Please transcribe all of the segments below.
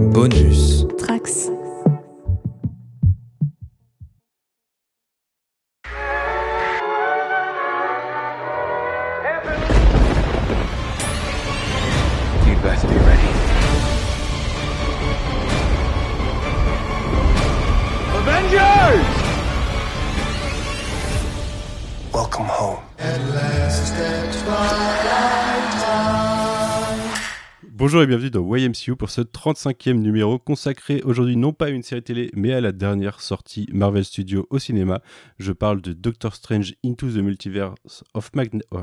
Bonus. Bonjour et bienvenue dans YMCU pour ce 35e numéro consacré aujourd'hui non pas à une série télé mais à la dernière sortie Marvel Studios au cinéma. Je parle de Doctor Strange Into the Multiverse of Madness. Oh.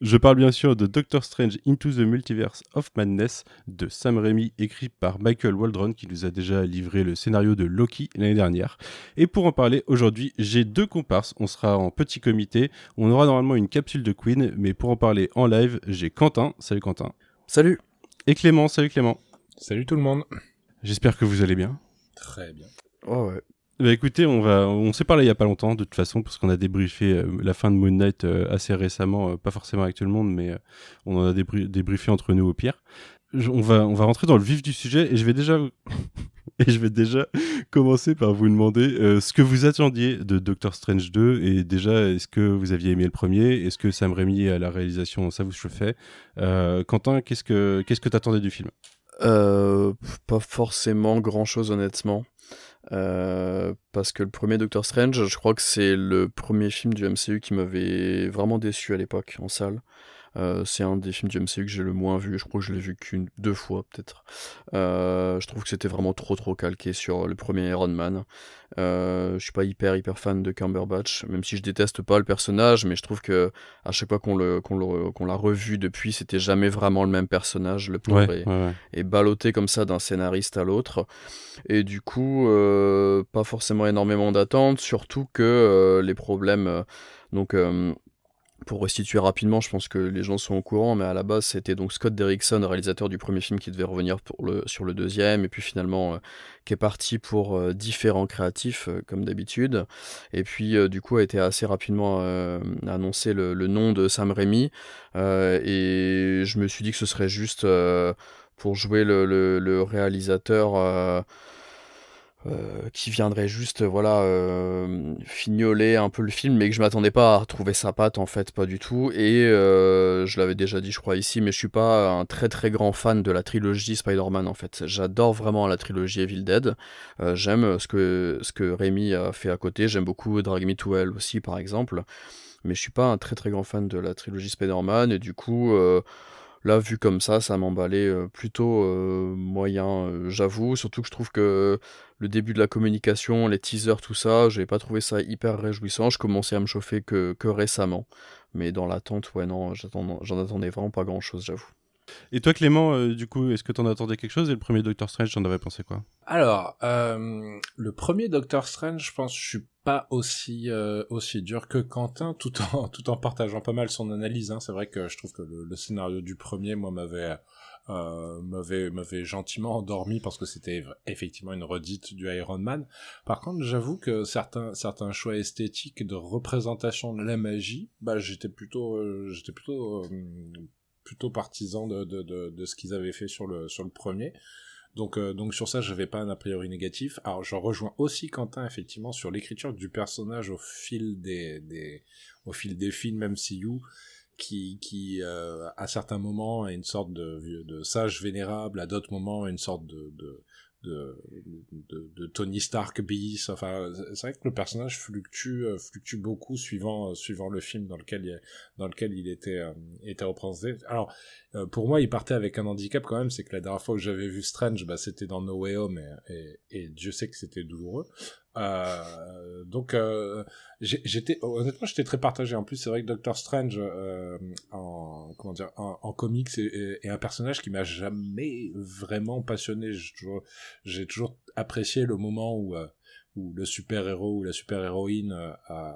Je parle bien sûr de Doctor Strange Into the Multiverse of Madness de Sam Raimi, écrit par Michael Waldron, qui nous a déjà livré le scénario de Loki l'année dernière. Et pour en parler aujourd'hui, j'ai deux comparses. On sera en petit comité. On aura normalement une capsule de Queen, mais pour en parler en live, j'ai Quentin. Salut Quentin. Salut Et Clément. Salut Clément. Salut tout le monde. J'espère que vous allez bien. Très bien. Oh ouais. Bah écoutez, on va, on s'est parlé il y a pas longtemps de toute façon parce qu'on a débriefé euh, la fin de Moon Knight euh, assez récemment, euh, pas forcément avec tout le monde, mais euh, on en a débrie- débriefé entre nous au pire. Je- on va, on va rentrer dans le vif du sujet et je vais déjà, et je vais déjà commencer par vous demander euh, ce que vous attendiez de Doctor Strange 2 et déjà est-ce que vous aviez aimé le premier, est-ce que Sam Raimi à la réalisation? Ça vous chauffait. Euh, Quentin, qu'est-ce que, qu'est-ce que t'attendais du film? Euh, pas forcément grand chose honnêtement. Parce que le premier Doctor Strange, je crois que c'est le premier film du MCU qui m'avait vraiment déçu à l'époque en salle. Euh, c'est un des films du MCU que j'ai le moins vu. Je crois que je l'ai vu qu'une, deux fois peut-être. Euh, je trouve que c'était vraiment trop trop calqué sur le premier Iron Man. Euh, je suis pas hyper hyper fan de Cumberbatch, même si je déteste pas le personnage, mais je trouve que à chaque fois qu'on le qu'on le- qu'on l'a revu depuis, c'était jamais vraiment le même personnage. Le pauvre est, ouais. est ballotté comme ça d'un scénariste à l'autre. Et du coup, euh, pas forcément énormément d'attentes, surtout que les problèmes. donc, pour restituer rapidement, je pense que les gens sont au courant, mais à la base, c'était donc Scott Derrickson, réalisateur du premier film, qui devait revenir pour le, sur le deuxième, et puis finalement, euh, qui est parti pour euh, différents créatifs, euh, comme d'habitude. Et puis, du coup, a été assez rapidement annoncé le, nom de Sam Raimi. Et je me suis dit que ce serait juste pour jouer le réalisateur euh, qui viendrait juste voilà euh, fignoler un peu le film mais que je m'attendais pas à retrouver sa patte en fait pas du tout. Et euh, je l'avais déjà dit je crois ici mais je suis pas un très très grand fan de la trilogie Spider-Man en fait. J'adore vraiment la trilogie Evil Dead. Euh, j'aime ce que ce que Raimi a fait à côté. J'aime beaucoup Drag Me to Hell aussi par exemple. Mais je suis pas un très très grand fan de la trilogie Spider-Man. Et du coup euh, là vu comme ça ça m'emballait euh, plutôt euh, moyen euh, j'avoue. Surtout que je trouve que le début de la communication les teasers tout ça j'avais pas trouvé ça hyper réjouissant. Je commençais à me chauffer que, que récemment. Mais dans l'attente ouais non j'en attendais vraiment pas grand chose j'avoue Et toi Clément, euh, du coup, est-ce que t'en attendais quelque chose? Et le premier Doctor Strange, t'en avais pensé quoi? Alors, euh, le premier Doctor Strange, je pense, je suis pas aussi euh, aussi dur que Quentin, tout en tout en partageant pas mal son analyse. Hein. C'est vrai que je trouve que le, scénario du premier, moi, m'avait m'avait gentiment endormi parce que c'était effectivement une redite du Iron Man. Par contre, j'avoue que certains certains choix esthétiques de représentation de la magie, bah j'étais plutôt j'étais plutôt plutôt partisan de, de, de, ce qu'ils avaient fait sur le sur le premier. Donc, euh, donc sur ça, je n'avais pas un a priori négatif. Alors, je rejoins aussi Quentin effectivement sur l'écriture du personnage au fil des, des au fil des films MCU, qui, qui euh, à certains moments est une sorte de, sage vénérable, à d'autres moments une sorte de de, de, de Tony Stark bis. Enfin, c'est vrai que le personnage fluctue, euh, fluctue beaucoup suivant, euh, suivant le film dans lequel il, dans lequel il était, euh, était représenté. Alors, euh, pour moi, il partait avec un handicap quand même, c'est que la dernière fois que j'avais vu Strange, bah, c'était dans No Way Home et, et, et Dieu sait que c'était douloureux. Euh, donc, euh, j'étais honnêtement, j'étais très partagé. En plus, c'est vrai que Doctor Strange euh, en comment dire, en, comics est, un personnage qui m'a jamais vraiment passionné. J'ai toujours, toujours apprécié le moment où euh, où le super-héros ou la super-héroïne euh,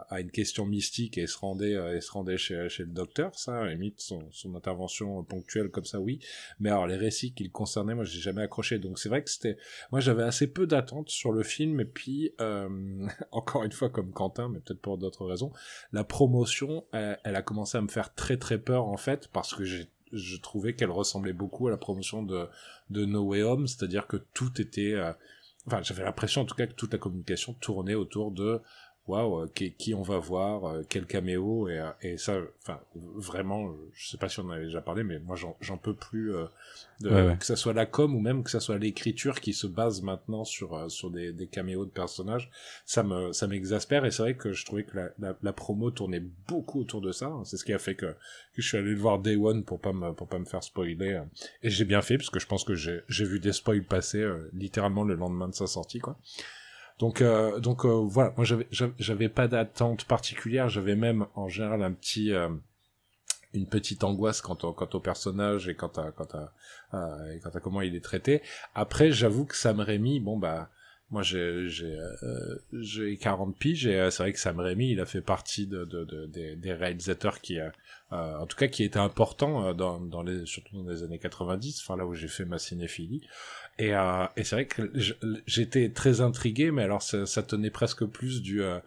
a, une question mystique et se rendait, euh, et se rendait chez, le docteur, ça, limite, son, intervention ponctuelle comme ça, oui. Mais alors, les récits qui le concernaient, moi, j'ai jamais accroché. Donc, c'est vrai que c'était, moi, j'avais assez peu d'attentes sur le film, et puis, euh, encore une fois, comme Quentin, mais peut-être pour d'autres raisons, la promotion, elle, a commencé à me faire très très peur, en fait, parce que je trouvais qu'elle ressemblait beaucoup à la promotion de, de No Way Home, c'est-à-dire que tout était, euh, enfin, j'avais l'impression en tout cas que toute la communication tournait autour de waouh, qui, qui, on va voir, euh, quel caméo, et, euh, et ça, enfin, vraiment, je sais pas si on en avait déjà parlé, mais moi, j'en peux plus euh, de, Ouais, ouais. que ça soit la com ou même que ça soit l'écriture qui se base maintenant sur euh, sur des, des caméos de personnages, ça me ça m'exaspère, et c'est vrai que je trouvais que la, la, la promo tournait beaucoup autour de ça, hein. c'est ce qui a fait que, que je suis allé le voir Day One pour pas me pour pas me faire spoiler, euh. et j'ai bien fait, parce que je pense que j'ai j'ai vu des spoils passer euh, littéralement le lendemain de sa sortie, quoi. Donc, euh, donc euh, voilà, moi j'avais j'avais- pas d'attente particulière, j'avais même en général un petit euh, une petite angoisse quant au, quant au personnage et quant à quant à, et quant à comment il est traité. Après, j'avoue que Sam Raimi, bon bah moi j'ai j'ai euh, j'ai 40 piges et euh, c'est vrai que Sam Raimi, il a fait partie de, de, de- des, réalisateurs qui euh, euh, en tout cas qui étaient importants euh, dans dans les surtout dans les années 90, enfin là où j'ai fait ma cinéphilie. Et, euh, et c'est vrai que j'étais très intrigué, mais alors ça, tenait presque plus du... euh,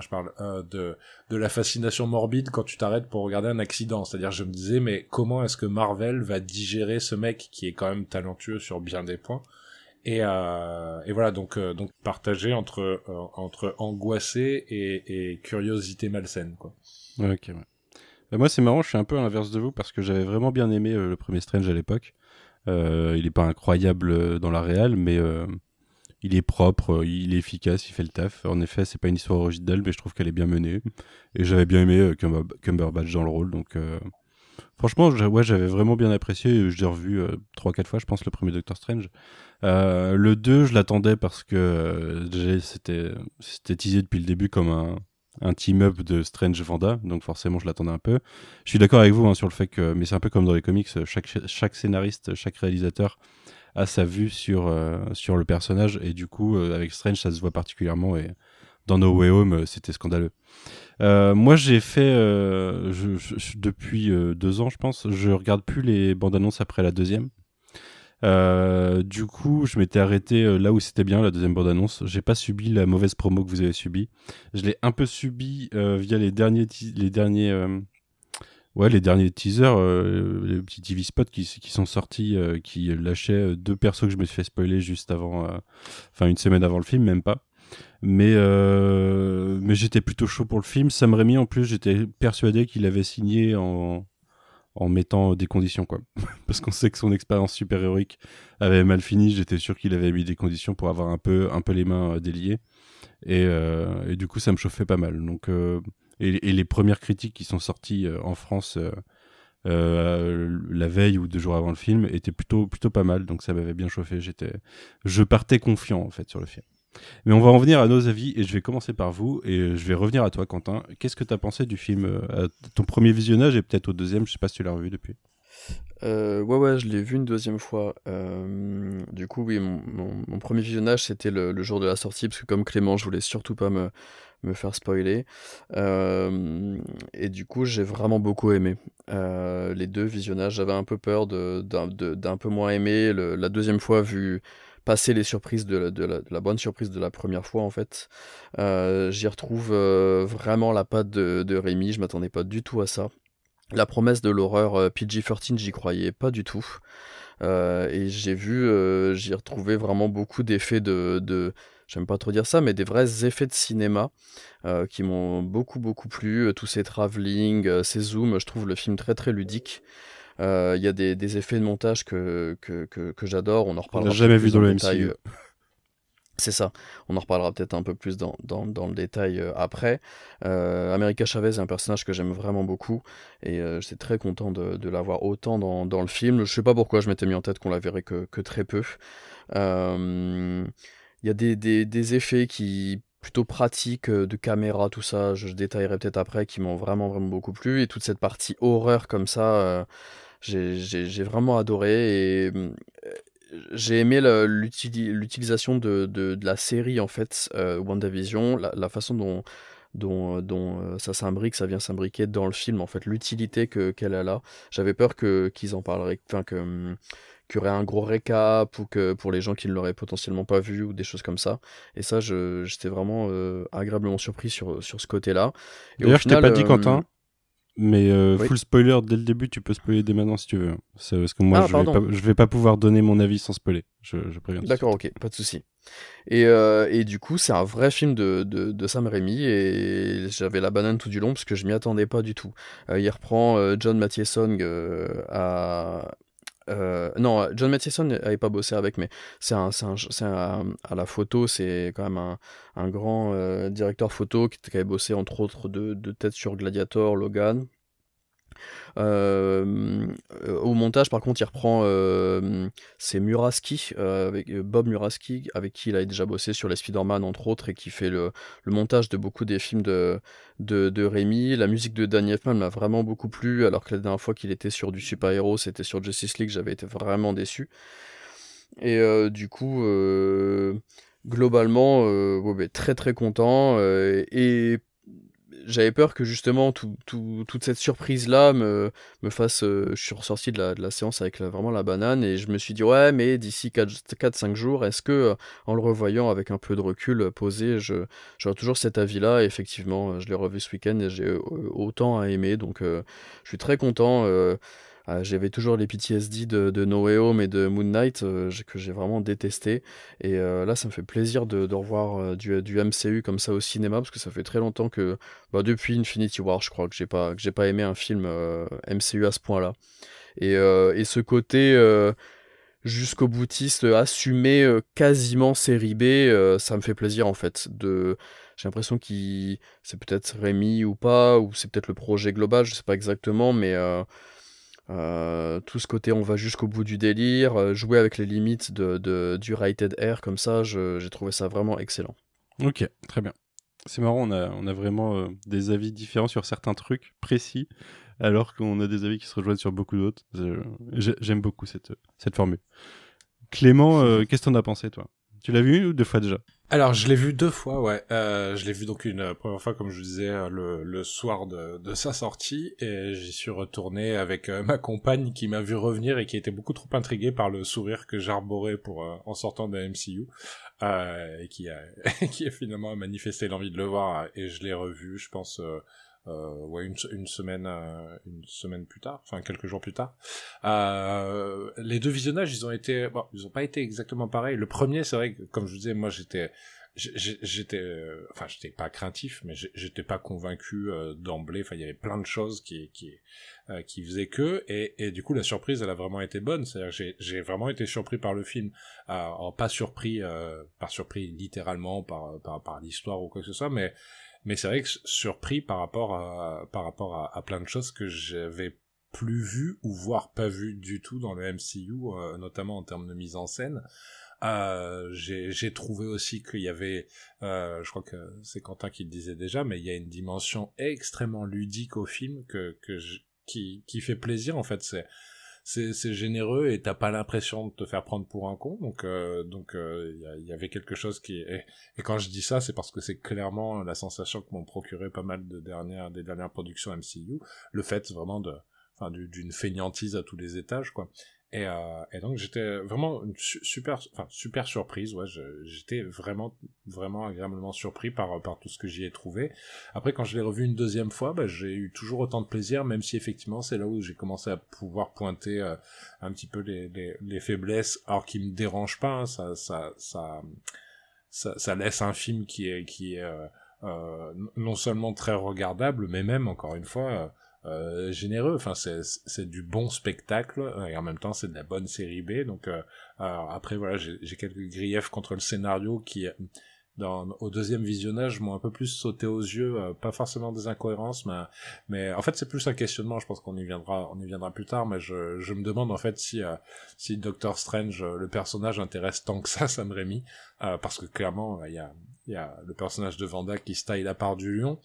je parle euh, de, de la fascination morbide quand tu t'arrêtes pour regarder un accident. C'est-à-dire, je me disais, mais comment est-ce que Marvel va digérer ce mec qui est quand même talentueux sur bien des points? Et, euh, et voilà, donc, euh, donc partagé entre, euh, entre angoissé et, et curiosité malsaine. Quoi. Ok, ouais. Bah, moi, c'est marrant, je suis un peu à l'inverse de vous parce que j'avais vraiment bien aimé euh, le premier Strange à l'époque. Euh, il est pas incroyable euh, dans la réal, mais euh, il est propre, euh, il est efficace, il fait le taf. En effet, c'est pas une histoire originale, mais je trouve qu'elle est bien menée. Et j'avais bien aimé euh, Cumber- Cumberbatch dans le rôle, donc euh, franchement, ouais, j'avais vraiment bien apprécié. Je l'ai revu euh, trois, quatre fois, je pense, le premier Doctor Strange. Euh, le 2, je l'attendais parce que euh, c'était c'était teasé depuis le début comme un, un team-up de Strange Vanda, donc forcément je l'attendais un peu. Je suis d'accord avec vous hein, sur le fait que, mais c'est un peu comme dans les comics, chaque, scénariste, chaque réalisateur a sa vue sur, euh, sur le personnage, et du coup, euh, avec Strange, ça se voit particulièrement, et dans No Way Home, euh, c'était scandaleux. Moi, j'ai fait, depuis deux ans, je pense, je regarde plus les bandes annonces après la deuxième. Euh, du coup, je m'étais arrêté euh, là où c'était bien, la deuxième bande-annonce. J'ai pas subi la mauvaise promo que vous avez subie. Je l'ai un peu subi euh, via les derniers, les derniers, ouais, les derniers teasers, les petits TV spots qui, sont sortis, qui lâchaient deux persos que je me suis fait spoiler juste avant, enfin une semaine avant le film, même pas. Mais mais j'étais plutôt chaud pour le film. Sam Raimi, en plus, j'étais persuadé qu'il avait signé en en mettant des conditions quoi. Parce qu'on sait que son expérience super héroïque avait mal fini j'étais sûr qu'il avait mis des conditions pour avoir un peu un peu les mains euh, déliées. Et, euh, et du coup ça me chauffait pas mal. Donc euh, et, les premières critiques qui sont sorties en France la veille ou deux jours avant le film étaient plutôt plutôt pas mal. Donc ça m'avait bien chauffé. J'étais je partais confiant en fait sur le film mais on va en venir à nos avis et je vais commencer par vous et je vais revenir à toi Quentin qu'est-ce que tu as pensé du film euh, à ton premier visionnage et peut-être au deuxième? Je sais pas si tu l'as revu depuis Euh, ouais, ouais, je l'ai vu une deuxième fois. Euh, du coup, oui, mon, premier visionnage, c'était le, jour de la sortie, parce que comme Clément, je voulais surtout pas me, me faire spoiler. Euh, et du coup, j'ai vraiment beaucoup aimé. Euh, les deux visionnages, j'avais un peu peur de, d'un, de- d'un peu moins. Le- la deuxième fois, vu passer les surprises de la, bonne surprise de la première fois, en fait, euh, j'y retrouve euh, vraiment la patte de, de Rémi. Je m'attendais pas du tout à ça. La promesse de l'horreur euh, PG-13, j'y croyais pas du tout. Euh, et j'ai vu, euh, j'y retrouvais vraiment beaucoup d'effets de, de j'aime pas trop dire ça, mais des vrais effets de cinéma qui m'ont beaucoup beaucoup plu. Tous ces travelling, ces zooms, je trouve le film très très ludique. Euh, Il y a des, des effets de montage que, que, que, que j'adore. On en reparlera. jamais vu dans le détail, MCU. euh, C'est ça. On en reparlera peut-être un peu plus dans, dans, dans le détail euh, après. Euh, America Chavez est un personnage que j'aime vraiment beaucoup et euh, j'étais très content de, de l'avoir autant dans, dans le film. Je sais pas pourquoi je m'étais mis en tête qu'on la verrait que, que très peu. Euh, Il y a des, des, des effets qui plutôt pratiques de caméra, tout ça, je, je détaillerai peut-être après, qui m'ont vraiment vraiment beaucoup plu et toute cette partie horreur comme ça. Euh, j'ai- j'ai j'ai vraiment adoré et euh, j'ai aimé l'utilisation de, de, de la série en fait euh, WandaVision, la, la façon dont dont, dont euh, ça s'imbrique, ça vient s'imbriquer dans le film en fait, l'utilité que qu'elle a là. J'avais peur que qu'ils en parleraient, enfin que qu'il y aurait un gros récap ou que pour les gens qui ne l'auraient potentiellement pas vu ou des choses comme ça. Et ça, je j'étais vraiment euh, agréablement surpris sur sur ce côté-là. Et D'ailleurs, je t'ai pas dit, euh, Quentin, Mais euh, Oui. full spoiler dès le début, tu peux spoiler dès maintenant si tu veux. C'est parce que moi, Ah, je, vais pas, je vais pas pouvoir donner mon avis sans spoiler. Je, je préviens. D'accord, ok, pas de souci. Et, euh, et du coup, c'est un vrai film de, de, de Sam Raimi et j'avais la banane tout du long parce que je m'y attendais pas du tout. Euh, il reprend John Mathieson euh, à. Euh, non, John Mathieson n'avait pas bossé avec, mais c'est à la photo, c'est quand même un, grand euh, directeur photo qui, avait bossé entre autres de, de tête sur Gladiator, Logan. Euh, au montage, par contre, il reprend euh, c'est Muraski, euh, avec Bob Muraski, avec qui il a déjà bossé sur les Spider-Man entre autres, et qui fait le, montage de beaucoup des films de, de, Raimi. La musique de Danny Elfman m'a vraiment beaucoup plu, alors que la dernière fois qu'il était sur du super-héros, c'était sur Justice League, j'avais été vraiment déçu. Et du coup, globalement, très très content. et j'avais peur que justement tout, tout- toute cette surprise là me, me fasse euh, je suis ressorti de la, séance avec la- vraiment la banane et je me suis dit ouais mais d'ici 4-5 jours est-ce que euh, en le revoyant avec un peu de recul euh, posé je j'aurai toujours cet avis là effectivement je l'ai revu ce week-end et j'ai autant à aimer donc je suis très content euh, j'avais toujours les PTSD de, de No Home et de Moon Knight euh, que j'ai vraiment détesté et euh, là ça me fait plaisir de, revoir du, MCU comme ça au cinéma parce que ça fait très longtemps que bah, depuis Infinity War, je crois que j'ai pas que pas aimé un film MCU à ce point-là. Et, et ce côté jusqu'au boutiste, assumé euh, quasiment série B, ça me fait plaisir en fait. De, j'ai l'impression qu'il c'est peut-être Rémi ou pas, ou c'est peut-être le projet global, je sais pas exactement, mais euh, tout ce côté on va jusqu'au bout du délire, euh, jouer avec les limites de, de- du rated R comme ça, j'ai trouvé ça vraiment excellent. Ok, très bien. C'est marrant, on a, on a vraiment euh, des avis différents sur certains trucs précis, alors qu'on a des avis qui se rejoignent sur beaucoup d'autres. J'aime beaucoup cette, cette formule. Clément, euh, qu'est-ce que t'en as pensé, toi? Tu l'as vu une ou deux fois déjà? Alors, je l'ai vu deux fois, ouais. Euh, je l'ai vu donc une euh, première fois, comme je disais, euh, le, le soir de, sa sortie, et j'y suis retourné avec euh, ma compagne qui m'a vu revenir et qui était beaucoup trop intriguée par le sourire que j'arborais pour en sortant de la MCU, et qui a, qui a finalement manifesté l'envie de le voir, et je l'ai revu, je pense, ouais, une, une semaine, euh, une semaine plus tard, enfin quelques jours plus tard. Euh, les deux visionnages, ils ont été, bon, ils ont pas été exactement pareils. Le premier, c'est vrai que, comme je vous disais, moi j'étais, j'étais, euh, enfin j'étais pas craintif, mais j'étais pas convaincu euh, d'emblée. Enfin, il y avait plein de choses qui, qui, euh, qui faisaient que, et, et du coup la surprise, elle a vraiment été bonne. C'est-à-dire j'ai, j'ai vraiment été surpris par le film, euh, alors, pas surpris, euh, pas surpris littéralement par, par, par l'histoire ou quoi que ce soit, mais mais c'est vrai que surpris par rapport à, par rapport à, plein de choses que j'avais plus vues ou voire pas vues du tout dans le MCU, euh, notamment en termes de mise en scène. Euh, j'ai trouvé aussi qu'il y avait, euh, je crois que c'est Quentin qui le disait déjà, mais il y a une dimension extrêmement ludique au film que, qui, fait plaisir en fait. C'est généreux et t'as pas l'impression de te faire prendre pour un con. Donc euh, donc euh, il y, a- il y avait quelque chose qui et, et quand je dis ça c'est parce que c'est clairement la sensation que m'ont procuré pas mal de dernières des dernières productions MCU le fait vraiment de enfin du- d'une feignantise à tous les étages quoi et, euh, et donc j'étais vraiment super enfin super surprise ouais j'étais vraiment vraiment agréablement surpris par par tout ce que j'y ai trouvé après, quand je l'ai revu une deuxième fois, bah, j'ai eu toujours autant de plaisir, même si effectivement c'est là où j'ai commencé à pouvoir pointer euh, un petit peu les, les, les faiblesses, alors qui me dérangent pas. hein, ça, ça, ça, ça, ça laisse un film qui est, qui est euh, euh, non seulement très regardable, mais même encore une fois. Euh, euh, généreux, enfin c'est du bon spectacle euh, et en même temps c'est de la bonne série B. Donc euh, après voilà j'ai quelques griefs contre le scénario qui dans, au deuxième visionnage m'ont un peu plus sauté aux yeux, euh, pas forcément des incohérences, mais, mais en fait c'est plus un questionnement, je pense qu'on y viendra, on y viendra plus tard, mais je, je me demande en fait si, euh, si Doctor Strange, euh, le personnage intéresse tant que ça Sam Raimi, euh, parce que clairement il y a, il y a le personnage de Vanda qui se taille la part du lion,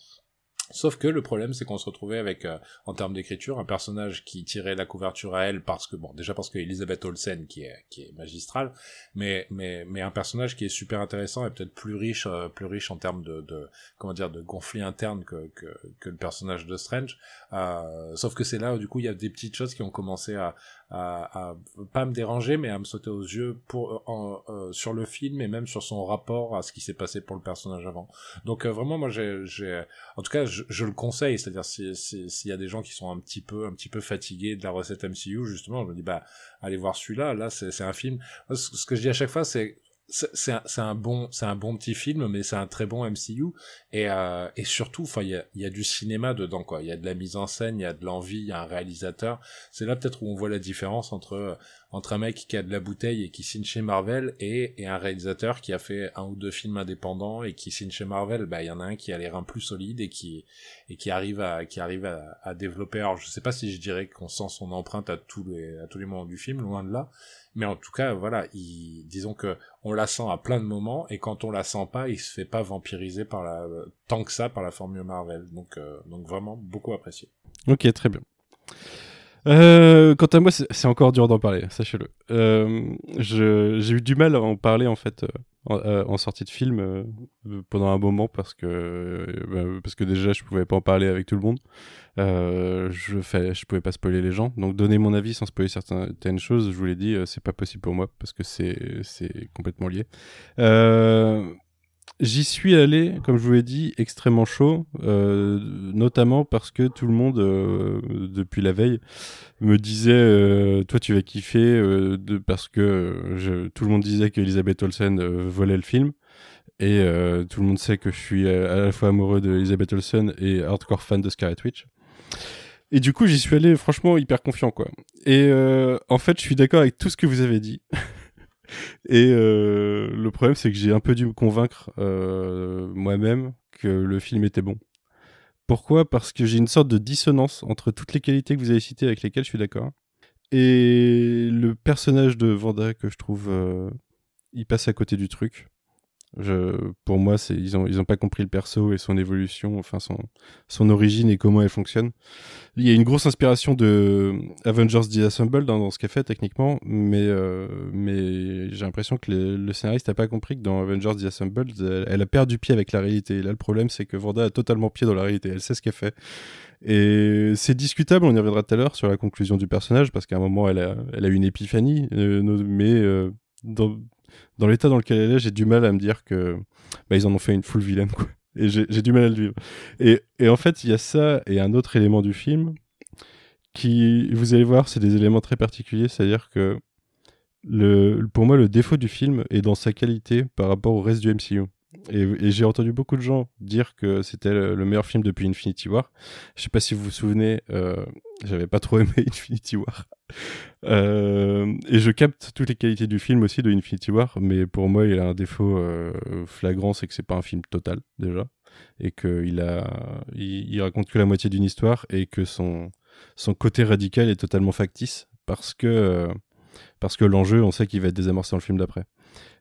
Sauf que le problème, c'est qu'on se retrouvait avec, euh, en termes d'écriture, un personnage qui tirait la couverture à elle parce que, bon, déjà parce que Elisabeth Olsen, qui est, qui est magistrale, mais, mais, mais un personnage qui est super intéressant et peut-être plus riche, euh, plus riche en termes de, de, comment dire, de conflits internes que, que, que le personnage de Strange. Euh, sauf que c'est là où, du coup, il y a des petites choses qui ont commencé à, à, à, pas me déranger, mais à me sauter aux yeux pour en, euh, sur le film et même sur son rapport à ce qui s'est passé pour le personnage avant. Donc euh, vraiment, moi, j'ai, en tout cas, je, je le conseille, c'est-à-dire s'il si, si y a des gens qui sont un petit peu, un petit peu fatigués de la recette MCU, justement, je me dis bah allez voir celui-là. Là, c'est un film. Ce que je dis à chaque fois, c'est c'est un, un, bon c'est un bon petit film mais c'est un très bon MCU et euh, et surtout enfin il y a, y a du cinéma dedans quoi. Il y a de la mise en scène il y a de l'envie il y a un réalisateur. C'est là peut-être où on voit la différence entre entre un mec qui a de la bouteille et qui signe chez Marvel et, un réalisateur qui a fait un ou deux films indépendants et qui signe chez Marvel bah il y en a un qui a les reins plus solides et qui et qui arrive à qui arrive à, développer alors je sais pas si je dirais qu'on sent son empreinte à tous les à tous les moments du film loin de là mais en tout cas, voilà, il, disons que on la sent à plein de moments, et quand on la sent pas, il se fait pas vampiriser par la, tant que ça par la formule Marvel. Donc, euh, donc vraiment beaucoup apprécié. Ok, très bien. Euh, quant à moi, c'est encore dur d'en parler, sachez-le. Euh, j'ai eu du mal à en parler en fait euh, en, sortie de film pendant un moment parce que bah, parce que déjà je pouvais pas en parler avec tout le monde. je fais, je pouvais pas spoiler les gens, donc donner mon avis sans spoiler certaines choses, je vous l'ai dit, c'est pas possible pour moi parce que c'est c'est complètement lié. J'y suis allé, comme je vous l'ai dit, extrêmement chaud, euh, notamment parce que tout le monde, euh, depuis la veille, me disait euh, Toi, tu vas kiffer, parce que tout le monde disait qu'Elisabeth Olsen volait le film. Et tout le monde sait que je suis à, la fois amoureux d'Elisabeth Olsen et hardcore fan de Scarlet Witch. Et du coup, j'y suis allé franchement hyper confiant, quoi. Et en fait, je suis d'accord avec tout ce que vous avez dit. Et euh, le problème, c'est que j'ai un peu dû me convaincre euh, moi-même que le film était bon. Pourquoi? Parce que j'ai une sorte de dissonance entre toutes les qualités que vous avez citées avec lesquelles je suis d'accord. Et le personnage de Vanda que je trouve, euh, il passe à côté du truc. Pour moi, ils ont ils ont pas compris le perso et son évolution, enfin son origine et comment elle fonctionne. Il y a une grosse inspiration de Avengers Disassembled dans, dans ce qu'elle fait techniquement, mais euh, j'ai l'impression que le scénariste a pas compris que dans Avengers Disassembled, elle, elle, a perdu pied avec la réalité. Là, le problème, c'est que Vanda a totalement pied dans la réalité. Elle sait ce qu'elle fait. Et c'est discutable, on y reviendra tout à l'heure sur la conclusion du personnage, parce qu'à un moment, elle a, elle une épiphanie, euh, mais euh, dans, dans l'état dans lequel elle est, j'ai du mal à me dire que bah, ils en ont fait une full vilaine, quoi. Et j'ai du mal à le vivre. Et, et en fait, il y a ça et un autre élément du film qui, vous allez voir, c'est des éléments très particuliers, c'est-à-dire que le, pour moi, le défaut du film est dans sa qualité par rapport au reste du MCU. Et, j'ai entendu beaucoup de gens dire que c'était le, meilleur film depuis Infinity War. Je sais pas si vous vous souvenez, euh, j'avais pas trop aimé Infinity War. Euh, et je capte toutes les qualités du film aussi de Infinity War, mais pour moi, il a un défaut euh, flagrant, c'est que c'est pas un film total déjà, et qu'il a, il, raconte que la moitié d'une histoire et que son son côté radical est totalement factice parce que parce que l'enjeu, on sait qu'il va être désamorcé dans le film d'après.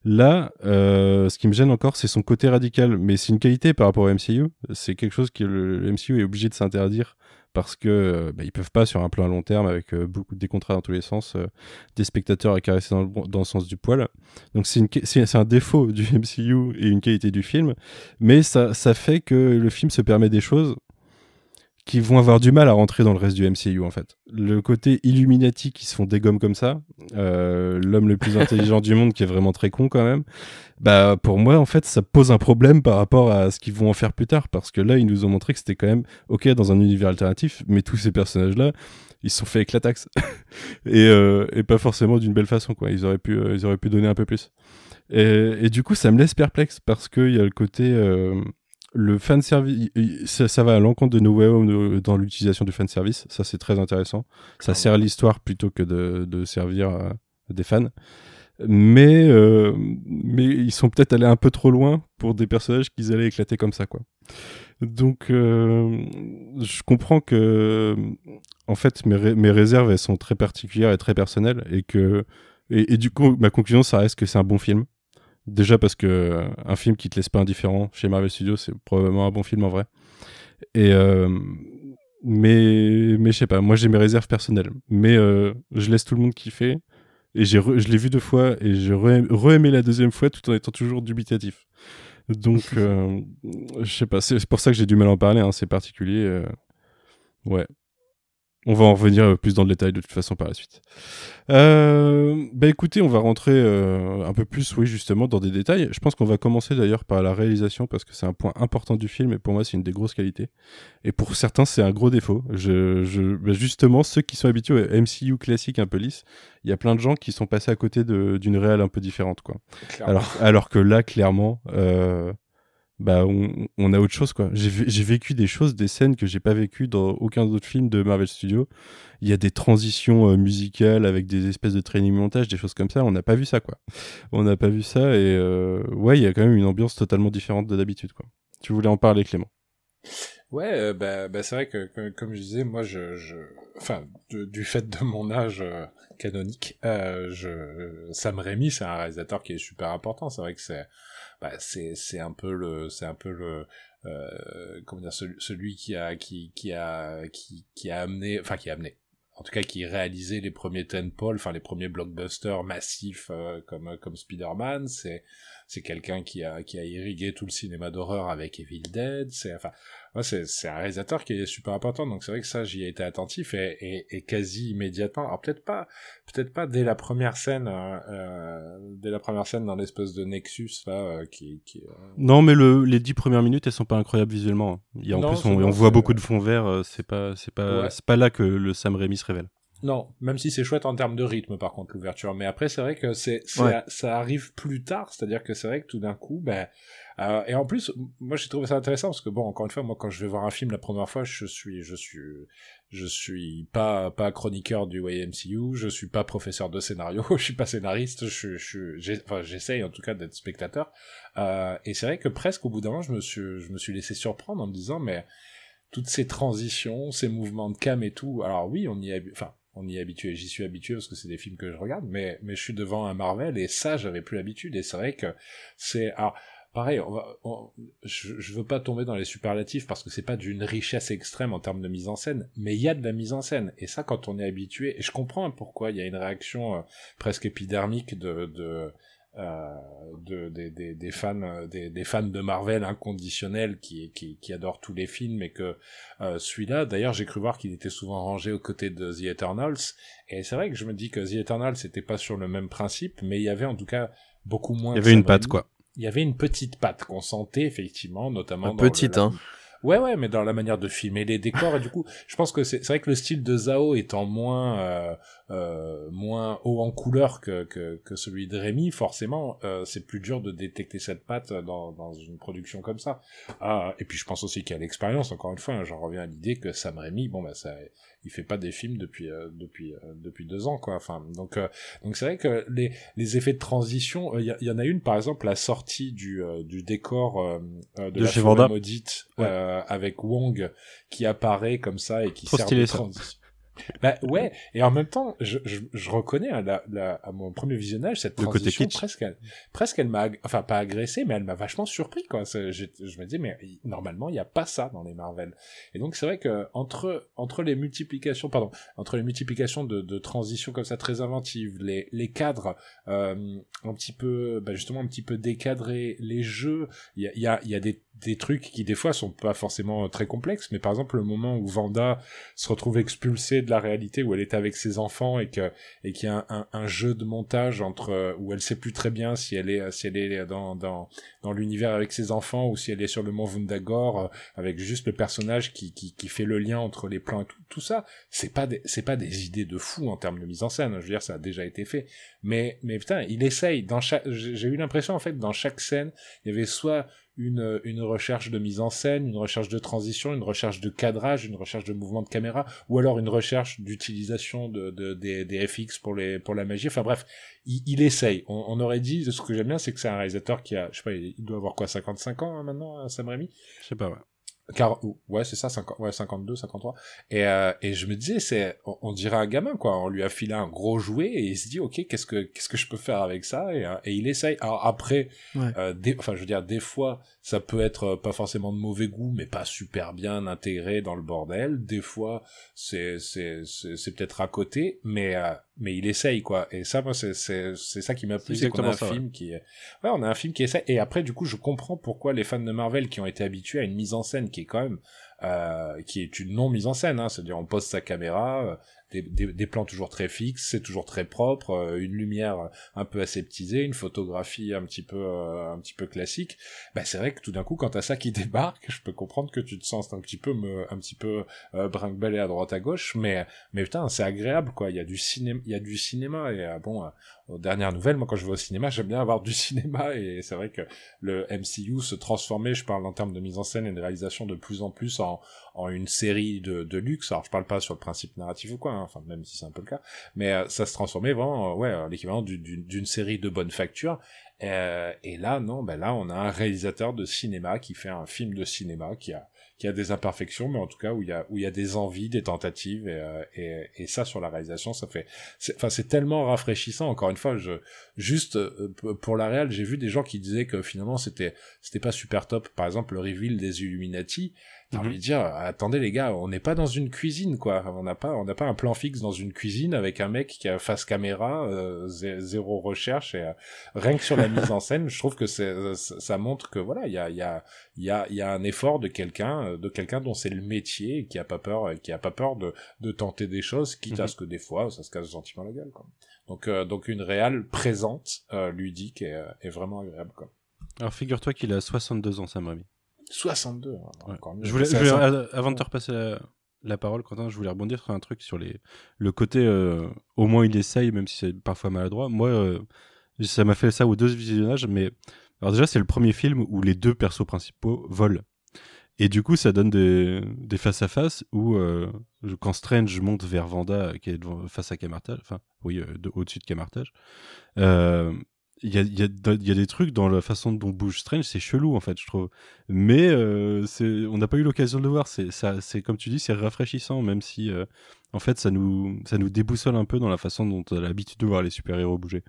Là, euh, ce qui me gêne encore, c'est son côté radical, mais c'est une qualité par rapport au MCU. C'est quelque chose que le, MCU est obligé de s'interdire parce que euh, bah, ils peuvent pas sur un plan à long terme avec euh, beaucoup de contrats dans tous les sens, des spectateurs à caresser dans le, dans le sens du poil. Donc c'est un défaut du MCU et une qualité du film, mais ça, ça fait que le film se permet des choses qui vont avoir du mal à rentrer dans le reste du MCU en fait. Le côté Illuminati qui se font des gommes comme ça, euh, l'homme le plus intelligent du monde qui est vraiment très con quand même, bah pour moi en fait ça pose un problème par rapport à ce qu'ils vont en faire plus tard parce que là ils nous ont montré que c'était quand même ok dans un univers alternatif, mais tous ces personnages là ils se sont fait avec la taxe et, euh, et pas forcément d'une belle façon quoi. Ils auraient pu euh, ils auraient pu donner un peu plus. Et, et, du coup ça me laisse perplexe parce qu'il y a le côté euh, le fan service, ça, va à l'encontre de No Way Home dans l'utilisation du fan service. Ça, c'est très intéressant. Ça sert l'histoire plutôt que de, servir euh, des fans. Mais, euh, mais ils sont peut-être allés un peu trop loin pour des personnages qu'ils allaient éclater comme ça, quoi. Donc, euh, je comprends que, en fait, mes, mes, réserves, elles sont très particulières et très personnelles, et que, et du coup, ma conclusion, ça reste que c'est un bon film. Déjà parce que euh, un film qui te laisse pas indifférent chez Marvel Studios, c'est probablement un bon film en vrai. Et euh, mais mais je sais pas, moi j'ai mes réserves personnelles, mais euh, je laisse tout le monde kiffer. Et j'ai je l'ai vu deux fois et j'ai re-aimé la deuxième fois tout en étant toujours dubitatif. Donc je sais pas, c'est pour ça que j'ai du mal à en parler, hein, c'est particulier. ouais. On va en revenir plus dans le détail de toute façon par la suite. Euh, bah écoutez, on va rentrer euh, un peu plus, oui, justement, dans des détails. Je pense qu'on va commencer d'ailleurs par la réalisation parce que c'est un point important du film et pour moi, c'est une des grosses qualités. Et pour certains, c'est un gros défaut. Je, je, bah justement, ceux qui sont habitués au MCU classique un peu lisse, il y a plein de gens qui sont passés à côté d'une réelle un peu différente, quoi. Alors, alors que là, clairement, euh, bah on, on, a autre chose quoi. J'ai vécu des choses, des scènes que j'ai pas vécues dans aucun autre film de Marvel Studios. Il y a des transitions euh, musicales avec des espèces de training montage, des choses comme ça. On n'a pas vu ça quoi. On n'a pas vu ça et euh, ouais, il y a quand même une ambiance totalement différente de d'habitude quoi. Tu voulais en parler Clément? Ouais, euh, bah, bah c'est vrai que, comme je disais, moi, je, je enfin, du fait de mon âge canonique, je, Sam Raimi, c'est un réalisateur qui est super important. C'est vrai que c'est, bah, c'est, un peu le, c'est un peu le, euh, comment dire, celui, qui a, qui, a, qui a amené, enfin, qui a amené, en tout cas qui réalisait les premiers tentpoles, enfin les premiers blockbusters massifs euh, comme comme Spider-Man, c'est c'est quelqu'un qui a qui a irrigué tout le cinéma d'horreur avec Evil Dead, c'est enfin c'est un réalisateur qui est super important, donc c'est vrai que ça, j'y ai été attentif et, et, et quasi immédiatement. Alors peut-être pas, peut-être pas dès la première scène, euh, euh dès la première scène dans l'espèce de Nexus là, euh, qui, qui euh, Non, mais le, les dix premières minutes, elles sont pas incroyables visuellement. Il y a, en plus, on, on voit beaucoup de fond vert. C'est pas, c'est pas, c'est pas là que le Sam Raimi se révèle. Non, même si c'est chouette en termes de rythme, par contre, l'ouverture. Mais après, c'est vrai que c'est, ça arrive plus tard. C'est-à-dire que c'est vrai que tout d'un coup, ben, euh, et en plus, moi j'ai trouvé ça intéressant parce que bon, encore une fois, moi quand je vais voir un film la première fois, je suis, je suis, je suis pas pas chroniqueur du YMCU, je suis pas professeur de scénario, je suis pas scénariste, je, je, enfin j'essaye en tout cas d'être spectateur. Euh, et c'est vrai que presque au bout d'un moment, je me suis, je me suis laissé surprendre en me disant mais toutes ces transitions, ces mouvements de cam et tout. Alors oui, on y est, enfin on y est habitué, j'y suis habitué parce que c'est des films que je regarde, mais mais je suis devant un Marvel et ça j'avais plus l'habitude et c'est vrai que c'est alors pareil, on va, je, je veux pas tomber dans les superlatifs parce que c'est pas d'une richesse extrême en termes de mise en scène, mais il y a de la mise en scène. Et ça, quand on est habitué, et je comprends pourquoi il y a une réaction euh, presque épidermique de, de, de des, des, des, fans, des, des, fans de Marvel inconditionnels qui, qui, qui adorent tous les films et que euh, celui-là, d'ailleurs, j'ai cru voir qu'il était souvent rangé aux côtés de The Eternals. Et c'est vrai que je me dis que The Eternals c'était pas sur le même principe, mais il y avait en tout cas beaucoup moins. Il y avait une patte, quoi il y avait une petite patte qu'on sentait effectivement, notamment. dans petite, hein. Ouais, ouais, mais dans la manière de filmer les décors, et du coup, je pense que c'est vrai que le style de Zao étant moins euh, euh, moins haut en couleur que, que, que celui de Rémi, forcément, euh, c'est plus dur de détecter cette patte dans, dans une production comme ça. Ah, et puis je pense aussi qu'il y a l'expérience, encore une fois, hein, j'en reviens à l'idée que Sam Rémi, bon bah ça, il fait pas des films depuis euh, depuis euh, depuis deux ans, quoi. Enfin, donc euh, donc c'est vrai que les les effets de transition, il y, en a une par exemple la sortie du du décor de, de, la forêt maudite avec Wong qui apparaît comme ça et qui sert de transition bah ouais, et en même temps, je, je, je reconnais à, la, la, à mon premier visionnage cette transition presque, presque elle m'a, enfin pas agressé, mais elle m'a vachement surpris quoi. Je, je me dis mais normalement il n'y a pas ça dans les Marvel. Et donc c'est vrai que entre entre les multiplications, pardon, entre les multiplications de, de transitions comme ça très inventives, les les cadres euh, un petit peu, bah justement un petit peu décadrés, les jeux, il y a il y a, y a des des trucs qui des fois sont pas forcément très complexes, mais par exemple le moment où Vanda se retrouve expulsée de la réalité, où elle est avec ses enfants et que et qu'il y a un, un, jeu de montage entre où elle sait plus très bien si elle est si elle est dans dans dans l'univers avec ses enfants ou si elle est sur le mont Vundagor euh, avec juste le personnage qui, qui qui fait le lien entre les plans et tout tout ça, c'est pas c'est pas des idées de fou en termes de mise en scène. Je veux dire ça a déjà été fait, mais mais putain il essaye dans chaque j'ai eu l'impression en fait dans chaque scène il y avait soit une, une recherche de mise en scène, une recherche de transition, une recherche de cadrage, une recherche de mouvement de caméra, ou alors une recherche d'utilisation de, de, des, des FX pour, les, pour la magie. Enfin bref, il, il essaye. On, on, aurait dit, ce que j'aime bien, c'est que c'est un réalisateur qui a, je sais pas, il doit avoir quoi, 55 ans hein, maintenant, Sam Raimi? Je sais pas, ouais. Car, ouais, c'est ça, 50, ouais, 52, 53. Et, euh, et je me disais, c'est, on, dirait un gamin, quoi. On lui a filé un gros jouet et il se dit, ok, qu'est-ce que, qu'est-ce que je peux faire avec ça? Et, euh, et il essaye. Alors après, euh, des, enfin, je veux dire, des fois, ça peut être euh, pas forcément de mauvais goût, mais pas super bien intégré dans le bordel. Des fois, c'est, c'est, c'est, c'est peut-être à côté, mais, euh, mais il essaye quoi. Et ça moi c'est c'est c'est ça qui m'a plu c'est qu'on a un film qui ouais on a un film qui essaie et après du coup je comprends pourquoi les fans de Marvel qui ont été habitués à une mise en scène qui est quand même euh, qui est une non mise en scène, hein, c'est-à-dire on pose sa caméra, des, plans toujours très fixes, c'est toujours très propre, euh, une lumière un peu aseptisée, une photographie un petit peu euh, un petit peu classique. Bah c'est vrai que tout d'un coup quand t'as ça qui débarque, je peux comprendre que tu te sens un petit peu me, un petit peu euh, brinque à droite à gauche, mais mais putain c'est agréable quoi. Il y a du cinéma, il y a du cinéma et euh, bon aux dernières nouvelles, moi quand je vais au cinéma, j'aime bien avoir du cinéma et c'est vrai que le MCU se transformait, je parle en termes de mise en scène et de réalisation de plus en plus en, en une série de, de luxe. Alors je parle pas sur le principe narratif ou quoi, hein, enfin même si c'est un peu le cas, mais euh, ça se transformait vraiment, euh, ouais, l'équivalent d'une série de bonne facture. Euh, et là, non, ben là, on a un réalisateur de cinéma qui fait un film de cinéma qui a qui a des imperfections, mais en tout cas où il y a où il y a des envies, des tentatives, et, euh, et, et ça sur la réalisation, ça fait, enfin c'est tellement rafraîchissant. Encore une fois, je juste euh, pour la réal, j'ai vu des gens qui disaient que finalement c'était c'était pas super top. Par exemple, le reveal des Illuminati, T'as envie de dire, attendez les gars, on n'est pas dans une cuisine quoi. On n'a pas, on n'a pas un plan fixe dans une cuisine avec un mec qui a face caméra, euh, zéro recherche et euh, rien que sur la mise en scène, je trouve que c'est, ça montre que voilà, il y a, il y a, il y a, il y a un effort de quelqu'un, euh, de quelqu'un dont c'est le métier et qui a pas peur, qui a pas peur de, de tenter des choses, quitte à mhm. ce que des fois ça se casse gentiment la gueule quoi. Donc, donc une réelle présente, ludique et, et vraiment agréable quoi. Alors figure-toi qu'il a 62 ans, Sam Raimi. 62. Hein, je voulais, avant de te repasser la, parole, Quentin, je voulais rebondir sur un truc sur les, le côté euh, au moins il essaye, même si c'est parfois maladroit. Moi, euh, ça m'a fait ça aux deux visionnages, mais alors déjà, c'est le premier film où les deux persos principaux volent. Et du coup, ça donne des, des face-à-face où, euh, quand Strange monte vers Vanda, qui est face à Camartage, enfin, oui, au-dessus de Camartage, il y a, y, a, y a, des trucs dans la façon dont bouge Strange, c'est chelou en fait, je trouve. Mais euh, on n'a pas eu l'occasion de le voir. C'est, comme tu dis, c'est rafraîchissant, même si euh, en fait ça nous, ça nous déboussole un peu dans la façon dont on a l'habitude de voir les super-héros bouger.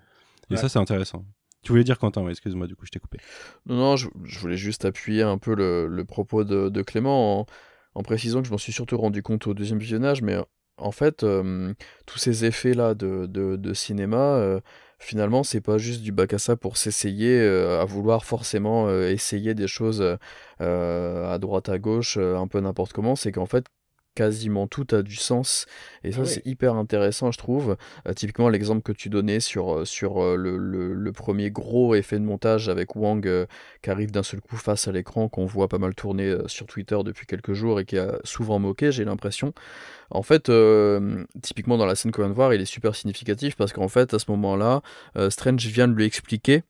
Et ça, c'est intéressant. Tu voulais dire Quentin, excuse-moi, du coup, je t'ai coupé. Non, non, je, voulais juste appuyer un peu le, le propos de, de Clément en, en, précisant que je m'en suis surtout rendu compte au deuxième visionnage, mais en fait, euh, tous ces effets-là de, de, de cinéma finalement, c'est pas juste du bac à ça pour s'essayer euh, à vouloir forcément euh, essayer des choses euh, à droite à gauche, un peu n'importe comment. C'est qu'en fait, quasiment tout a du sens. Et ça, c'est hyper intéressant, je trouve. Euh, typiquement, l'exemple que tu donnais sur, euh, sur euh, le, le, premier gros effet de montage avec Wang qui arrive d'un seul coup face à l'écran, qu'on voit pas mal tourner sur Twitter depuis quelques jours et qui a souvent moqué, j'ai l'impression. En fait, typiquement dans la scène qu'on vient de voir, il est super significatif parce qu'en fait, à ce moment-là, Strange vient de lui expliquer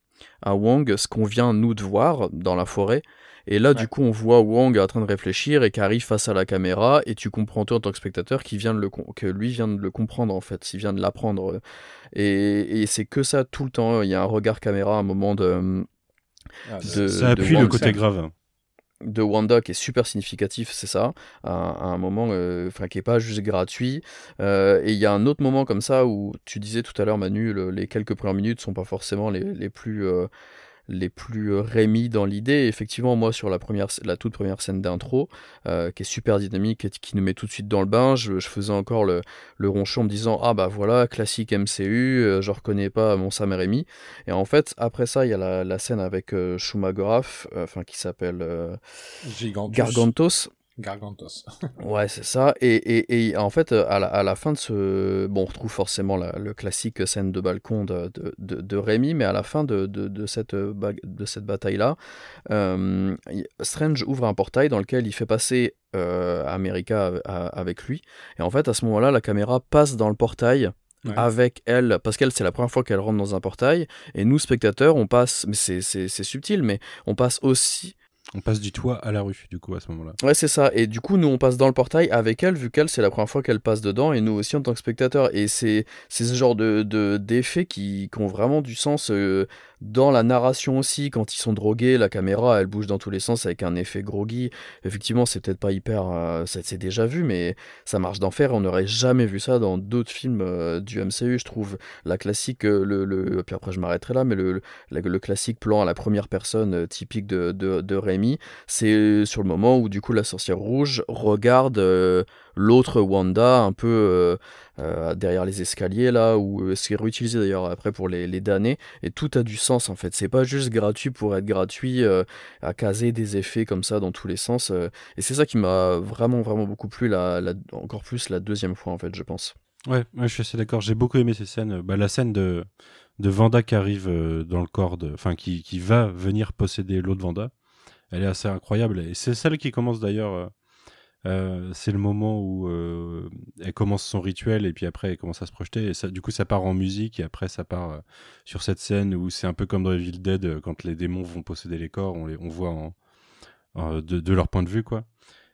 à Wang ce qu'on vient nous de voir dans la forêt et là, du coup, on voit Wang en train de réfléchir et qui arrive face à la caméra, et tu comprends toi en tant que spectateur qu'il vient de le que lui vient de le comprendre en fait, s'il vient de l'apprendre. Et, et c'est que ça tout le temps. Il y a un regard caméra, un moment de. Ah, ça appuie le côté grave de Wanda qui est super significatif, c'est ça, à, un moment euh, qui est pas juste gratuit. Euh, et il y a un autre moment comme ça où tu disais tout à l'heure, Manu, les quelques premières minutes sont pas forcément les, les plus euh, les plus euh, rémis dans l'idée. Effectivement, moi, sur la, première, la toute première scène d'intro, euh, qui est super dynamique et qui nous met tout de suite dans le bain, je, faisais encore le, le, ronchon en me disant Ah bah voilà, classique MCU, euh, je reconnais pas mon Sam Raimi. Et en fait, après ça, il y a la, la scène avec euh, enfin qui s'appelle Gargantos. Gargantos. ouais, c'est ça. Et, et, et, en fait, à la, à la, fin de ce. Bon, on retrouve forcément la, le classique scène de balcon de, de, de, de Rémi, mais à la fin de, de cette, de cette bataille-là, euh, Strange ouvre un portail dans lequel il fait passer euh, America avec lui. Et en fait, à ce moment-là, la caméra passe dans le portail. avec elle, parce qu'elle c'est la première fois qu'elle rentre dans un portail, et nous spectateurs on passe, mais c'est subtil, mais on passe aussi on passe du toit à la rue, du coup, à ce moment-là. Ouais, c'est ça. Et du coup, nous, on passe dans le portail avec elle, vu qu'elle, c'est la première fois qu'elle passe dedans, et nous aussi en tant que spectateurs. Et c'est ce genre de d'effets qui, qui, ont vraiment du sens. Euh, dans la narration aussi, quand ils sont drogués, la caméra elle bouge dans tous les sens avec un effet groggy. Effectivement, c'est peut-être pas hyper. Euh, c'est déjà vu, mais ça marche d'enfer. On n'aurait jamais vu ça dans d'autres films euh, du MCU, je trouve. La classique, euh, le, puis après je m'arrêterai là, mais le, classique plan à la première personne typique de, de, de Rémi, c'est sur le moment où du coup la sorcière rouge regarde l'autre Wanda, un peu derrière les escaliers là, où c'est réutilisé d'ailleurs après pour les, les damnés, et tout a du sens en fait. C'est pas juste gratuit pour être gratuit, à caser des effets comme ça dans tous les sens. et c'est ça qui m'a vraiment, vraiment beaucoup plu, encore plus la deuxième fois en fait, je pense. Ouais, je suis assez d'accord. J'ai beaucoup aimé ces scènes. Bah, la scène de, de Vanda qui arrive euh, dans le corps, enfin qui, qui va venir posséder l'autre Vanda, elle est assez incroyable. Et c'est celle qui commence d'ailleurs. Euh, euh, c'est le moment où elle commence son rituel et puis après elle commence à se projeter. Et ça, du coup, ça part en musique et après ça part sur cette scène où c'est un peu comme dans Evil Dead quand les démons vont posséder les corps, on les on voit en, de, de, leur point de vue quoi.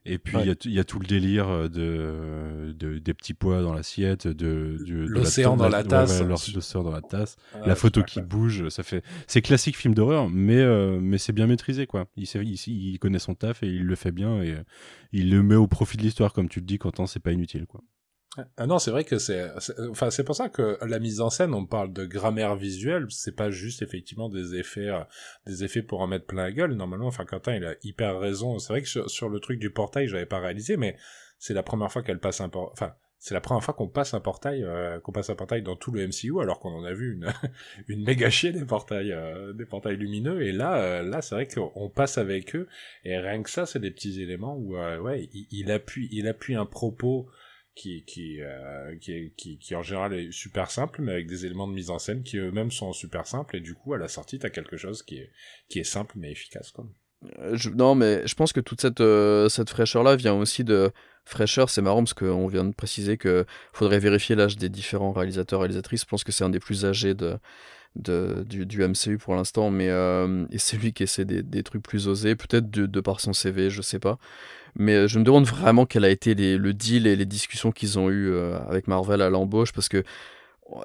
Et puis il y, a tout le délire euh, de, de des petits pois dans l'assiette, de, l'océan dans, la tasse, l'océan dans la tasse, la photo qui bouge, ça fait c'est classique film d'horreur, mais euh, mais c'est bien maîtrisé quoi. Il, il, il, connaît son taf et il le fait bien et euh, il le met au profit de l'histoire comme tu le dis Quentin, c'est pas inutile quoi. Ah non, c'est vrai que c'est, enfin, c'est pour ça que la mise en scène, on parle de grammaire visuelle, c'est pas juste effectivement des effets, euh, des effets pour en mettre plein la gueule. Normalement, enfin, Quentin, il a hyper raison. C'est vrai que sur, le truc du portail, j'avais pas réalisé, mais c'est la première fois qu'elle passe un portail, enfin, c'est la première fois qu'on passe un portail, euh, qu'on passe un portail dans tout le MCU, alors qu'on en a vu une, une méga chier des portails, euh, des portails lumineux. Et là, là, c'est vrai qu'on passe avec eux, et rien que ça, c'est des petits éléments où, ouais, il, il, appuie, il appuie un propos qui qui, euh, qui, qui, en général est super simple, mais avec des éléments de mise en scène qui eux-mêmes sont super simples, et du coup, à la sortie, t'as quelque chose qui est, qui est simple mais efficace. Quoi. Euh, non, mais je pense que toute cette, euh, cette fraîcheur-là vient aussi de. Fraîcheur, c'est marrant parce qu'on vient de préciser que faudrait vérifier l'âge des différents réalisateurs et réalisatrices. Je pense que c'est un des plus âgés de, de, du, MCU pour l'instant, mais euh, c'est lui qui essaie des, des trucs plus osés, peut-être de, de, par son CV, je sais pas. Mais euh, je me demande vraiment quel a été les, le deal et les discussions qu'ils ont eu euh, avec Marvel à l'embauche, parce que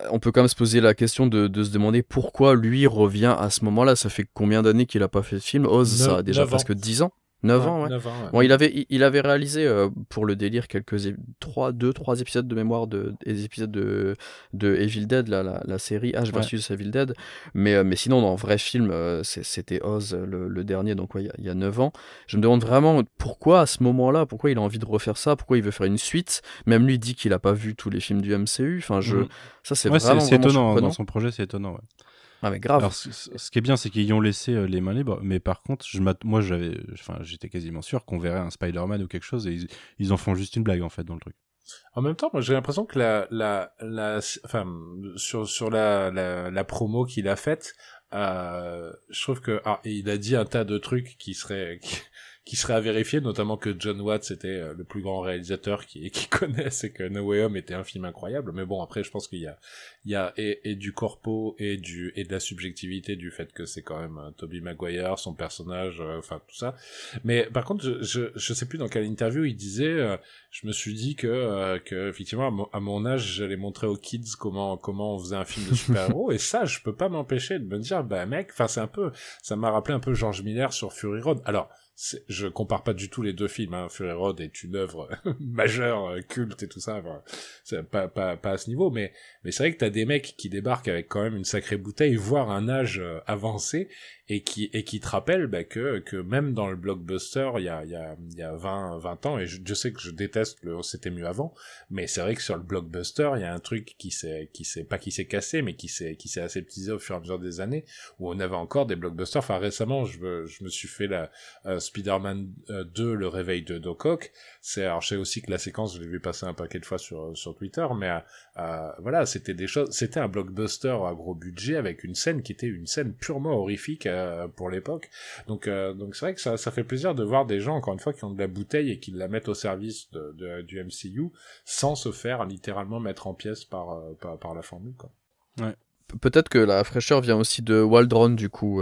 on peut quand même se poser la question de, de se demander pourquoi lui revient à ce moment-là. Ça fait combien d'années qu'il a pas fait de film? Oz, ça a déjà presque 10 ans. 9 ans, ouais. Bon, il avait, il, avait réalisé euh, pour le délire quelques 3, 2, 3 épisodes de mémoire de, des épisodes de, de Evil Dead, la, la, série H versus Evil Dead. Mais, euh, mais sinon, dans vrai film, euh, c'était Oz le, dernier, donc il y, a 9 ans. Je me demande vraiment pourquoi à ce moment-là, pourquoi il a envie de refaire ça, pourquoi il veut faire une suite. Même lui dit qu'il a pas vu tous les films du MCU. Enfin, je, mm. ça c'est vraiment, vraiment étonnant. Dans son projet, c'est étonnant. Ah mais grave. Alors, ce, qui est bien, c'est qu'ils ont laissé euh, les mains libres, mais par contre, je moi, j'avais, enfin, j'étais quasiment sûr qu'on verrait un Spider-Man ou quelque chose, et ils, en font juste une blague en fait dans le truc. En même temps, moi, j'ai l'impression que la, la, la, enfin, sur sur la la, la promo qu'il a faite, euh, je trouve que, ah, il a dit un tas de trucs qui seraient qui serait à vérifier, notamment que John Watts était euh, le plus grand réalisateur qui, qui connaisse et que No Way Home était un film incroyable. Mais bon, après, je pense qu'il y a, il y a et, du corpo et du et de la subjectivité du fait que c'est quand même euh, Toby Maguire, son personnage, euh, enfin tout ça. Mais par contre, je, je, je sais plus dans quelle interview il disait, je me suis dit que que effectivement à mon, âge, j'allais montrer aux kids comment comment on faisait un film de super-héros et ça, je peux pas m'empêcher de me dire, bah mec, enfin c'est un peu, ça m'a rappelé un peu George Miller sur Fury Road. Alors je compare pas du tout les deux films. Hein. Fury Road est une œuvre majeure, euh, culte et tout ça. Pas, pas à ce niveau, mais mais c'est vrai que t'as des mecs qui débarquent avec quand même une sacrée bouteille, voire un âge euh, avancé, et qui et qui te rappelle bah, que que même dans le blockbuster il y a il y a il y a 20 20 ans et je, sais que je déteste le c'était mieux avant mais c'est vrai que sur le blockbuster il y a un truc qui s'est qui s'est pas qui s'est cassé mais qui s'est qui s'est aseptisé au fur et à mesure des années où on avait encore des blockbusters. Enfin récemment je je me suis fait la euh, Spider-Man 2 euh, le réveil de Doc c'est alors je sais aussi que la séquence je l'ai vu passer un paquet de fois sur sur Twitter mais euh, voilà c'était des choses c'était un blockbuster à gros budget avec une scène qui était une scène purement horrifique euh, pour l'époque. Donc, euh, donc c'est vrai que ça, ça fait plaisir de voir des gens, encore une fois, qui ont de la bouteille et qui la mettent au service de, du MCU sans se faire littéralement mettre en pièces par, euh, par, la formule. Quoi. Ouais. Peut-être que la fraîcheur vient aussi de Waldron, du coup.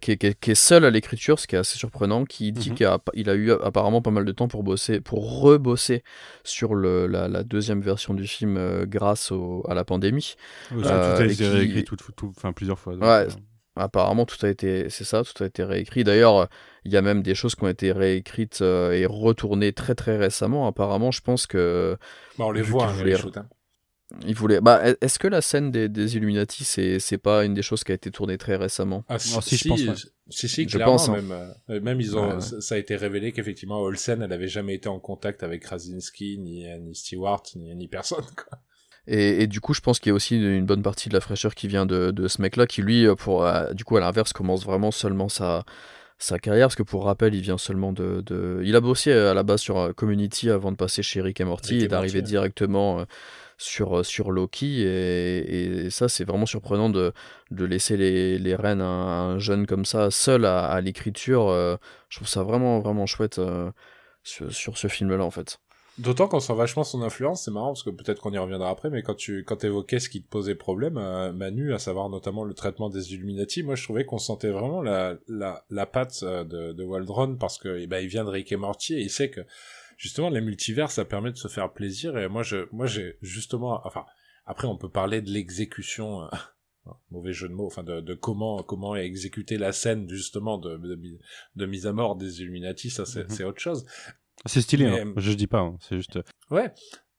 qui, est, qui, est, seul à l'écriture, ce qui est assez surprenant, qui dit mhm. qu'il a, il a, eu apparemment pas mal de temps pour bosser, pour rebosser sur le, la, deuxième version du film grâce au, à la pandémie. tout a été réécrit plusieurs fois. ouais, Apparemment, tout a été, c'est ça, tout a été réécrit. D'ailleurs, il y a même des choses qui ont été réécrites euh, et retournées très très récemment. Apparemment, je pense que. Bah, on les voit, hein, les hein. il voulait. Bah, e- est-ce que la scène des, des Illuminati, c'est c'est pas une des choses qui a été tournée très récemment? Ah, si, Alors, si, je pense, ouais. si, si, Je pense, hein. même, euh, même ils ont, Ouais, ouais. ça ça a été révélé qu'effectivement, Olsen, elle avait jamais été en contact avec Krasinski, ni, ni Stewart, ni, ni personne, quoi. Et, et du coup, je pense qu'il y a aussi une bonne partie de la fraîcheur qui vient de, de ce mec-là, qui lui, euh, pour, euh, du coup, à l'inverse, commence vraiment seulement sa, sa carrière, parce que pour rappel, il vient seulement de... de... Il a bossé euh, à la base sur Community avant de passer chez Rick et Morty Rick et et d'arriver ouais. directement euh, sur, sur Loki. Et, et ça, c'est vraiment surprenant de, de laisser les, les rênes à un jeune comme ça, seul à, à l'écriture. euh, je trouve ça vraiment, vraiment chouette euh, sur, sur ce film-là, en fait. D'autant qu'on sent vachement son influence, c'est marrant parce que peut-être qu'on y reviendra après, mais quand tu quand évoquais ce qui te posait problème, euh, Manu, à savoir notamment le traitement des Illuminati, moi je trouvais qu'on sentait vraiment la la, la patte euh, de, de Waldron parce que eh ben, il vient de Rick et Morty et il sait que justement les multivers ça permet de se faire plaisir et moi je moi j'ai justement enfin après on peut parler de l'exécution euh, mauvais jeu de mots enfin de, de comment comment est exécutée la scène justement de, de, de mise à mort des Illuminati ça c'est Mhm. c'est autre chose C'est stylé, Mais, hein. euh, je dis pas, hein. c'est juste. Ouais,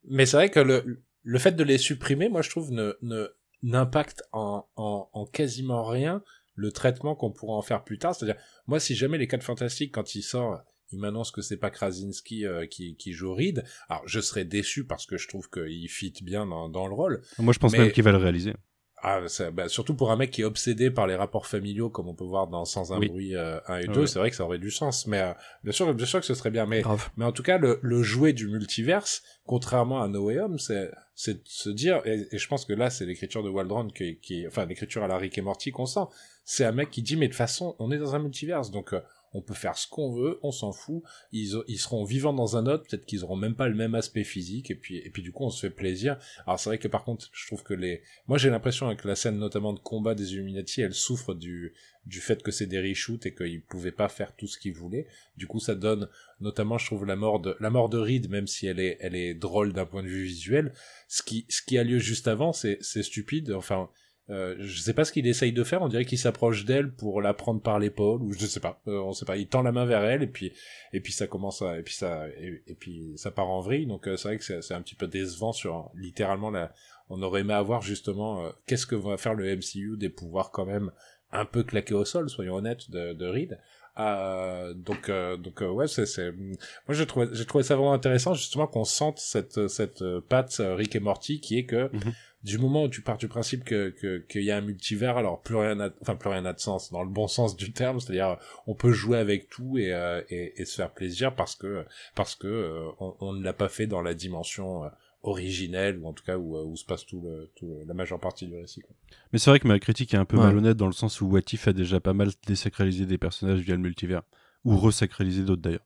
mais c'est vrai que le, le fait de les supprimer, moi je trouve, ne, ne, n'impacte en, en, en quasiment rien le traitement qu'on pourra en faire plus tard. C'est-à-dire, moi si jamais les 4 Fantastiques, quand ils sortent, ils m'annoncent que c'est pas Krasinski euh, qui, qui joue Reed, alors je serais déçu parce que je trouve qu'il fit bien dans, dans le rôle. Moi, je pense mais- même qu'il va le réaliser. Ah, ça- bah, surtout pour un mec qui est obsédé par les rapports familiaux, comme on peut voir dans Sans un Oui. bruit euh, 1 et Ouais, 2, ouais. c'est vrai que ça aurait du sens. Mais euh, bien sûr, bien sûr que ce serait bien. Mais mais en tout cas, le, le jouet du multiverse, contrairement à No Way Home, c'est, c'est de se dire, et, et je pense que là, c'est l'écriture de Waldron qui, qui, enfin, l'écriture à la Rick et Morty qu'on sent. C'est un mec qui dit, mais de toute façon, on est dans un multiverse, donc euh, on peut faire ce qu'on veut, on s'en fout. Ils, ils seront vivants dans un autre, peut-être qu'ils auront même pas le même aspect physique, et puis, et puis du coup, on se fait plaisir. Alors c'est vrai que par contre, je trouve que les, moi j'ai l'impression avec la scène notamment de combat des Illuminati, elle souffre du, du fait que c'est des reshoots et qu'ils pouvaient pas faire tout ce qu'ils voulaient. Du coup, ça donne notamment je trouve la mort de la mort de Reed même si elle est elle est drôle d'un point de vue visuel ce qui ce qui a lieu juste avant c'est c'est stupide enfin euh, je sais pas ce qu'il essaye de faire on dirait qu'il s'approche d'elle pour la prendre par l'épaule ou je sais pas euh, on sait pas il tend la main vers elle et puis et puis ça commence à et puis ça et, puis ça part en vrille donc euh, c'est vrai que c'est un petit peu décevant sur littéralement la on aurait aimé avoir justement euh, qu'est-ce que va faire le MCU des pouvoirs quand même un peu claqués au sol soyons honnêtes de, de Reed euh, donc euh, donc euh, ouais c'est moi j'ai trouvé j'ai trouvé ça vraiment intéressant justement qu'on sente cette cette euh, patte Rick et Morty qui est que Mhm. Du moment où tu pars du principe que que qu'il y a un multivers alors plus rien n'a enfin plus rien n'a de sens dans le bon sens du terme c'est-à-dire on peut jouer avec tout et euh, et, et se faire plaisir parce que parce que euh, on, on ne l'a pas fait dans la dimension euh, originelle ou en tout cas où, euh, où se passe tout le tout le- la majeure partie du récit quoi. Mais c'est vrai que ma critique est un peu Ouais. malhonnête dans le sens où What If a déjà pas mal désacralisé des personnages via le multivers. Ou resacralisé d'autres d'ailleurs.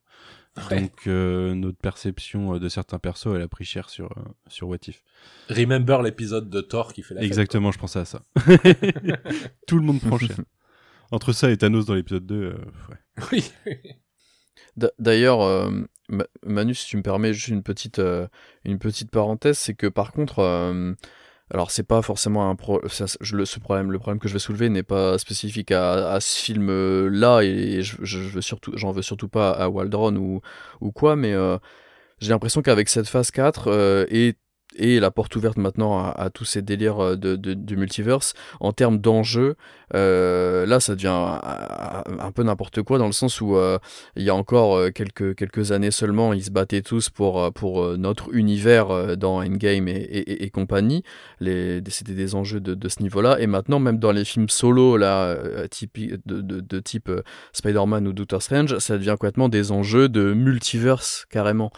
Ouais. Donc euh, notre perception euh, de certains persos, elle a pris cher sur, euh, sur What If. Remember l'épisode de Thor qui fait la fête, Exactement, je pensais à ça. Tout le monde prend cher. Entre ça et Thanos dans l'épisode 2, euh, ouais. Oui. D'a- D'ailleurs, euh, Ma- Manu, si tu me permets juste une petite, euh, une petite parenthèse, c'est que par contre, euh, alors c'est pas forcément un pro, je- le, problème, le problème que je vais soulever n'est pas spécifique à, à ce film-là et je, je veux surtout, j'en veux surtout pas à Waldron ou, ou quoi, mais euh, j'ai l'impression qu'avec cette phase 4 euh, et et la porte ouverte maintenant à, tous ces délires euh, de, de- du multiverse en termes d'enjeux euh, là ça devient un, peu n'importe quoi dans le sens où euh, il y a encore quelques, quelques années seulement, ils se battaient tous pour, pour notre univers dans Endgame et, compagnie. C'était des enjeux de, ce niveau-là. Et maintenant, même dans les films solo là, de, de, type Spider-Man ou Doctor Strange, ça devient complètement des enjeux de multiverse carrément.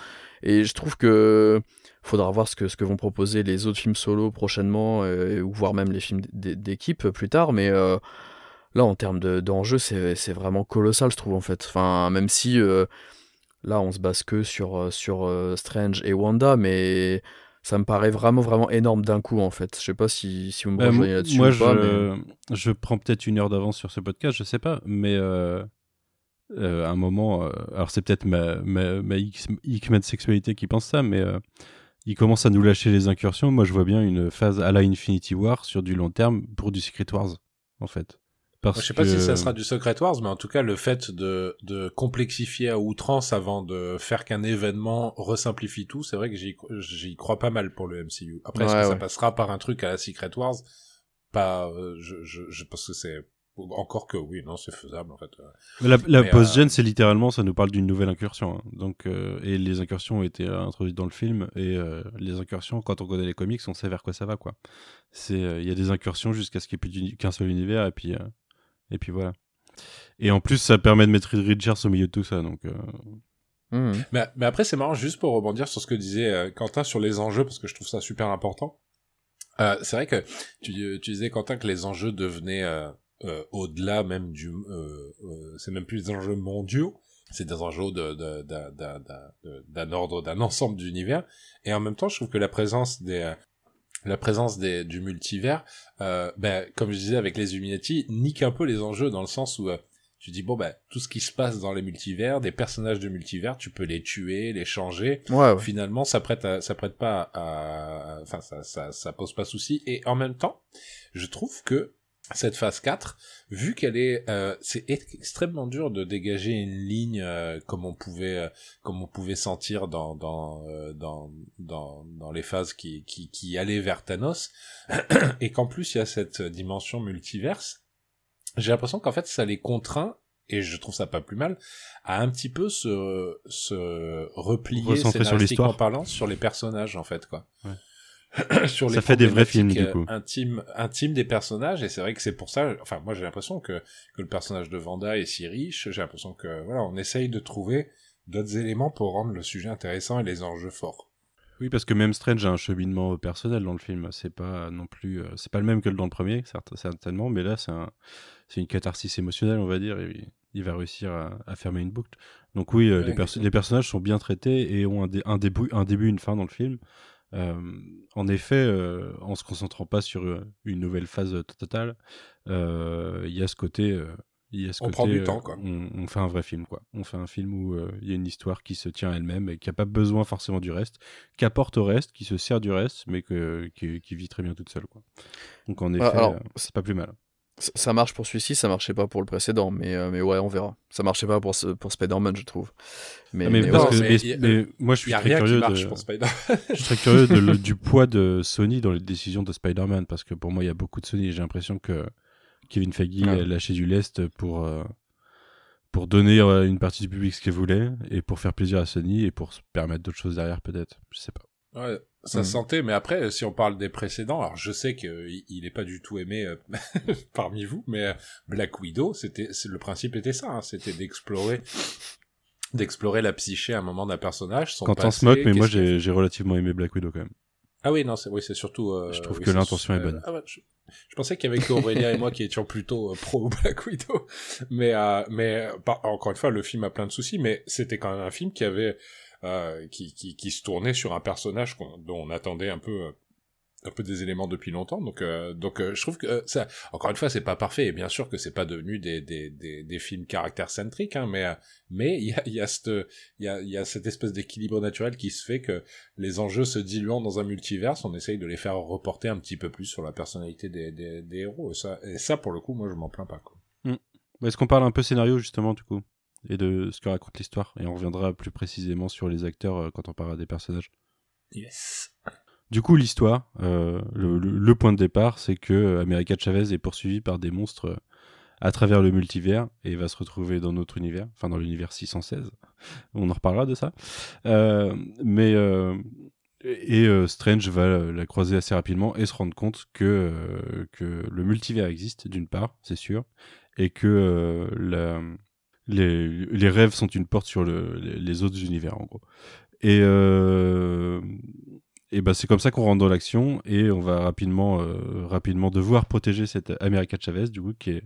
Et je trouve que faudra voir ce que, ce que vont proposer les autres films solo prochainement, euh, ou voire même les films d'équipe plus tard. Mais euh, là, en termes de- d'enjeux, c'est c'est vraiment colossal, je trouve, en fait. Enfin, même si euh, là, on se base que sur, euh, sur euh, Strange et Wanda, mais ça me paraît vraiment, vraiment énorme d'un coup, en fait. Je sais pas si, si vous me Euh, rejoignez là-dessus moi, ou pas, mais... je, je prends peut-être une heure d'avance sur ce podcast, je sais pas, mais euh, euh, à un moment, euh, alors c'est peut-être ma, ma, ma Hickman sexualité qui pense ça, mais euh, il commence à nous lâcher les incursions. Moi, je vois bien une phase à la Infinity War sur du long terme pour du Secret Wars, en fait. Parce je sais pas que... si ça sera du Secret Wars, mais en tout cas, le fait de, de complexifier à outrance avant de faire qu'un événement resimplifie tout, c'est vrai que j'y, j'y crois pas mal pour le MCU. Après, est-ce Ouais, que ça passera par un truc à la Secret Wars? Pas, euh, je, je, je pense que c'est, encore que oui, non, c'est faisable, en fait. La, la post-gen, euh, c'est littéralement, ça nous parle d'une nouvelle incursion. hein. Donc, euh, et les incursions ont été euh, introduites dans le film. Et euh, les incursions, quand on connaît les comics, on sait vers quoi ça va, quoi. C'est, euh, il y a des incursions jusqu'à ce qu'il n'y ait plus qu'un seul univers, et puis, euh, et puis voilà. Et en plus, ça permet de mettre Richards au milieu de tout ça. Donc, euh, Mhm. Mais, mais après, c'est marrant, juste pour rebondir sur ce que disait euh, Quentin sur les enjeux, parce que je trouve ça super important. Euh, c'est vrai que tu, tu disais, Quentin, que les enjeux devenaient euh, au-delà même du... Euh, euh, c'est même plus des enjeux mondiaux, c'est des enjeux de- de- d'un d'un- d'un- de- d'un ordre, d'un ensemble d'univers. Et en même temps, je trouve que la présence des... la présence des, du multivers, euh, ben, comme je disais avec les Illuminati, nique un peu les enjeux dans le sens où euh, tu dis bon ben tout ce qui se passe dans les multivers, des personnages de multivers, tu peux les tuer, les changer. Ouais, ouais. Finalement, ça prête à, ça prête pas à, enfin ça, ça, ça pose pas souci. Et en même temps, je trouve que cette phase 4, vu qu'elle est, euh, c'est ex- extrêmement dur de dégager une ligne euh, comme on pouvait, euh, comme on pouvait sentir dans dans euh, dans dans, dans les phases qui, qui qui allaient vers Thanos, et qu'en plus il y a cette dimension multiverse. J'ai l'impression qu'en fait ça les contraint et je trouve ça pas plus mal à un petit peu se se replier sur scénaristiquement l'histoire. parlant sur les personnages en fait quoi. Ouais. sur Ça fait des vrais films, du problématiques, coup. euh, intimes intimes des personnages et c'est vrai que c'est pour ça enfin moi j'ai l'impression que que le personnage de Vanda est si riche j'ai l'impression que voilà on essaye de trouver d'autres éléments pour rendre le sujet intéressant et les enjeux forts Oui, parce que même Strange a un cheminement personnel dans le film. C'est pas non plus, euh, c'est pas le même que dans le premier, certainement, mais là c'est un, c'est une catharsis émotionnelle, on va dire, et il- va réussir à, à fermer une boucle. Donc oui, euh, Ouais, les, perso- exactement. les personnages sont bien traités et ont un, dé- un début, un début, une fin dans le film. Euh, en effet, euh, en se concentrant pas sur euh, une nouvelle phase totale, euh, il y a ce côté. euh, il y a ce On côté, prend du euh, temps, quoi. On, on fait un vrai film, quoi. On fait un film où euh, il y a une histoire qui se tient elle-même et qui a pas besoin forcément du reste qui apporte au reste, qui se sert du reste, mais que, qui, qui vit très bien toute seule. Quoi. Donc en effet, Ah, euh, c'est pas plus mal. Ça- marche pour celui-ci, ça marchait pas pour le précédent, mais, euh, mais ouais, on verra. Ça marchait pas pour, ce- pour Spider-Man, je trouve. Mais, mais, mais parce ouais. que- mais mais- il y a- mais moi, je suis très curieux, de, je suis très curieux de le- du poids de Sony dans les décisions de Spider-Man, parce que pour moi, il y a beaucoup de Sony. et J'ai l'impression que Kevin Feige a lâché du lest pour, euh, pour donner à une partie du public ce qu'il voulait, et pour faire plaisir à Sony, et pour se permettre d'autres choses derrière, peut-être. Je sais pas. Ouais, ça se sentait, mais après, si on parle des précédents, alors je sais qu'il il est pas du tout aimé euh, parmi vous, mais euh, Black Widow, c'était, le principe était ça, hein, c'était d'explorer, d'explorer la psyché à un moment d'un personnage. Son Quand on se moque, mais moi, j'ai relativement aimé Black Widow quand même. Ah oui, non, c'est, oui, c'est surtout. euh, Je trouve oui, que l'intention est euh, bonne. ah ouais, je, je pensais qu'il y avait que Aurélien et moi qui étions plutôt euh, pro Black Widow, mais euh, mais euh, encore une fois, le film a plein de soucis, mais c'était quand même un film qui avait euh, qui, qui se tournait sur un personnage dont on attendait un peu. euh, un peu des éléments depuis longtemps donc euh, euh, je trouve que euh, ça encore une fois c'est pas parfait et bien sûr que c'est pas devenu des films caractère centriques hein, mais euh, il y a cette espèce d'équilibre naturel qui se fait que les enjeux se diluant dans un multiverse, on essaye de les faire reporter un petit peu plus sur la personnalité des, héros. Et ça, pour le coup, moi, je m'en plains pas. Quoi. Est-ce qu'on parle un peu scénario justement du coup? Et de ce que raconte l'histoire et on reviendra plus précisément sur les acteurs euh, quand on parlera des personnages. Yes. Du coup, l'histoire, euh, le, le- le point de départ, c'est que euh, America Chavez est poursuivi par des monstres à travers le multivers et va se retrouver dans notre univers, enfin dans l'univers 616. On en reparlera de ça. Euh, mais euh, et Strange va la croiser assez rapidement et se rendre compte que que le multivers existe d'une part, c'est sûr, et que la- les, rêves sont une porte sur le, les, autres univers en gros. Et euh, et ben c'est comme ça qu'on rentre dans l'action et on va rapidement euh, rapidement devoir protéger cette America Chavez du coup qui est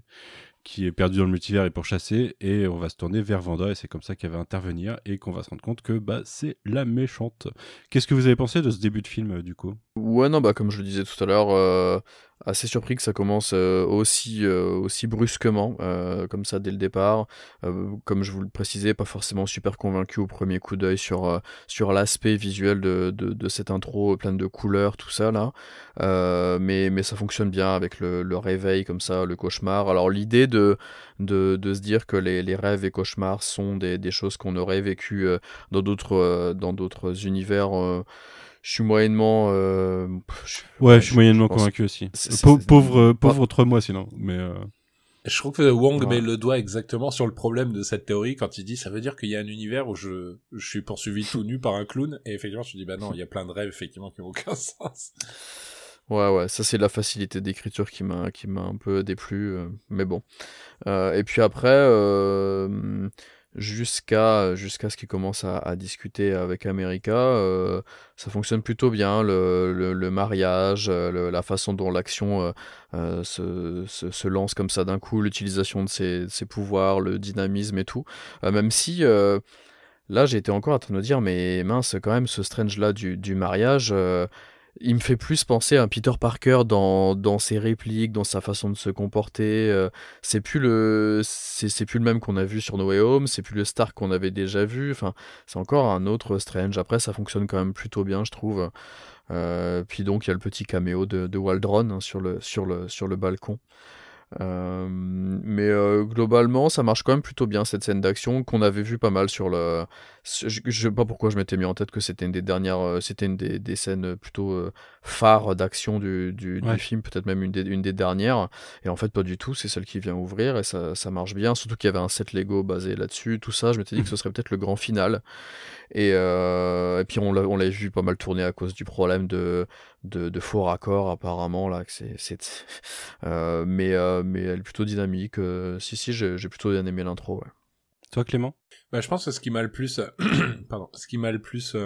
qui est perdue dans le multivers et pourchassée et on va se tourner vers Vanda et c'est comme ça qu'elle va intervenir et qu'on va se rendre compte que bah c'est la méchante. Qu'est-ce que vous avez pensé de ce début de film euh, du coup? Ouais, non, bah, comme je le disais tout à l'heure, assez surpris que ça commence euh, aussi, euh, aussi brusquement, euh, comme ça dès le départ. comme je vous le précisais, pas forcément super convaincu au premier coup d'œil sur, sur l'aspect visuel de, de, cette intro pleine de couleurs, tout ça là. mais, mais ça fonctionne bien avec le, le réveil comme ça, le cauchemar. Alors l'idée de, de, de, se dire que les, les, rêves et cauchemars sont des, des choses qu'on aurait vécues dans d'autres dans d'autres univers je suis moyennement. Euh, ouais, je suis moyennement convaincu aussi. pauvre, pauvre autre moi sinon, mais. Euh, je trouve que Wong met le doigt exactement sur le problème de cette théorie quand il dit ça veut dire qu'il y a un univers où je, je suis poursuivi tout nu par un clown et effectivement je dis bah non il y a plein de rêves effectivement qui n'ont aucun sens. Ouais ouais ça c'est la facilité d'écriture qui m'a qui m'a un peu déplu euh, mais bon et puis après jusqu'à ce qu'ils commencent à, à, discuter avec America. Euh, ça fonctionne plutôt bien, le, le, mariage, euh, la façon dont l'action euh, euh, se, se, lance comme ça d'un coup, l'utilisation de ses, ses, pouvoirs, le dynamisme et tout. même si là j'étais encore en train de dire, mais mince, quand même, ce Strange-là du, du mariage il me fait plus penser à Peter Parker dans, dans ses répliques, dans sa façon de se comporter. Euh, c'est plus le c'est plus le même qu'on a vu sur No Way Home, c'est plus le Stark qu'on avait déjà vu. Enfin, c'est encore un autre Strange. Après, ça fonctionne quand même plutôt bien, je trouve. Euh, puis donc, il y a le petit caméo de, Waldron hein, sur, le, sur, le, sur le balcon. Euh, mais euh, globalement, ça marche quand même plutôt bien cette scène d'action qu'on avait vu pas mal sur le. Je, je sais pas pourquoi je m'étais mis en tête que c'était une des dernières, euh, c'était une des, des, scènes plutôt phares d'action du, du, du, film, peut-être même une des, une des dernières. Et en fait, pas du tout. C'est celle qui vient ouvrir et ça, ça marche bien. Surtout qu'il y avait un set Lego basé là-dessus, tout ça. Je m'étais dit que ce serait peut-être le grand final. Et, et puis on l'a vu pas mal tourner à cause du problème de, de, de faux raccords apparemment là. Que c'est, euh, mais, euh, mais elle est plutôt dynamique. Euh, si si, j'ai plutôt bien aimé l'intro. Ouais. Toi Clément? Bah, je pense que ce qui m'a le plus, pardon, ce qui m'a le plus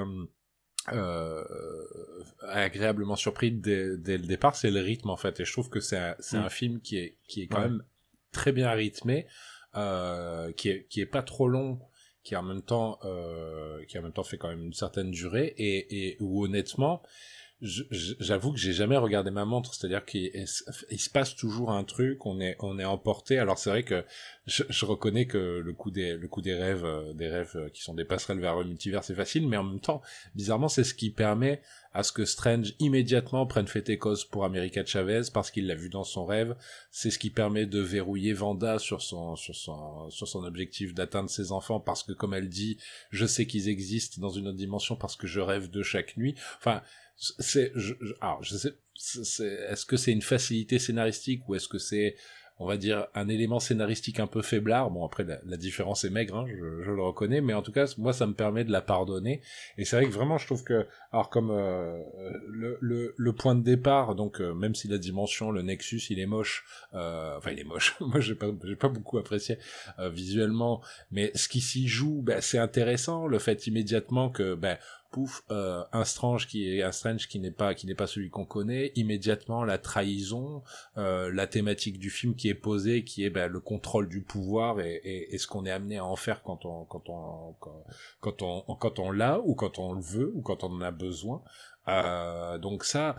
euh, agréablement surpris dès, dès, le départ, c'est le rythme en fait. Et je trouve que c'est un, c'est mm. un film qui est qui est quand même très bien rythmé, euh, qui est qui est pas trop long qui en même temps euh, qui en même temps fait quand même une certaine durée et, et où honnêtement j'avoue que j'ai jamais regardé ma montre, c'est-à-dire qu'il se passe toujours un truc, on est on est emporté. Alors c'est vrai que je, reconnais que le coup des le coup des rêves, euh, des rêves euh, qui sont des passerelles vers le multivers, c'est facile, mais en même temps, bizarrement, c'est ce qui permet à ce que Strange immédiatement prenne fait et cause pour America Chavez parce qu'il l'a vu dans son rêve. C'est ce qui permet de verrouiller Vanda sur son sur son sur son objectif d'atteindre ses enfants parce que comme elle dit, je sais qu'ils existent dans une autre dimension parce que je rêve de chaque nuit. Enfin, c'est, je, alors, je sais, est-ce que c'est une facilité scénaristique ou est-ce que c'est, on va dire, un élément scénaristique un peu faiblard? Bon, après, la, différence est maigre, hein, je, je, le reconnais, mais en tout cas, moi, ça me permet de la pardonner. Et c'est vrai que vraiment, je trouve que, alors, comme euh, le, le, le, point de départ, donc, euh, même si la dimension, le Nexus, il est moche, euh, enfin, il est moche. moi, j'ai pas, j'ai pas beaucoup apprécié euh, visuellement, mais ce qui s'y joue, ben, c'est intéressant. Le fait immédiatement que, ben, euh, un Strange qui est un Strange qui n'est pas qui n'est pas celui qu'on connaît, immédiatement la trahison, euh, la thématique du film qui est posée, qui est ben, le contrôle du pouvoir et, et, et ce qu'on est amené à en faire quand on quand on quand, on quand on l'a ou quand on le veut ou quand on en a besoin. Euh, donc ça,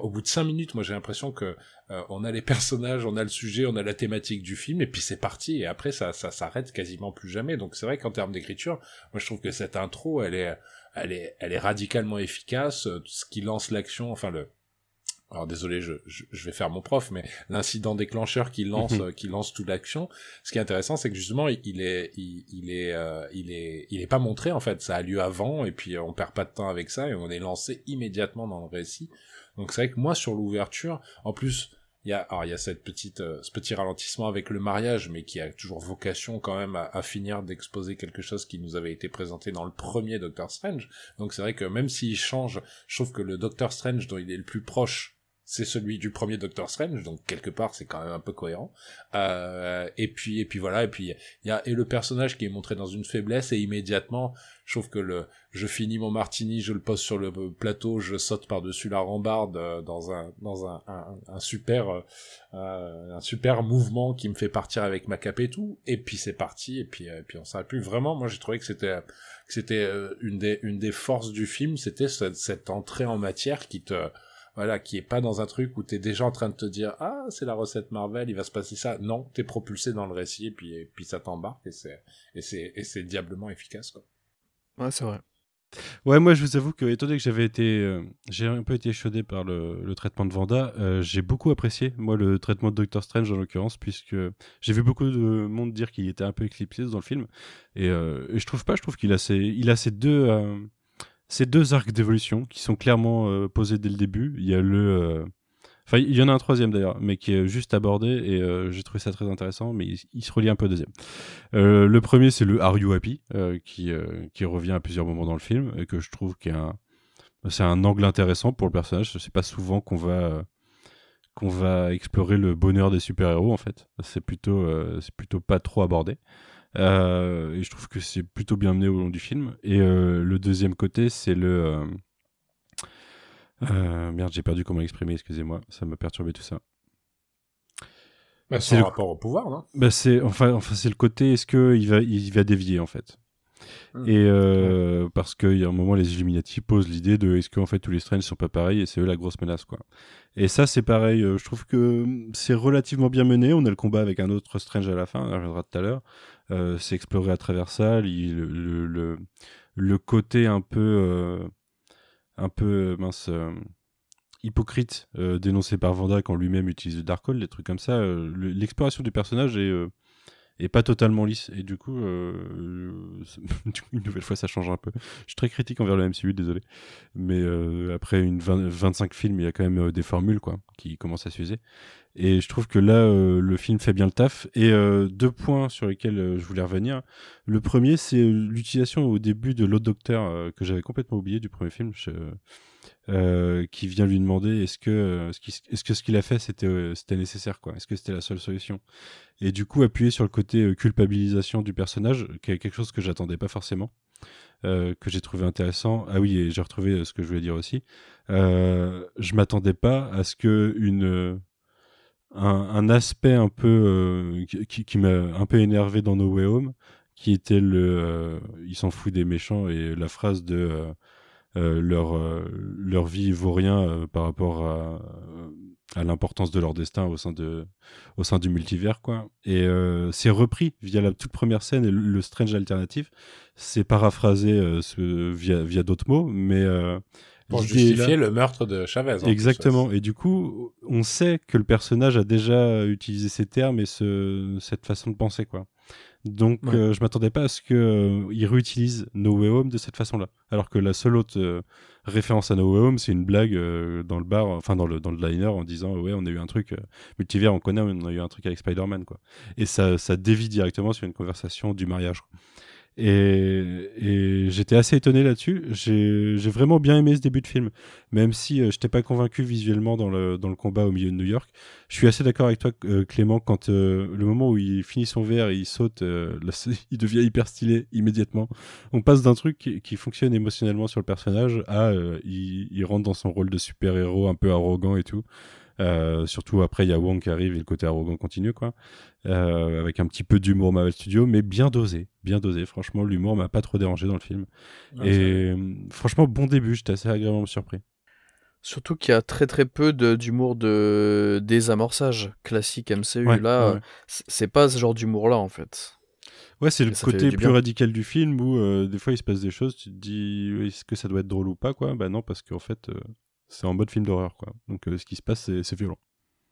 au bout de cinq minutes, moi j'ai l'impression que euh, on a les personnages, on a le sujet, on a la thématique du film, et puis c'est parti. Et après ça, ça s'arrête quasiment plus jamais. Donc c'est vrai qu'en termes d'écriture, moi je trouve que cette intro, elle est, elle est, elle est radicalement efficace. Euh, ce qui lance l'action, enfin le, alors désolé, je, je, vais faire mon prof, mais l'incident déclencheur qui lance, mhm. qui lance toute l'action. Ce qui est intéressant, c'est que justement, il est, il, il est, euh, il est, il est pas montré en fait. Ça a lieu avant, et puis on perd pas de temps avec ça, et on est lancé immédiatement dans le récit. Donc c'est vrai que moi, sur l'ouverture, en plus, il y a, alors il y a cette petite, euh, ce petit ralentissement avec le mariage, mais qui a toujours vocation quand même à, finir d'exposer quelque chose qui nous avait été présenté dans le premier Doctor Strange. Donc c'est vrai que même s'il change, je trouve que le Doctor Strange dont il est le plus proche c'est celui du premier Doctor Strange, donc quelque part c'est quand même un peu cohérent. Euh, et puis et puis voilà, et puis il y a et le personnage qui est montré dans une faiblesse et immédiatement, je trouve que le je finis mon martini, je le pose sur le plateau, je saute par dessus la rambarde euh, dans un dans un, un, super euh, un super mouvement qui me fait partir avec ma cape et tout. Et puis c'est parti et puis et puis on s'arrête plus. Vraiment, moi j'ai trouvé que c'était que c'était une des une des forces du film, c'était cette, cette entrée en matière qui te voilà, qui est pas dans un truc où t'es déjà en train de te dire ah c'est la recette Marvel, il va se passer ça. Non, t'es propulsé dans le récit et puis puis ça t'embarque et c'est et c'est et c'est diablement efficace. Ouais, c'est vrai. Ouais, moi je vous avoue que, étant donné que j'avais été. euh, j'ai un peu été chaudé par le, le traitement de Vanda, euh, j'ai beaucoup apprécié, moi, le traitement de Doctor Strange en l'occurrence, puisque j'ai vu beaucoup de monde dire qu'il était un peu éclipsé dans le film. Et, euh, et je trouve pas, je trouve qu'il a ces, il a ces deux. Ces deux arcs d'évolution qui sont clairement euh, posés dès le début. Il y a le. euh, il y en a un troisième d'ailleurs, mais qui est juste abordé et euh, j'ai trouvé ça très intéressant, mais il, se relie un peu au deuxième. Le premier, c'est le Are You Happy, qui, qui revient à plusieurs moments dans le film et que je trouve qu'il c'est un angle intéressant pour le personnage. C'est pas souvent qu'on va qu'on va explorer le bonheur des super-héros en fait. C'est plutôt c'est plutôt pas trop abordé. Euh, et je trouve que c'est plutôt bien mené au long du film. Et euh, le deuxième côté, c'est le euh, merde, j'ai perdu comment l'exprimer. Excusez-moi, ça m'a perturbé tout ça. Bah, C'est le- rapport au pouvoir, non? Bah c'est enfin enfin c'est le côté est-ce que il va il va dévier en fait? Hmm. Et parce qu'il y a un moment les Illuminati posent l'idée de est-ce qu'en fait tous les Strange sont pas pareils et c'est eux la grosse menace quoi. Et ça c'est pareil, je trouve que c'est relativement bien mené. On a le combat avec un autre Strange à la fin, on reviendra tout à l'heure. Euh, c'est exploré à travers ça, le, côté un peu euh, un peu mince. euh, hypocrite euh, dénoncé par Vanda quand lui-même utilise le Darkhold, des trucs comme ça. euh, le- L'exploration du personnage est, euh, est pas totalement lisse et du coup, euh, une nouvelle fois ça change un peu. Je suis très critique envers le MCU, désolé, mais euh, après une 20 25 films, il y a quand même euh, des formules quoi qui commencent à s'user. Et je trouve que là, le film fait bien le taf. Et deux points sur lesquels je voulais revenir. Le premier, c'est l'utilisation au début de l'autre docteur que j'avais complètement oublié du premier film. Je- euh, qui vient lui demander est-ce que euh, ce que ce qu'il a fait c'était euh, c'était nécessaire quoi? Est-ce que c'était la seule solution? Et du coup appuyer sur le côté culpabilisation du personnage quelque chose que j'attendais pas forcément que j'ai trouvé intéressant. Ah oui et j'ai retrouvé ce que je voulais dire aussi. Je m'attendais pas à ce que une un, aspect un peu qui- qui, m'a un peu énervé dans No Way Home qui était le il s'en fout des méchants et la phrase de leur, euh, leur vie vaut rien euh, par rapport à, à l'importance de leur destin au sein, de, au sein du multivers. Quoi. Et euh, c'est repris via la toute première scène et le, le Strange alternatif. C'est paraphrasé euh, ce- via, via d'autres mots, mais euh, Pour là. justifier le meurtre de Chavez. plus, Exactement. Et du coup, on sait que le personnage a déjà utilisé ces termes et ce, cette façon de penser, quoi. Donc, Ouais. euh, je m'attendais pas à ce que euh, il réutilise No Way Home de cette façon-là. Alors que la seule autre euh, référence à No Way Home, c'est une blague euh, dans le bar, enfin dans le dans le diner, en disant ouais, on a eu un truc multivers, on connaît, on a eu un truc avec Spider-Man, quoi. Et ça ça dévie directement sur une conversation du mariage. Et, et j'étais assez étonné là-dessus. J'ai vraiment bien aimé ce début de film même si euh, je t'ai pas convaincu visuellement dans le, dans le combat au milieu de New York. Je suis assez d'accord avec toi, euh, Clément, quand euh, le moment où il finit son verre et il saute, euh, il devient hyper stylé immédiatement. On passe d'un truc qui, qui fonctionne émotionnellement sur le personnage à il, il rentre dans son rôle de super-héros un peu arrogant et tout. Euh, surtout après, il y a Wong qui arrive et le côté arrogant continue, quoi. Euh, avec un petit peu d'humour Marvel Studio, mais bien dosé, bien dosé. Franchement, l'humour m'a pas trop dérangé dans le film. Et euh, franchement, bon début, j'étais assez agréablement surpris. Surtout qu'il y a très très peu de- d'humour de désamorçage classique MCU. Ouais, Là, ouais, ouais. c- c'est pas ce genre d'humour-là en fait. Ouais, c'est le côté plus radical du film où euh, des fois il se passe des choses, tu te dis est-ce que ça doit être drôle ou pas quoi? Bah non, parce qu'en fait euh, c'est en mode film d'horreur quoi. Donc euh, ce qui se passe c'est violent.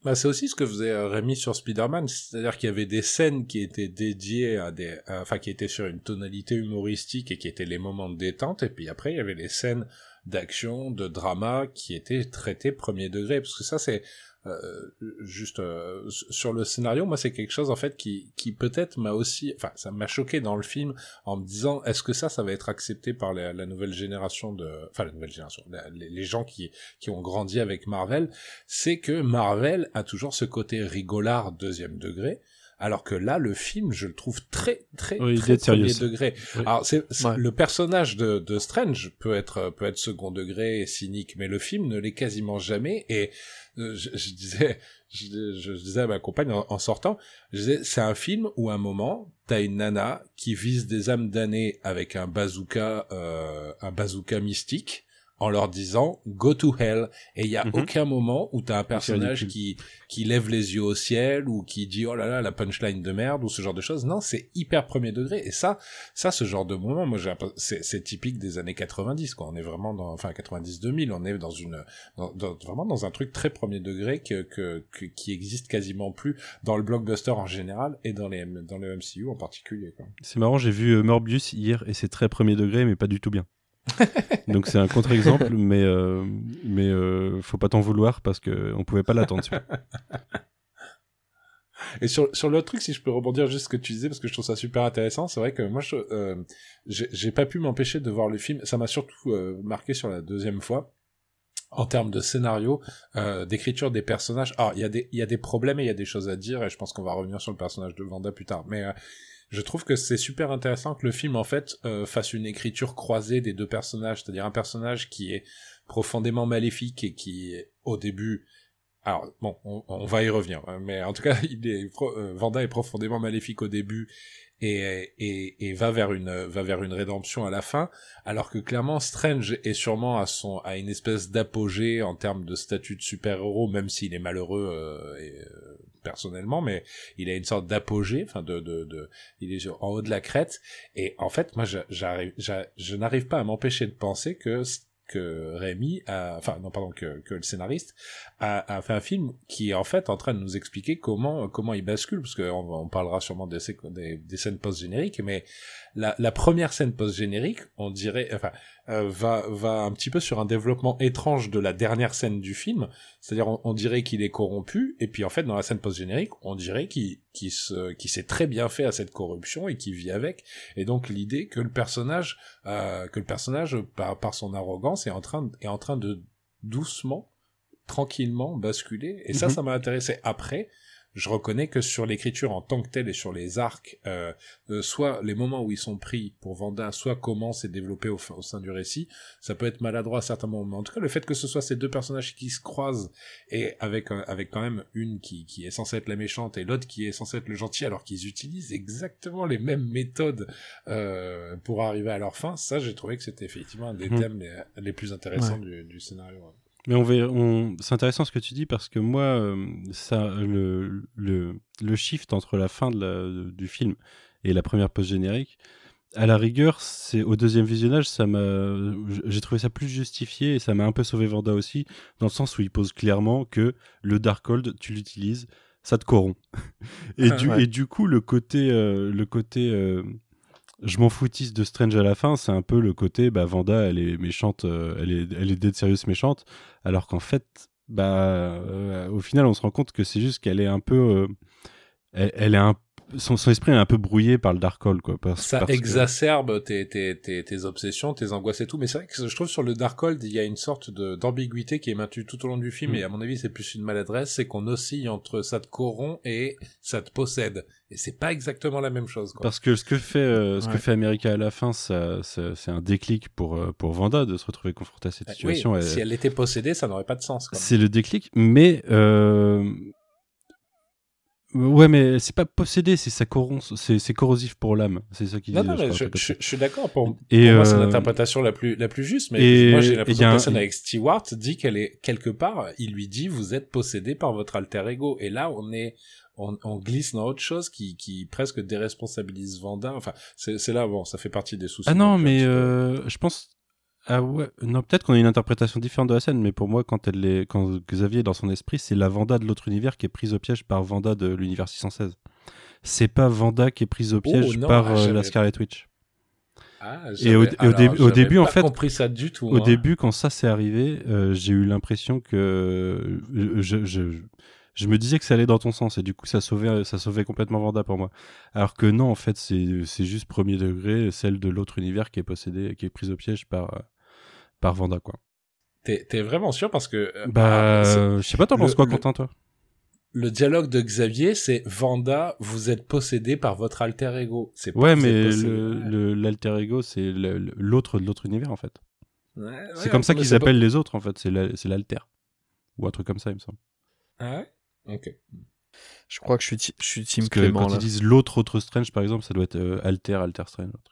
Bah, c'est aussi ce que faisait euh, Rémi sur Spider-Man, c'est-à-dire qu'il y avait des scènes qui étaient dédiées à des, enfin qui étaient sur une tonalité humoristique et qui étaient les moments de détente, et puis après il y avait les scènes d'action, de drama qui étaient traitées premier degré, parce que ça c'est euh, juste euh, sur le scénario, moi c'est quelque chose en fait qui, qui peut-être m'a aussi, enfin ça m'a choqué dans le film en me disant est-ce que ça ça va être accepté par la, nouvelle génération de, enfin la nouvelle génération, les, les gens qui qui ont grandi avec Marvel, c'est que Marvel a toujours ce côté rigolard deuxième degré, alors que là, le film, je le trouve très, très, Oui, il très premier degré. Oui. Alors, c'est, c'est- Ouais. le personnage de, de Strange peut être, peut être second degré et cynique, mais le film ne l'est quasiment jamais. Et euh, je, je disais, je, je disais à ma compagne en, en sortant, je disais, c'est un film où à un moment, t'as une nana qui vise des âmes damnées avec un bazooka, euh, un bazooka mystique en leur disant go to hell et il y a Mhm. aucun moment où t'as un personnage qui qui lève les yeux au ciel ou qui dit oh là là la punchline de merde ou ce genre de choses non c'est hyper premier degré et ça ça ce genre de moment moi c'est c'est typique des années 90 quoi on est vraiment dans enfin 90 2000 on est dans une dans, dans- vraiment dans un truc très premier degré que, que, que- qui existe quasiment plus dans le blockbuster en général et dans les dans le MCU en particulier quoi. C'est marrant, j'ai vu euh, Morbius hier et c'est très premier degré, mais pas du tout bien. Donc c'est un contre-exemple, mais euh, mais euh, faut pas t'en vouloir parce que on pouvait pas l'attendre. Et sur, sur l'autre truc, si je peux rebondir juste ce que tu disais, parce que je trouve ça super intéressant, c'est vrai que moi, euh, j'ai j'ai pas pu m'empêcher de voir le film. Ça m'a surtout euh, marqué sur la deuxième fois. En termes de scénario, euh, d'écriture des personnages. Alors, il y, a des- y a des problèmes et il y a des choses à dire, et je pense qu'on va revenir sur le personnage de Vanda plus tard. Mais euh, je trouve que c'est super intéressant que le film, en fait, euh, fasse une écriture croisée des deux personnages. C'est-à-dire un personnage qui est profondément maléfique et qui, au début, alors bon, on, va y revenir, hein, mais en tout cas, il est euh, Vanda est profondément maléfique au début et, et, et va vers une va vers une rédemption à la fin, alors que clairement Strange est sûrement à son à une espèce d'apogée en termes de statut de super-héros, même s'il est malheureux euh, et, euh, personnellement, mais il a une sorte d'apogée, enfin de, de de il est en haut de la crête. Et en fait moi je- j'arrive j'a- je n'arrive pas à m'empêcher de penser que que Rémi enfin non pardon que, le scénariste a, fait un film qui est en fait en train de nous expliquer comment comment il bascule parce qu'on on parlera sûrement des, des scènes post génériques mais la, la première scène post générique on dirait enfin euh, va va un petit peu sur un développement étrange de la dernière scène du film. C'est-à-dire on, on dirait qu'il est corrompu et puis en fait dans la scène post générique on dirait qu'il qu'il se qu'il s'est très bien fait à cette corruption et qu'il vit avec. Et donc l'idée que le personnage euh, que le personnage par, par son arrogance est en train de- est en train de doucement tranquillement basculer. Et ça Mhm. ça m'a intéressé après je reconnais que sur l'écriture en tant que telle et sur les arcs, euh, euh, soit les moments où ils sont pris pour Vanda, soit comment c'est développé au, au sein du récit, ça peut être maladroit à certains moments. Mais en tout cas, le fait que ce soit ces deux personnages qui se croisent et avec avec quand même une qui, qui est censée être la méchante et l'autre qui est censée être le gentil, alors qu'ils utilisent exactement les mêmes méthodes euh, pour arriver à leur fin, ça j'ai trouvé que c'était effectivement un des Mhm. thèmes les, les plus intéressants du, du scénario. Mais on on... c'est intéressant ce que tu dis parce que moi, euh, ça, le, le, le shift entre la fin de la- du film et la première pause générique, à la rigueur, c'est au deuxième visionnage, ça m'a, j'ai trouvé ça plus justifié et ça m'a un peu sauvé Vanda aussi, dans le sens où il pose clairement que le Darkhold, tu l'utilises, ça te corrompt. et, Ah, du, ouais. et du coup, le côté, euh, le côté, euh, je m'en foutisse de Strange à la fin, c'est un peu le côté, bah Vanda, elle est méchante, euh, elle est, elle est dead serious méchante, alors qu'en fait, bah, euh, au final, on se rend compte que c'est juste qu'elle est un peu, euh, elle, elle est un, son, son esprit est un peu brouillé par le Darkhold, quoi. Parce, ça parce que- exacerbe tes, tes, tes, tes obsessions, tes angoisses et tout. Mais c'est vrai que je trouve sur le Darkhold, il y a une sorte d'ambiguïté qui est maintenue tout au long du film. Mm. Et à mon avis, c'est plus une maladresse, c'est qu'on oscille entre ça te corrompt et ça te possède. Et c'est pas exactement la même chose. Quoi. Parce que ce que fait, euh, ce que fait America à la fin, ça, ça- c'est un déclic pour, euh, pour Vanda de se retrouver confrontée à cette situation. Oui, Elle- si elle était possédée, ça n'aurait pas de sens. Quoi. C'est le déclic, mais euh, ouais, mais c'est pas possédé, c'est ça c'est corrosif pour l'âme. C'est ça qu'ils Non, non, je mais je, suis d'accord. Pour, pour moi, c'est euh, l'interprétation la plus, la plus juste. Mais et- moi, j'ai l'impression que un- avec Stewart dit qu'elle est quelque part, il lui dit, vous êtes possédé par votre alter ego. Et là, on est, on, on glisse dans autre chose qui, qui presque déresponsabilise Vanda. Enfin, c'est c'est là, bon, ça fait partie des soucis. Ah non, mais euh, je pense. Ah ouais, non, peut-être qu'on a une interprétation différente de la scène, mais pour moi, quand, elle est... quand Xavier est dans son esprit, c'est la Vanda de l'autre univers qui est prise au piège par Vanda de l'univers 616. C'est pas Vanda qui est prise au piège non, par ah, euh, la Scarlet Witch. Ah, et au- au début- au j'avais début, en pas fait, compris ça du tout. Au hein. début, quand ça s'est arrivé, euh, j'ai eu l'impression que je, je, je me disais que ça allait dans ton sens et du coup ça sauvait, ça sauvait complètement Vanda pour moi. Alors que non, en fait, c'est c'est juste premier degré, celle de l'autre univers qui est possédée, qui est prise au piège par, euh, par Vanda, quoi. T'es vraiment sûr parce que euh, Bah, ah, euh, je sais pas, t'en le- penses quoi, Quentin, toi? le dialogue de Xavier, c'est Vanda, vous êtes possédé par votre alter ego. C'est pas Ouais, mais possédé. le- le- l'alter ego, c'est l'autre de l'autre univers, en fait. Ouais, C'est comme ça qu'ils pas- appellent les autres, en fait. C'est la- c'est l'alter. Ou un truc comme ça, il me semble. Ah ouais? Ok. Je crois que je suis, je suis Team Parce que quand là. ils disent l'autre autre Strange, par exemple, ça doit être euh, Alter, Alter Strange. l'autre.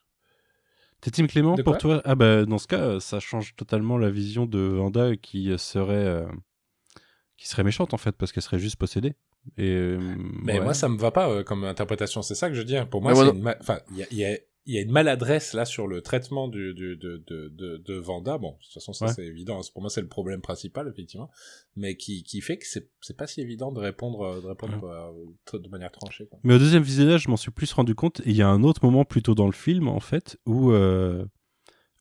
T'es Team Clément De pour toi? Ah bah dans ce cas, euh, ça change totalement la vision de Vanda qui euh, serait euh, qui serait méchante en fait parce qu'elle serait juste possédée. Et euh, Mais ouais. moi, ça me va pas euh, comme interprétation. C'est ça que je dis. hein. Pour moi, une ma- enfin, il y a, il y, a, il y a une maladresse là sur le traitement du, du, de, de, de, de Vanda. Bon, de toute façon, ça Ouais. c'est évident. Pour moi, c'est le problème principal, effectivement. Mais qui, qui fait que c'est, pas si évident de répondre, euh, de répondre euh, de manière tranchée. Quoi. Mais au deuxième visionnage, je m'en suis plus rendu compte. Et il y a un autre moment plutôt dans le film, en fait, où, euh,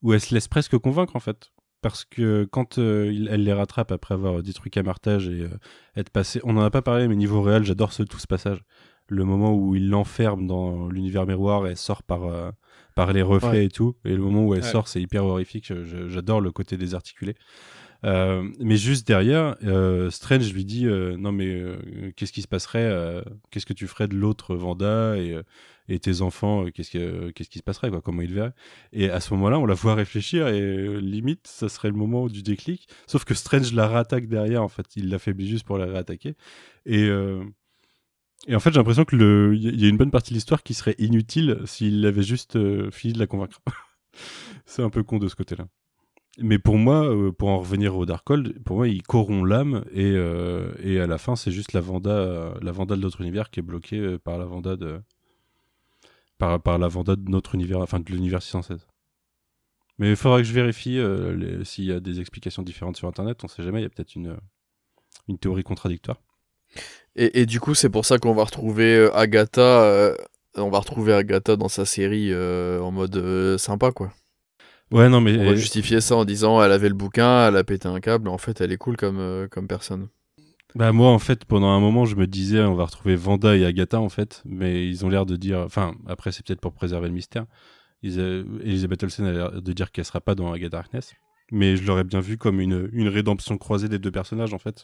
où elle se laisse presque convaincre, en fait. Parce que quand euh, il- elle les rattrape après avoir détruit Camartage et euh, être passé. On n'en a pas parlé, mais niveau réel, j'adore ce, tout ce passage. Le moment où il l'enferme dans l'univers miroir et sort par, euh, par les reflets Ouais. et tout. Et le moment où elle Ouais. sort, c'est hyper horrifique. J'adore le côté désarticulé. Euh, mais juste derrière, euh, Strange lui dit non mais qu'est-ce qui se passerait Qu'est-ce que tu ferais de l'autre Vanda et, et tes enfants Qu'est-ce que qu'est-ce qui se passerait quoi Comment ils le verraient Et à ce moment-là, on la voit réfléchir et limite, ça serait le moment du déclic. Sauf que Strange la réattaque derrière. En fait, il l'affaiblit juste pour la réattaquer. Et et en fait, j'ai l'impression que le y a une bonne partie de l'histoire qui serait inutile s'il avait juste euh, fini de la convaincre. C'est un peu con de ce côté-là. Mais pour moi, euh, pour en revenir au Darkhold, pour moi, il corrompt l'âme et, euh, et à la fin, c'est juste la Vanda, la Vanda de l'autre univers qui est bloquée par la Vanda de par, par la Vanda de notre univers, enfin de l'univers 616. Mais il faudra que je vérifie s'il y a des explications différentes sur Internet. On sait jamais, il y a peut-être une une théorie contradictoire. Et, et du coup, c'est pour ça qu'on va retrouver euh, Agatha. euh, on va retrouver Agatha dans sa série euh, en mode sympa, quoi. Ouais, non, mais On va justifier ça en disant elle avait le bouquin, elle a pété un câble. En fait, elle est cool comme, comme personne. Bah moi en fait pendant un moment je me disais on va retrouver Vanda et Agatha en fait mais ils ont l'air de dire enfin après c'est peut-être pour préserver le mystère ils, euh, Elizabeth Olsen a l'air de dire qu'elle sera pas dans Agatha Harkness mais je l'aurais bien vu comme une, une rédemption croisée des deux personnages en fait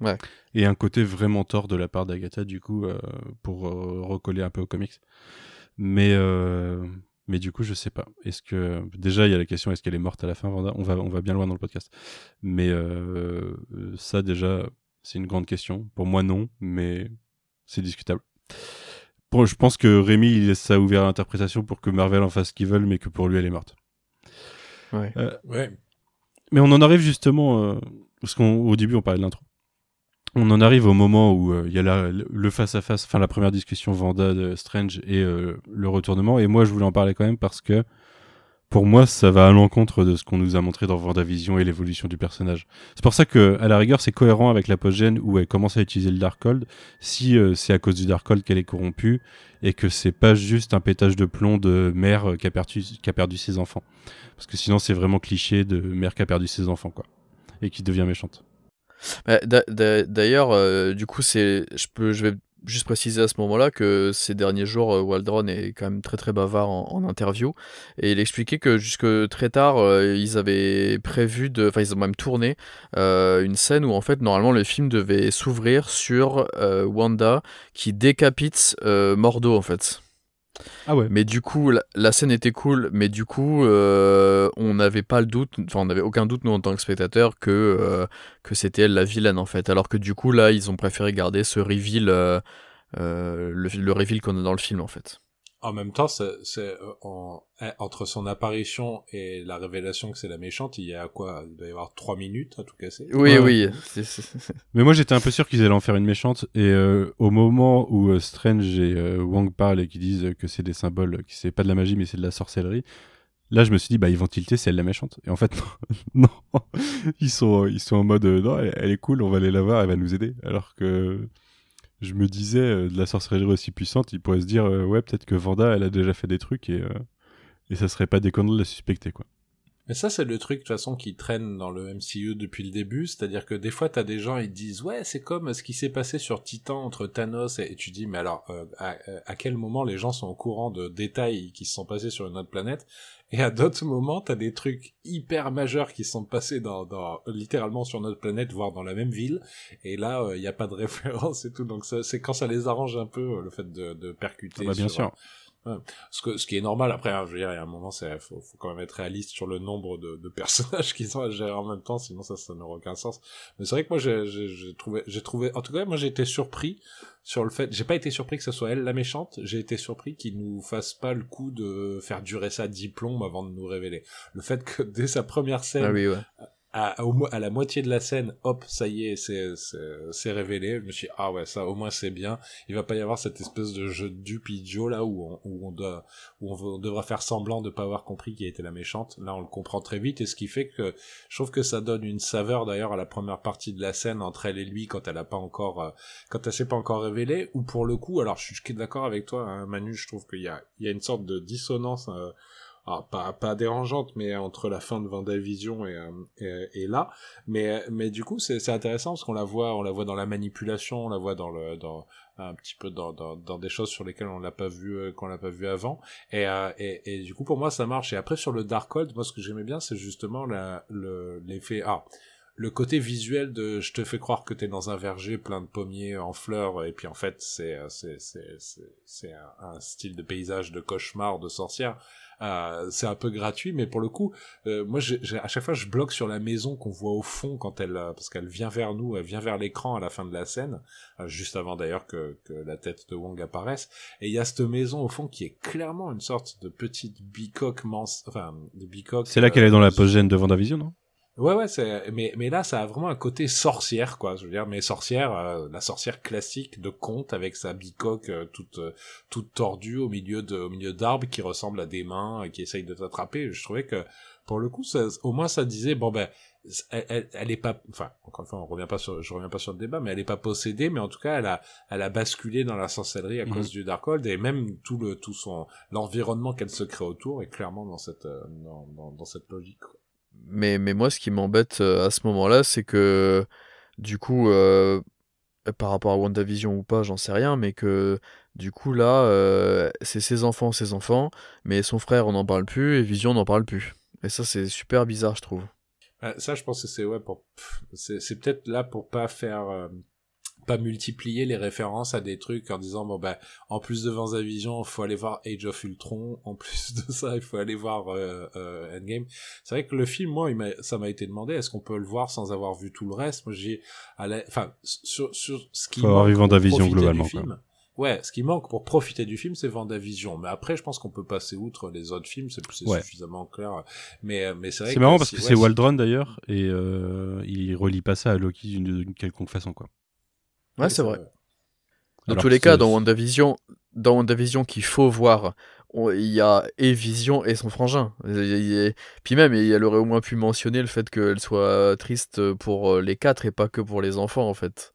Ouais. et un côté vraiment tort de la part d'Agatha du coup euh, pour euh, recoller un peu aux comics mais euh, mais du coup je sais pas est-ce que déjà il y a la question est-ce qu'elle est morte à la fin Vanda on va on va bien loin dans le podcast mais euh, ça déjà c'est une grande question. Pour moi, non, mais c'est discutable. Je pense que Rémi, il laisse ça ouvert à l'interprétation pour que Marvel en fasse ce qu'ils veulent, mais que pour lui, elle est morte. Ouais. Ouais. Mais on en arrive justement, euh, parce qu'au début, on parlait de l'intro. On en arrive au moment où euh, il y a le face-à-face, enfin la première discussion Vanda de Strange et euh, le retournement. Et moi, je voulais en parler quand même parce que pour moi, ça va à l'encontre de ce qu'on nous a montré dans Vendavision et l'évolution du personnage. C'est pour ça que, à la rigueur, c'est cohérent avec la post-gène où elle commence à utiliser le Darkhold, si euh, c'est à cause du Darkhold qu'elle est corrompue et que c'est pas juste un pétage de plomb de mère euh, qui a perdu, qui a perdu ses enfants. Parce que sinon, c'est vraiment cliché de mère qui a perdu ses enfants, quoi. Et qui devient méchante. Bah, d'a- d'a- D'ailleurs, euh, du coup, je vais juste préciser à ce moment-là que ces derniers jours, euh, Waldron est quand même très très bavard en, interview et il expliquait que jusque très tard, euh, ils avaient prévu de, enfin, ils ont même tourné une scène où en fait, normalement, le film devait s'ouvrir sur Wanda qui décapite Mordo en fait. Ah. Mais du coup, la, scène était cool, mais du coup, euh, on n'avait pas le doute, on n'avait aucun doute, nous, en tant que spectateurs, que, euh, que c'était elle la vilaine, en fait. Alors que du coup, là, ils ont préféré garder ce reveal, euh, le reveal qu'on a dans le film, en fait. En même temps, c'est, c'est, euh, en- eh, entre son apparition et la révélation que c'est la méchante, il y a quoi? Il doit y avoir trois minutes à tout casser. Oui, Ouais. oui. c'est- c'est- Mais moi j'étais un peu sûr qu'ils allaient en faire une méchante et euh, au moment où euh, Strange et euh, Wang parlent et qu'ils disent que c'est des symboles, que c'est pas de la magie mais c'est de la sorcellerie, là je me suis dit bah ils vont tilter c'est elle la méchante et en fait non, non. ils sont ils sont en mode euh, non elle, elle est cool on va aller la voir elle va nous aider alors que je me disais euh, de la sorcellerie aussi puissante ils pourraient se dire euh, ouais peut-être que Vanda elle a déjà fait des trucs et euh, et ça serait pas déconnant de la suspecter quoi. Mais ça, c'est le truc, de toute façon, qui traîne dans le MCU depuis le début. C'est-à-dire que des fois, t'as des gens, ils disent, ouais, c'est comme ce qui s'est passé sur Titan entre Thanos et, et tu dis, mais alors, euh, à, à quel moment les gens sont au courant de détails qui se sont passés sur une autre planète? Et à d'autres moments, t'as des trucs hyper majeurs qui sont passés dans, dans, littéralement sur notre planète, voire dans la même ville. Et là, il n'y a pas de référence et tout. Donc, ça, c'est quand ça les arrange un peu, euh, le fait de, de percuter. Ah bah, bien sur, sûr. Ce, que, ce qui est normal, après, hein, je veux dire, il y a un moment, c'est, faut, quand même être réaliste sur le nombre de, de personnages qui sont à gérer en même temps, sinon ça, ça n'aurait aucun sens. Mais c'est vrai que moi, j'ai, trouvé, j'ai trouvé, en tout cas, moi, j'ai été surpris sur le fait, j'ai pas été surpris que ce soit elle la méchante, j'ai été surpris qu'il nous fasse pas le coup de faire durer ça dix avant de nous révéler. Le fait que dès sa première scène, Ah oui, ouais. À, à la moitié de la scène, hop, ça y est, c'est, révélé. Je me suis dit, ah ouais, ça, au moins c'est bien. Il va pas y avoir cette espèce de jeu dupe idiot là où on, où on doit, où on devra faire semblant de pas avoir compris qui était la méchante. Là, on le comprend très vite et ce qui fait que je trouve que ça donne une saveur d'ailleurs à la première partie de la scène entre elle et lui quand elle a pas encore, euh, quand elle s'est pas encore révélée. Ou pour le coup, alors je suis d'accord avec toi, hein, Manu, je trouve qu'il y a, il y a une sorte de dissonance. euh, alors, pas, pas dérangeante, mais entre la fin de Vendavision et, euh, et, et là. Mais, mais du coup, c'est intéressant parce qu'on la voit, on la voit dans la manipulation, on la voit dans le, dans, un petit peu dans, dans, dans des choses sur lesquelles on l'a pas vu, euh, qu'on l'a pas vu avant. Et, euh, et, et du coup, pour moi, ça marche. Et après, sur le Darkhold, moi, ce que j'aimais bien, c'est justement la, le, l'effet, ah, le côté visuel de je te fais croire que t'es dans un verger plein de pommiers en fleurs et puis en fait c'est euh, c'est c'est c'est un style de paysage de cauchemar de sorcière euh, c'est un peu gratuit mais pour le coup euh, moi j'ai j'ai- à chaque fois je bloque sur la maison qu'on voit au fond quand elle euh, parce qu'elle vient vers nous elle vient vers l'écran à la fin de la scène euh, juste avant d'ailleurs que, que la tête de Wong apparaisse. Et il y a cette maison au fond qui est clairement une sorte de petite bicoque mince enfin de bicoque C'est là qu'elle est dans euh, la post-gène de Vendavision, non? Ouais, ouais, c'est, mais, mais là, ça a vraiment un côté sorcière, quoi. Je veux dire, mais sorcière, euh, la sorcière classique de conte avec sa bicoque euh, toute, euh, toute tordue au milieu de, au milieu d'arbres qui ressemblent à des mains et qui essayent de t'attraper. Je trouvais que, pour le coup, ça, au moins, ça disait, bon, ben, elle, elle, elle est pas, enfin, encore une fois, on revient pas sur, je reviens pas sur le débat, mais elle est pas possédée, mais en tout cas, elle a, elle a basculé dans la sorcellerie à Mhm. cause du Darkhold et même tout le, tout son, l'environnement qu'elle se crée autour est clairement dans cette, euh, dans, dans, dans cette logique, quoi. Mais, mais moi, ce qui m'embête euh, à ce moment-là, c'est que, du coup, euh, par rapport à WandaVision ou pas, j'en sais rien, mais que, du coup, là, euh, c'est ses enfants, ses enfants, mais son frère, on n'en parle plus, et Vision, on n'en parle plus. Et ça, c'est super bizarre, je trouve. Euh, ça, je pense que c'est ouais c'est peut-être là pour pas faire pas multiplier les références à des trucs en disant bon bah en plus de Vendavision, il faut aller voir Age of Ultron, en plus de ça, il faut aller voir euh, euh, Endgame. C'est vrai que le film moi, il ça m'a été demandé est-ce qu'on peut le voir sans avoir vu tout le reste? Moi, j'ai enfin sur sur ce qui Faut avoir vu du globalement, film, Ouais, ce qui manque pour profiter du film, c'est Vendavision. Mais après, je pense qu'on peut passer outre les autres films, c'est Ouais. suffisamment clair. Mais, mais c'est vrai C'est marrant parce que ouais, c'est Waldron d'ailleurs, et euh, il relie pas ça à Loki d'une quelconque façon, quoi. Ouais, c'est vrai. Dans Alors tous les cas, dans WandaVision, dans WandaVision qu'il faut voir, on- il y a et Vision et son frangin. Puis même, elle aurait au moins pu mentionner le fait qu'elle soit triste pour euh, les quatre et pas que pour les enfants, en fait.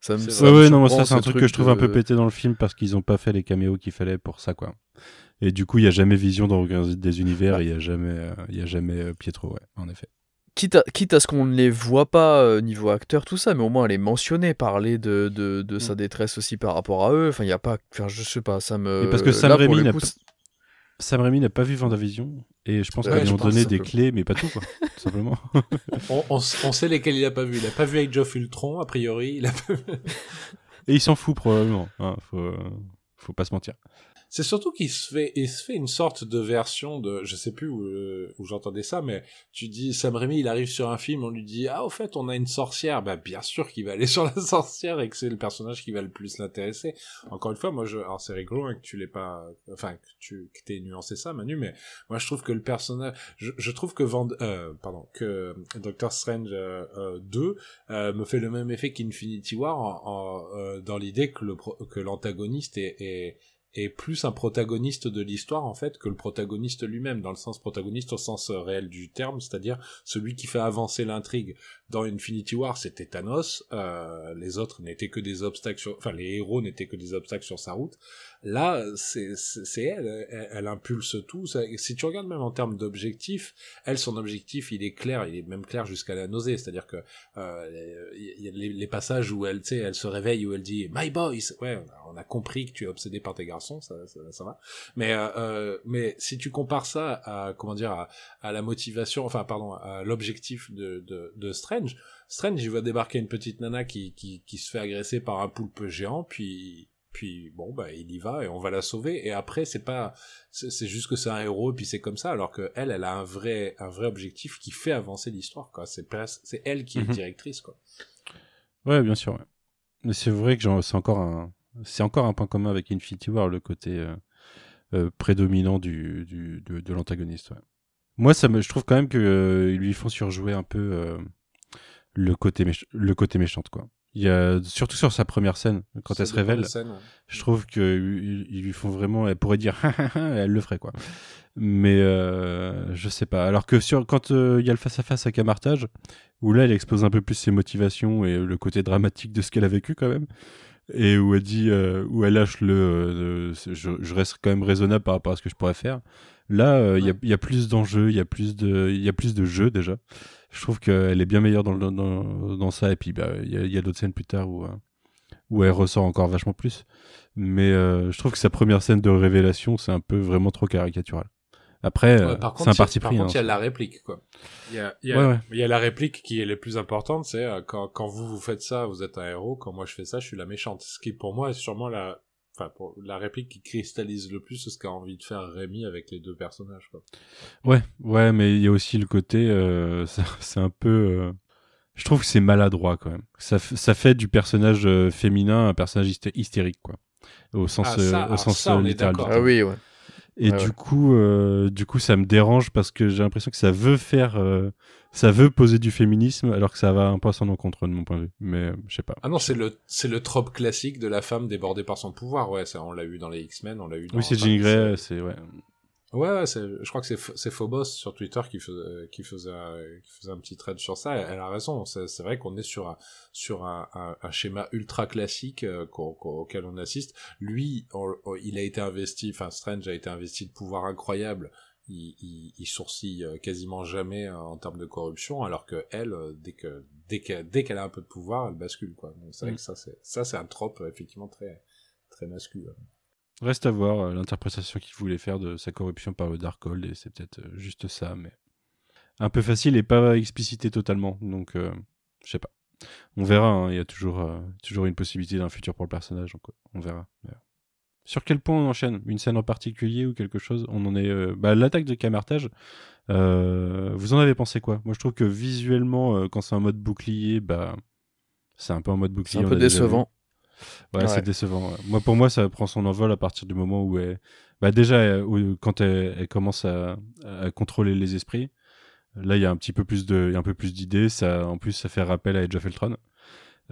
Ça me, C'est ça Ouais, me ouais, non, ça, c'est un truc que je trouve un peu pété dans le film parce qu'ils ont pas fait les caméos qu'il fallait pour ça, quoi. Et du coup, il y a jamais Vision dans Regarde des univers, et il y a jamais, euh, il y a jamais euh, Pietro, ouais, en effet. Quitte à, quitte à ce qu'on ne les voit pas euh, niveau acteur, tout ça, mais au moins elle est mentionnée, parler de, de, de sa détresse aussi par rapport à eux. Enfin, il n'y a pas. Enfin, je sais pas, ça me. Et parce que Sam Raimi n'a pas- c'est- Sam Raimi n'a pas vu Vendavision, et je pense Ouais, qu'ils je ont donné des clés, mais pas tout, quoi, tout simplement. On, on, s- on sait lesquels il a pas vu. Il a pas vu Age of Ultron, a priori. Il a pas vu- Et il s'en fout probablement, hein, faut, euh, faut pas se mentir. C'est surtout qu'il se fait, il se fait une sorte de version de, je sais plus où, euh, où j'entendais ça, mais tu dis, Sam Raimi, il arrive sur un film, on lui dit, ah, au fait, on a une sorcière. Bah, bien sûr qu'il va aller sur la sorcière et que c'est le personnage qui va le plus l'intéresser. Encore une fois, moi, je, alors c'est rigolo hein, que tu l'aies pas, enfin, que tu, que t'aies nuancé ça, Manu, mais moi, je trouve que le personnage, je, je trouve que Vand, euh, pardon, que Doctor Strange euh, euh, 2 euh, me fait le même effet qu'Infinity War en, euh, dans l'idée que le, que l'antagoniste est, est est plus un protagoniste de l'histoire en fait que le protagoniste lui-même dans le sens protagoniste au sens euh, réel du terme c'est-à-dire celui qui fait avancer l'intrigue dans Infinity War c'était Thanos euh, les autres n'étaient que des obstacles sur enfin les héros n'étaient que des obstacles sur sa route. Là c'est elle, elle elle impulse tout si tu regardes même en termes d'objectif elle son objectif il est clair il est même clair jusqu'à la nausée c'est-à-dire que euh, a les, les passages où elle elle se réveille où elle dit my boys! Ouais on a compris que tu es obsédé par tes garçons ça ça, ça va. Mais euh, euh, mais si tu compares ça à comment dire à, à la motivation enfin pardon à l'objectif de, de de Strange Strange il va débarquer une petite nana qui qui qui se fait agresser par un poulpe géant puis puis bon bah il y va et on va la sauver et après c'est pas c'est juste que c'est un héros et puis c'est comme ça alors que elle elle a un vrai un vrai objectif qui fait avancer l'histoire quoi c'est elle qui est Mhm. directrice quoi Ouais, bien sûr. ouais. Mais c'est vrai que c'est encore un, c'est encore un point commun avec Infinity War, le côté euh, euh, prédominant du, du- de, de l'antagoniste. ouais. Moi, ça me, je trouve quand même que euh, ils lui font surjouer un peu euh, le côté méch- le côté méchante quoi. Il y a surtout sur sa première scène quand elle se révèle. ouais. Je trouve qu'ils ils lui font vraiment. Elle pourrait dire elle le ferait quoi. Mais euh, je sais pas. Alors que sur quand euh, il y a le face à face avec Amartage, où là elle expose un peu plus ses motivations et le côté dramatique de ce qu'elle a vécu quand même, et où elle dit, euh, où elle lâche le, euh, je, je reste quand même raisonnable par rapport à ce que je pourrais faire. Là, euh, il y, a, il y a plus d'enjeux, il y a plus de, il y a plus de jeux déjà. Je trouve qu'elle est bien meilleure dans, le- dans, dans ça. Et puis, bah, il y a, y a d'autres scènes plus tard où, euh, où elle ressort encore vachement plus. Mais euh, je trouve que sa première scène de révélation, c'est un peu vraiment trop caricatural. Après, euh, Ouais, par c'est un parti par pris. contre, il y a hein. la réplique, quoi. Il y a, il y a, Ouais, y a la réplique qui est la plus importante, c'est euh, quand, quand vous vous faites ça, vous êtes un héros. Quand moi je fais ça, je suis la méchante. Ce qui pour moi est sûrement la, enfin pour la réplique qui cristallise le plus ce qu'a envie de faire Rémi avec les deux personnages, quoi. Ouais, ouais, mais il y a aussi le côté, euh, c'est un peu, euh, je trouve que c'est maladroit quand même. Ça, ça fait du personnage euh, féminin un personnage hysté- hystérique, quoi, au sens, Ah, ça, euh, au sens ça, on est littéral. Ah oui, ouais. Et Ouais, du coup, euh, du coup, ça me dérange parce que j'ai l'impression que ça veut faire, euh, ça veut poser du féminisme, alors que ça va un peu à son encontre de mon point de vue. Mais euh, je sais pas. Ah non, c'est le, c'est le trope classique de la femme débordée par son pouvoir. Ouais, ça, on l'a eu dans les X-Men, on l'a eu dans. Oui, c'est Jean Grey, c'est ouais. Ouais, je crois que c'est Ph- c'est Phobos sur Twitter qui faisait, qui faisait, un- qui faisait un petit thread sur ça. Elle, a raison. C'est vrai qu'on est sur un, sur un, un, un schéma ultra classique euh, auquel on assiste. Lui, on- il a été investi, enfin Strange a été investi de pouvoir incroyable. Il, il, il sourcille euh, quasiment jamais euh, en termes de corruption, alors que elle, dès que dès qu'elle dès qu'elle a un peu de pouvoir, elle bascule quoi. Donc c'est vrai Mm. que ça c'est ça c'est un trope effectivement très très masculin. Reste à voir euh, l'interprétation qu'il voulait faire de sa corruption par le Darkhold, et c'est peut-être euh, juste ça, mais un peu facile et pas explicité totalement. Donc, euh, je sais pas. On verra, hein, il y a toujours, euh, toujours une possibilité d'un futur pour le personnage, donc on verra. Sur quel point on enchaîne? Une scène en particulier ou quelque chose? On en est. euh, Bah, l'attaque de Camartage, vous en avez pensé quoi? Moi, je trouve que visuellement, quand c'est en mode bouclier, bah. C'est un peu en mode C'est bouclier. un peu décevant. Ouais, Ouais. c'est décevant. Moi, pour moi, ça prend son envol à partir du moment où elle... bah déjà, où- quand elle, elle commence à, à contrôler les esprits, là, il y a un petit peu plus de, il y a un peu plus d'idées. Ça, en plus, ça fait rappel à Age of Ultron.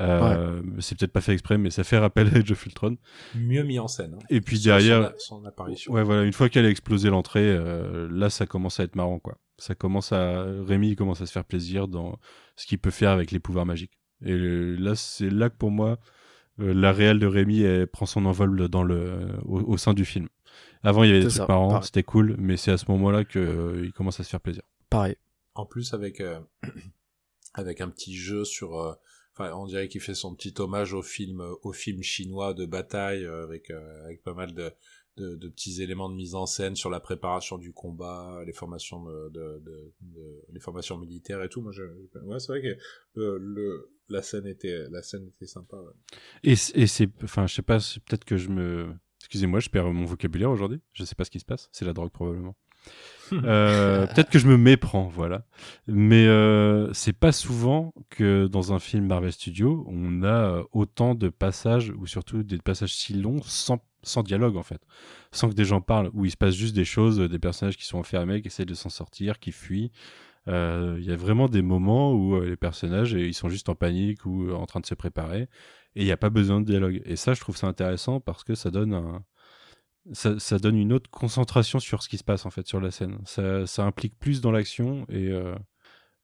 Euh, C'est peut-être pas fait exprès, mais ça fait rappel à Age of Ultron. Mieux mis en scène. hein. Et puis derrière, son, son apparition. ouais, voilà, une fois qu'elle a explosé l'entrée, euh, là, ça commence à être marrant, quoi. Ça commence à, Rémi commence à se faire plaisir dans ce qu'il peut faire avec les pouvoirs magiques. Et là, c'est là que pour moi, la réelle de Rémi elle prend son envol dans le, au, au sein du film. Avant, il y avait des trucs ça, marrants, pareil. c'était cool, mais c'est à ce moment-là qu'il commence à se faire plaisir. Pareil. En plus avec euh, avec un petit jeu sur euh, enfin on dirait qu'il fait son petit hommage au film euh, au film chinois de bataille euh, avec euh, avec pas mal de, de de petits éléments de mise en scène sur la préparation du combat, les formations de, de, de, de- les formations militaires et tout. Moi je ouais, c'est vrai que le, le la scène était la scène était sympa. ouais. Et, et c'est, enfin, je sais pas, peut-être que je me, excusez-moi, je perds mon vocabulaire aujourd'hui. Je sais pas ce qui se passe. C'est la drogue probablement. Euh, peut-être que je me méprends, voilà. Mais euh, c'est pas souvent que dans un film Marvel Studios, on a euh, autant de passages, ou surtout des passages si longs, sans, sans dialogue en fait. Sans que des gens parlent, où il se passe juste des choses, des personnages qui sont enfermés, qui essaient de s'en sortir, qui fuient. Euh, Il y a vraiment des moments où euh, les personnages, ils sont juste en panique ou euh, en train de se préparer, et il n'y a pas besoin de dialogue. Et ça, je trouve ça intéressant parce que ça donne un, ça, donne une autre concentration sur ce qui se passe en fait sur la scène. Ça, ça implique plus dans l'action et, euh,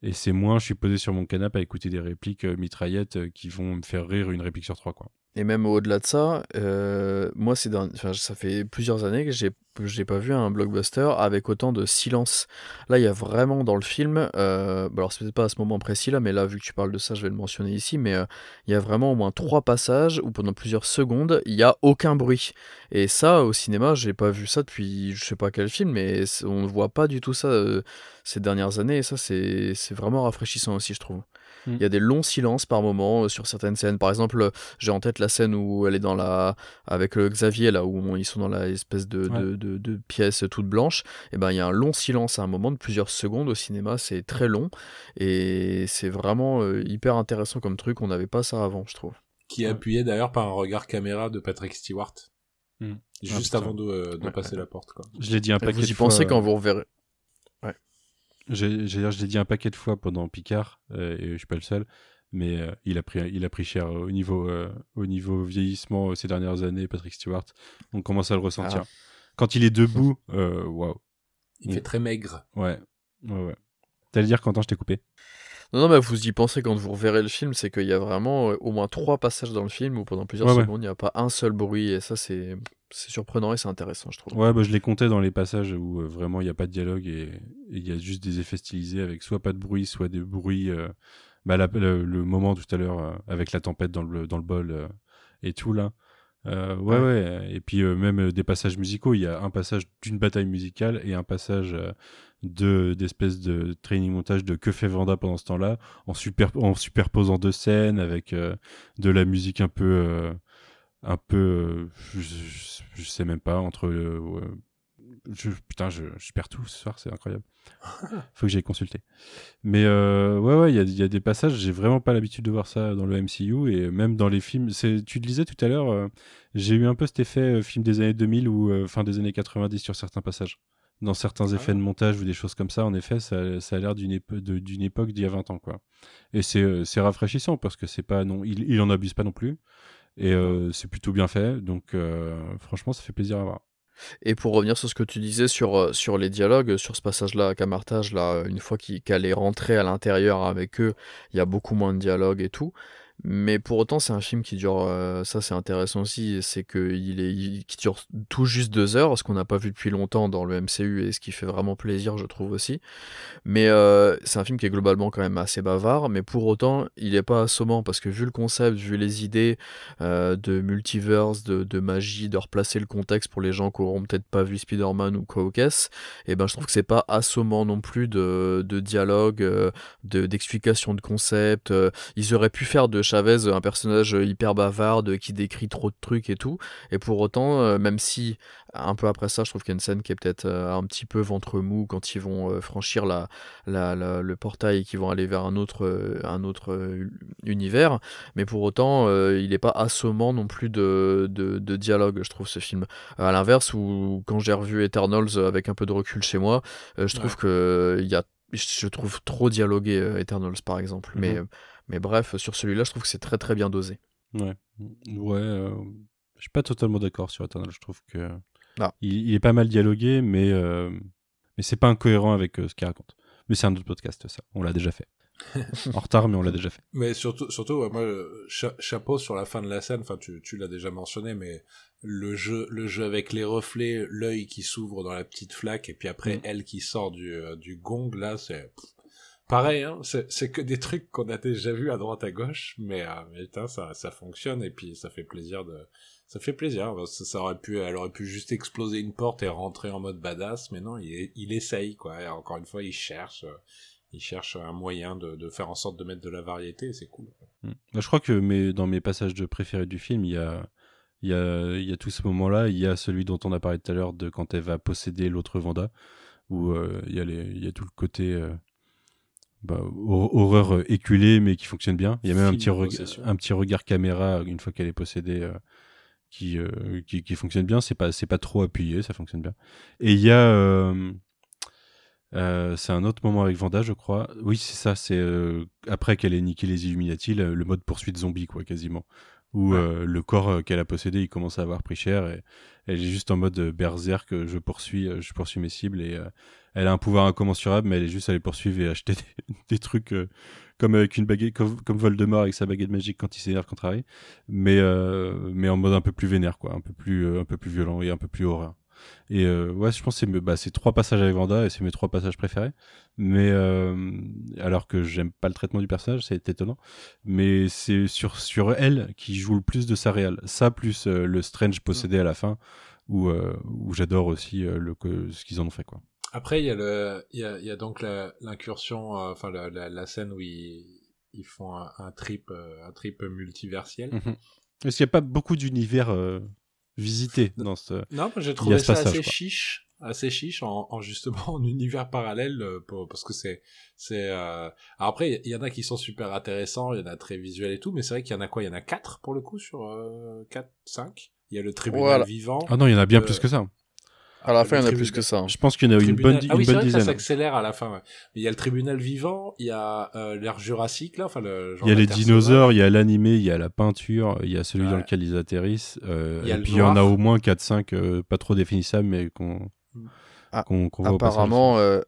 et c'est moins je suis posé sur mon canapé à écouter des répliques euh, mitraillettes euh, qui vont me faire rire une réplique sur trois quoi. Et même au-delà de ça, euh, moi, ça fait plusieurs années que j'ai j'ai pas vu un blockbuster avec autant de silence. Là, il y a vraiment dans le film, euh, bah alors c'est peut-être pas à ce moment précis là, mais là, vu que tu parles de ça, je vais le mentionner ici, mais euh, il y a vraiment au moins trois passages où pendant plusieurs secondes, il y a aucun bruit. Et ça, au cinéma, j'ai pas vu ça depuis je sais pas quel film, mais on ne voit pas du tout ça ces dernières années, et ça, c'est vraiment rafraîchissant aussi, je trouve. Mm. Il y a des longs silences par moment euh, sur certaines scènes. Par exemple, euh, j'ai en tête la scène où elle est dans la avec euh, Xavier là où on- ils sont dans la espèce de, Ouais. de, de- de pièce toute blanche. Et ben il y a un long silence à un moment de plusieurs secondes au cinéma. C'est très long et c'est vraiment euh, hyper intéressant comme truc. On n'avait pas ça avant, je trouve. qui est Ouais. appuyé d'ailleurs par un regard caméra de Patrick Stewart. Hmm. Juste Ah, avant de, euh, de Ouais, passer la porte, quoi. Je l'ai dit un Et paquet vous y de fois. pensez quand vous reverrez. J'ai, j'ai- je l'ai dit un paquet de fois pendant Picard, euh, et je suis pas le seul, mais euh, il, a pris, il a pris cher au niveau, euh, au niveau vieillissement ces dernières années, Patrick Stewart. On commence à le ressentir. Ah. Quand il est debout, waouh. Il fait très maigre. Ouais, ouais, ouais. T'allais dire, Quentin, je t'ai coupé. Non, non, mais vous y pensez quand vous reverrez le film, c'est qu'il y a vraiment au moins trois passages dans le film où pendant plusieurs Ouais, secondes, il n'y a pas un seul bruit, et ça, c'est c'est surprenant et c'est intéressant, je trouve. Ouais, bah, je les comptais dans les passages où euh, vraiment il n'y a pas de dialogue et il y a juste des effets stylisés avec soit pas de bruit, soit des bruits. euh, bah, la- le, le moment tout à l'heure euh, avec la tempête dans le, dans le bol et tout là. Ouais, ouais, Et puis même des passages musicaux. Il y a un passage d'une bataille musicale et un passage de d'espèce de training montage de que fait Vanda pendant ce temps-là en, super, en superposant deux scènes avec de la musique un peu. Un peu. euh, je, je- je sais même pas, entre. euh, je, putain, je, je perds tout ce soir, c'est incroyable. Faut que j'aille consulter. Mais euh, ouais, ouais, il y a, il y a des passages, j'ai vraiment pas l'habitude de voir ça dans le MCU et même dans les films. C'est, tu le disais tout à l'heure, euh, j'ai eu un peu cet effet euh, film des années 2000 ou fin des années 90 sur certains passages. Dans certains effets de montage ou des choses comme ça, en effet, ça, ça a l'air d'une, épo- époque d'il y a 20 ans, quoi. Et c'est, c'est rafraîchissant parce que c'est pas non, il, il en abuse pas non plus. Et c'est plutôt bien fait, donc franchement, ça fait plaisir à voir. Et pour revenir sur ce que tu disais sur, sur les dialogues, sur ce passage-là à Camartage, là, une fois qu'il- qu'elle est rentrée à l'intérieur avec eux, il y a beaucoup moins de dialogue et tout. Mais pour autant, c'est un film qui dure, euh, ça c'est intéressant aussi, c'est qu'il est, qui dure tout juste deux heures, ce qu'on n'a pas vu depuis longtemps dans le MCU et ce qui fait vraiment plaisir, je trouve aussi. Mais euh, c'est un film qui est globalement quand même assez bavard, mais pour autant, il n'est pas assommant parce que vu le concept, vu les idées euh, de multiverse, de, magie, de replacer le contexte pour les gens qui auront peut-être pas vu Spider-Man ou quoi au et ben je trouve que c'est pas assommant non plus de, de dialogue, de d'explication de concept. ils auraient pu faire de Chavez un personnage hyper bavarde qui décrit trop de trucs et tout, et pour autant, euh, même si un peu après ça, je trouve qu'il y a une scène qui est peut-être euh, un petit peu ventre mou quand ils vont euh, franchir la, la, la- le portail et qu'ils vont aller vers un autre, un autre univers. Mais pour autant, il n'est pas assommant non plus de, de, de dialogue, je trouve, ce film. À l'inverse, où quand j'ai revu Eternals avec un peu de recul chez moi, je trouve Ouais. que il y a, je trouve trop dialogué Eternals, par exemple. Mhm. Mais, euh, mais bref, sur celui-là, je trouve que c'est très très bien dosé. Ouais, ouais. euh, je suis pas totalement d'accord sur Eternal. Je trouve que Ah. il, il est pas mal dialogué, mais euh, mais c'est pas incohérent avec euh, ce qu'il raconte. Mais c'est un autre podcast, ça. On l'a déjà fait. en retard, mais on l'a déjà fait. Mais surtout, surtout ouais, moi, cha- chapeau sur la fin de la scène. Enfin, tu, tu l'as déjà mentionné, mais le jeu, le jeu avec les reflets, l'œil qui s'ouvre dans la petite flaque, et puis après Mm. elle qui sort du, euh, du gong, là, c'est pareil. Hein, c'est que des trucs qu'on a déjà vus à droite à gauche, mais, euh, mais putain, ça, ça fonctionne et puis ça fait plaisir de. Ça fait plaisir. Ça, ça aurait pu, elle aurait pu juste exploser une porte et rentrer en mode badass, mais non, il, il essaye quoi. Et encore une fois, il cherche. euh, il cherche un moyen de, faire en sorte de mettre de la variété, c'est cool. Mm. Bah, je crois que dans mes passages de préférés du film, il y a, il y, a, tout ce moment-là. Il y a celui dont on a parlé tout à l'heure de quand elle va posséder l'autre Vanda, où euh, il, y a tout le côté bah, hor- horreur euh, éculée, mais qui fonctionne bien. Il y a même un petit, un regard caméra une fois qu'elle est possédée. euh, qui, euh, qui, qui fonctionne bien, c'est pas, c'est pas trop appuyé, ça fonctionne bien. Et il y a, euh, euh, c'est un autre moment avec Vanda, je crois. Oui, c'est ça. C'est euh, après qu'elle ait niqué les Illuminati, le, le mode poursuite zombie, quoi, quasiment. Où Ouais. euh, le corps euh, qu'elle a possédé, il commence à avoir pris cher. Et elle est juste en mode euh, berserk. euh, Je poursuis, je poursuis mes cibles. Et euh, elle a un pouvoir incommensurable, mais elle est juste à les poursuivre et acheter des, des trucs euh, comme avec une baguette, comme, comme Voldemort avec sa baguette magique quand il s'énerve contre Harry. Mais euh, mais en mode un peu plus vénère, quoi, un peu plus un peu plus violent et un peu plus horreur. Et euh, ouais, je pense que c'est bah, trois passages avec Vanda et c'est mes trois passages préférés. Mais euh, alors que j'aime pas le traitement du personnage, c'est étonnant. Mais c'est sur sur elle qui joue le plus de sa réelle. Ça plus euh, le Strange possédé à la fin, où où j'adore aussi le que- ce qu'ils en ont fait quoi. Après, il y a le, y a, y a donc l'incursion, enfin la, la, la scène où ils, ils font un, un trip, un trip multiversiel. Mhm. Parce qu'il n'y a pas beaucoup d'univers euh, visités dans ce. Non, moi j'ai trouvé ça passage, assez quoi. chiche. assez chiche en, en justement en univers parallèle euh, pour, parce que c'est c'est euh... Après il y en a qui sont super intéressants il y en a très visuels et tout mais c'est vrai qu'il y en a quoi? Il y en a quatre pour le coup sur euh, 4 5 il y a le tribunal Voilà. vivant Ah non, il y en a bien Euh, plus que ça. À la fin, il y en a plus que ça. hein. Je pense qu'il y en a une bonne, ah oui, une bonne vrai que ça s'accélère à la fin ouais. mais il y a le tribunal vivant il y a euh, l'ère jurassique là enfin le genre Il y a les dinosaures, il y a l'animé, il y a la peinture, il y a celui dans lequel ils atterrissent. euh, Il y a et puis il y en a au moins 4-5 euh, pas trop définissables, mais qu'on Ah, voit au passage. Apparemment, euh,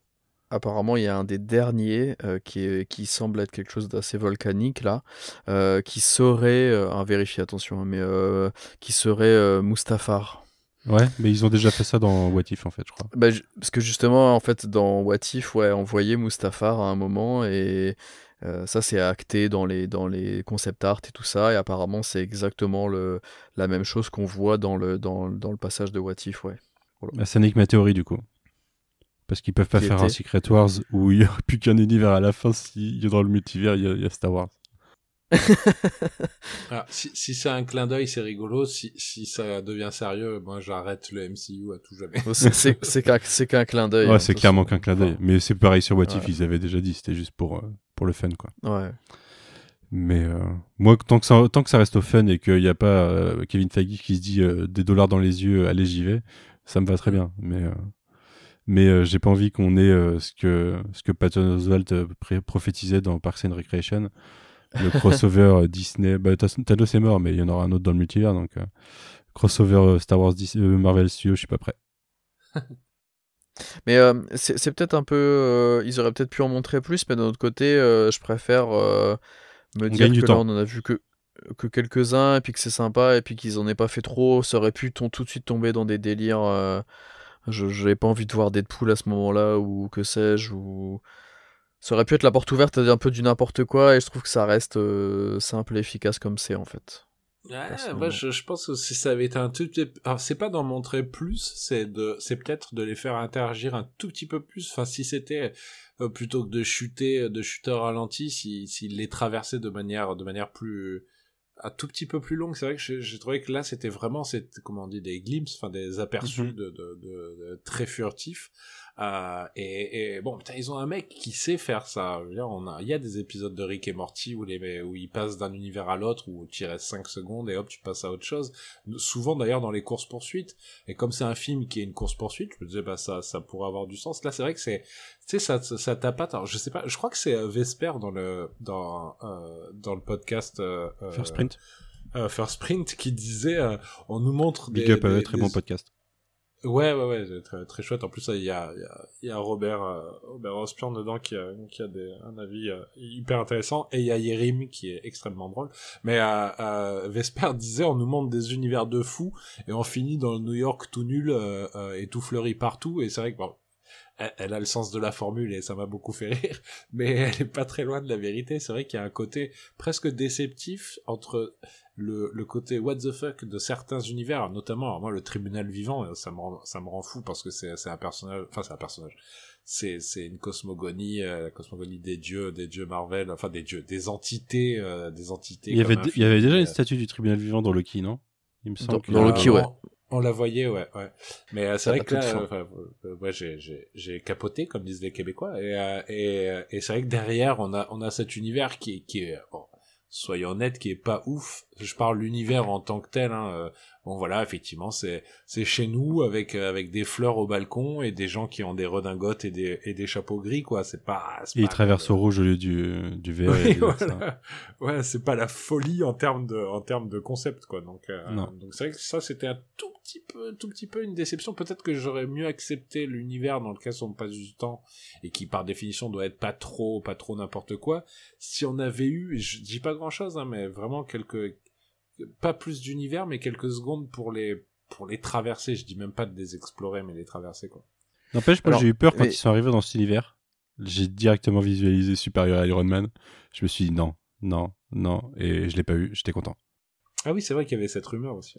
apparemment, il y a un des derniers euh, qui, est, qui semble être quelque chose d'assez volcanique là, euh, qui serait, euh, à vérifier, attention, hein, mais euh, qui serait euh, Mustafar. Ouais, mais ils ont déjà fait ça dans What If en fait, je crois. Bah, parce que justement, en fait, dans What If, ouais, on voyait Mustafar à un moment et euh, ça, c'est acté dans les, dans les concept art et tout ça. Et apparemment, c'est exactement le, la même chose qu'on voit dans le, dans, dans le passage de What If, ouais. Bah, ça n'est que ma théorie du coup. Parce qu'ils peuvent pas Qui faire un Secret Wars où il n'y a plus qu'un univers à la fin. Si dans le multivers, il y, a- il y a Star Wars. Ah, si, si c'est un clin d'œil, c'est rigolo. Si, si ça devient sérieux, moi j'arrête le MCU à tout jamais. C'est- qu'un clin d'œil. Ouais, hein, c'est clairement qu'un clin d'œil. Mais c'est pareil sur What If, ils avaient déjà dit, c'était juste pour, euh, pour le fun quoi. Ouais. Mais euh, moi, tant que, ça, tant que ça reste au fun et qu'il n'y a pas euh, Kevin Feige qui se dit euh, des dollars dans les yeux, allez, j'y vais, ça me va très bien. Mais, euh, mais euh, j'ai pas envie qu'on ait euh, ce, que, ce que Patton Oswalt euh, prophétisait dans Parks and Recreation, le crossover euh, Disney. Bah, Thanos est mort, mais il y en aura un autre dans le multivers. Donc, euh, crossover euh, Star Wars Marvel Studios, je suis pas prêt. Mais euh, c'est peut-être un peu. euh, ils auraient peut-être pu en montrer plus, mais d'un autre côté, euh, je préfère me dire gagne du que là, on en a vu que, que quelques-uns, et puis que c'est sympa, et puis qu'ils en aient pas fait trop. Ça aurait pu tout de suite tomber dans des délires. je J'avais pas envie de voir Deadpool à ce moment-là, ou que sais-je, ou. Ça aurait pu être la porte ouverte à un peu du n'importe quoi, et je trouve que ça reste euh, simple et efficace comme c'est en fait. Ouais, moi, je, je pense que si ça avait été un tout petit. Alors, c'est pas d'en montrer plus, c'est de, c'est peut-être de les faire interagir un tout petit peu plus. Enfin, si c'était, euh, plutôt que de chuter, de chuter ralenti, si, s'ils les traversaient de manière, de manière plus, un tout petit peu plus longue. C'est vrai que j'ai trouvé que là, c'était vraiment, c'est, comment on dit, des glimpses, enfin, des aperçus Mhm. de, de, de, de très furtifs. Euh, et, et bon, putain, ils ont un mec qui sait faire ça. Dire, on a, il y a des épisodes de Rick et Morty où les, où ils passent d'un univers à l'autre, où tu restes 5 secondes et hop, tu passes à autre chose. Souvent d'ailleurs dans les courses poursuites. Et comme c'est un film qui est une course poursuite, je me disais bah ça, ça pourrait avoir du sens. Là, c'est vrai que c'est, tu sais, ça, ça, ça tapate. Alors je sais pas, je crois que c'est euh, Vesper dans le, dans, euh, dans le podcast. Euh, First Sprint, euh, First Sprint qui disait, on nous montre Big des, Up, euh, des- très des- bon podcast. Ouais, ouais, ouais, très, très chouette. En plus, il y a, y a, y a Robert, euh, Robert Ospian dedans qui a, qui a des, un avis euh, hyper intéressant. Et il y a Yerim qui est extrêmement drôle. Mais euh, euh, Vesper disait, on nous montre des univers de fous et on finit dans le New York tout nul euh, euh, et tout fleuri partout. Et c'est vrai que bon, elle, elle a le sens de la formule et ça m'a beaucoup fait rire. Mais elle est pas très loin de la vérité. C'est vrai qu'il y a un côté presque déceptif entre le, le côté what the fuck de certains univers, notamment alors moi le tribunal vivant, euh, ça me rend, ça me rend fou parce que c'est c'est un personnage, enfin c'est un personnage, c'est c'est une cosmogonie, euh, la cosmogonie des dieux, des dieux Marvel, enfin des dieux, des entités, euh, des entités. Il y, avait, il y avait déjà une statue du tribunal vivant dans Loki, non? Il me semble Dans- que- dans Loki, ouais. On, la voyait, ouais, ouais. Mais euh, c'est Ça vrai que là, euh, euh, ouais, j'ai, j'ai, j'ai capoté, comme disent les Québécois, et, euh, et, euh, et c'est vrai que derrière, on a, on a cet univers qui est, qui est, bon, soyons honnêtes, qui est pas ouf. Je parle l'univers en tant que tel. Hein. Bon voilà, effectivement, c'est c'est chez nous avec euh, avec des fleurs au balcon et des gens qui ont des redingotes et des et des chapeaux gris quoi. C'est pas. c'est Et il pas traverse le- au rouge au lieu du, du vert. Oui, voilà. Ouais, c'est pas la folie en termes de en termes de concept quoi. Donc euh, donc c'est vrai que ça c'était un tout petit peu tout petit peu une déception. Peut-être que j'aurais mieux accepté l'univers dans lequel on passe du temps et qui par définition doit être pas trop pas trop n'importe quoi. Si on avait eu, je dis pas grand chose hein, mais vraiment quelques pas plus d'univers mais quelques secondes pour les pour les traverser. Je dis même pas de les explorer mais les traverser quoi. N'empêche, moi j'ai eu peur quand mais- ils sont arrivés dans cet univers. J'ai directement visualisé supérieur à Iron Man. Je me suis dit non, non, non. Et je l'ai pas eu, j'étais content. Ah oui, c'est vrai qu'il y avait cette rumeur aussi.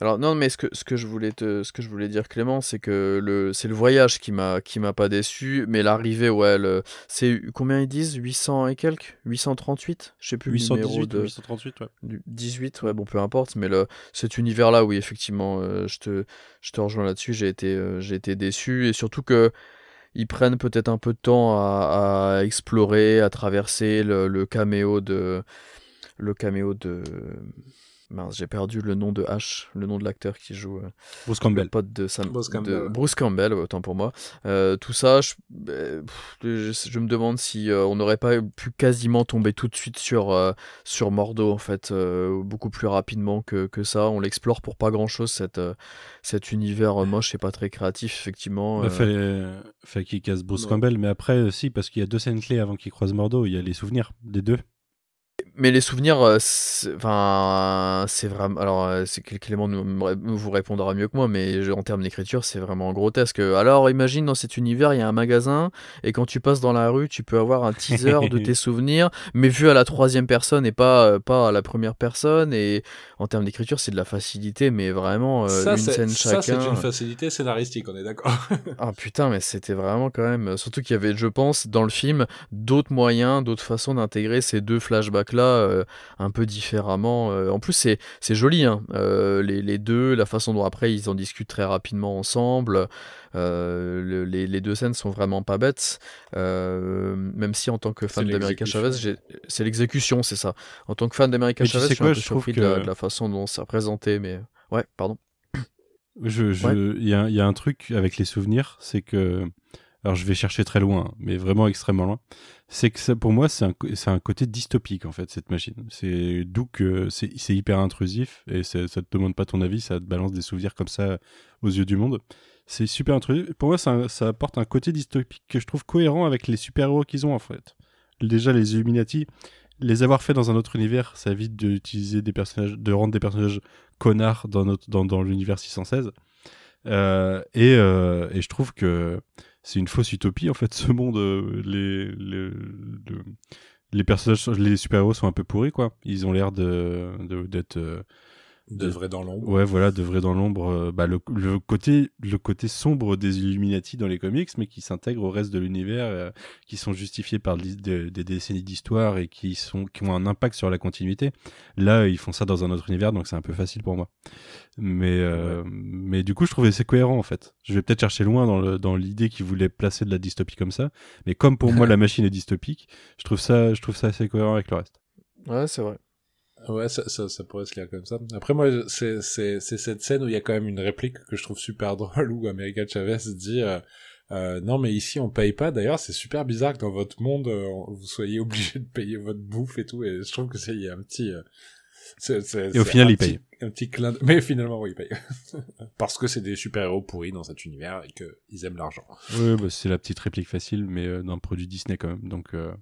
Alors non, mais ce que, ce que je voulais te, ce que je voulais dire Clément, c'est que le, c'est le voyage qui m'a, qui m'a pas déçu, mais l'arrivée, ouais, le, c'est combien ils disent? 800 et quelques? 838 Je sais plus le numéro 818 de... ou 838, ouais. du 18, ouais, bon, peu importe, mais le, cet univers-là, oui, effectivement, euh, je, te, je te rejoins là-dessus, j'ai été, euh, j'ai été déçu, et surtout que ils prennent peut-être un peu de temps à, à explorer, à traverser le, le caméo de, le caméo de, mince, j'ai perdu le nom de H, le nom de l'acteur qui joue. euh, Bruce le Campbell. pote de Sam Bruce de- Campbell. Bruce Campbell, ouais, autant pour moi. Euh, tout ça, je, pff, je, je me demande si euh, on n'aurait pas pu quasiment tomber tout de suite sur, euh, sur Mordo, en fait, euh, beaucoup plus rapidement que, que ça. On l'explore pour pas grand chose, cette, euh, cet univers euh, moche et pas très créatif, effectivement. Bah, fallait, fallait qu'il casse Bruce Ouais. Campbell, mais après, euh, si, parce qu'il y a deux scènes clés avant qu'il croise Mordo, il y a les souvenirs des deux. Mais les souvenirs, euh, c'est- enfin, c'est vraiment. Alors, euh, c'est Clément nous, vous répondra mieux que moi, mais je- en termes d'écriture, c'est vraiment grotesque. Alors, imagine dans cet univers, il y a un magasin, et quand tu passes dans la rue, tu peux avoir un teaser de tes souvenirs, mais vu à la troisième personne et pas, euh, pas à la première personne. Et en termes d'écriture, c'est de la facilité, mais vraiment ça, une c'est, scène ça, c'est chacun. une facilité scénaristique, on est d'accord. Ah putain, mais c'était vraiment quand même. Surtout qu'il y avait, je pense, dans le film, d'autres moyens, d'autres façons d'intégrer ces deux flashbacks-là euh, un peu différemment. Euh, en plus, c'est c'est joli, hein. Euh, les, les deux, la façon dont après ils en discutent très rapidement ensemble. Le- les, les deux scènes sont vraiment pas bêtes. Même si en tant que fan d'America. Chavez, j'ai- c'est l'exécution, c'est ça. En tant que fan d'America Chavez, je suis quoi, un peu surpris de, la, que- de la façon dont c'est représenté, mais ouais, pardon. Je, je, il y, a, il y a un truc avec les souvenirs, c'est que, alors je vais chercher très loin, mais vraiment extrêmement loin. C'est que ça, pour moi, c'est un, un côté dystopique en fait cette machine. C'est d'où que c'est hyper intrusif et c'est- ça te demande pas ton avis, ça te balance des souvenirs comme ça aux yeux du monde. C'est super intrusif. Pour moi, ça, ça apporte un côté dystopique que je trouve cohérent avec les super héros qu'ils ont en fait. Déjà les Illuminati, les avoir fait dans un autre univers, ça évite d'utiliser des personnages, de rendre des personnages connards dans, notre, dans, dans l'univers 616. Euh, et, euh, et je trouve que c'est une fausse utopie en fait ce monde. euh, les, les, le- les personnages, les super-héros sont un peu pourris quoi. Ils ont l'air de, de- d'être euh, De vrai dans l'ombre. Ouais, voilà, de vrai dans l'ombre. euh, bah, le, le côté, le côté sombre des Illuminati dans les comics, mais qui s'intègre au reste de l'univers, euh, qui sont justifiés par des, décennies d'histoire et qui, sont, qui ont un impact sur la continuité. Là, ils font ça dans un autre univers, donc c'est un peu facile pour moi. Mais, euh, mais du coup, je trouvais c'est cohérent en fait. Je vais peut-être chercher loin dans le- dans l'idée qu'ils voulaient placer de la dystopie comme ça, mais comme pour moi la machine est dystopique, je trouve ça, je trouve ça assez cohérent avec le reste. Ouais, c'est vrai. Ouais, ça, ça, ça pourrait se lire comme ça. Après, moi, c'est, c'est, c'est cette scène où il y a quand même une réplique que je trouve super drôle où America Chavez dit euh, euh, non mais ici on paye pas. D'ailleurs, c'est super bizarre que dans votre monde euh, vous soyez obligé de payer votre bouffe et tout. Et je trouve que c'est il y a un petit. euh, c'est, c'est- Et au c'est final, un il petit- paye. Un petit clin d'œil. Mais finalement, oui, il paye. Parce que c'est des super héros pourris dans cet univers et que ils aiment l'argent. Ouais, bah, c'est la petite réplique facile, mais d'un produit Disney quand même. Donc euh,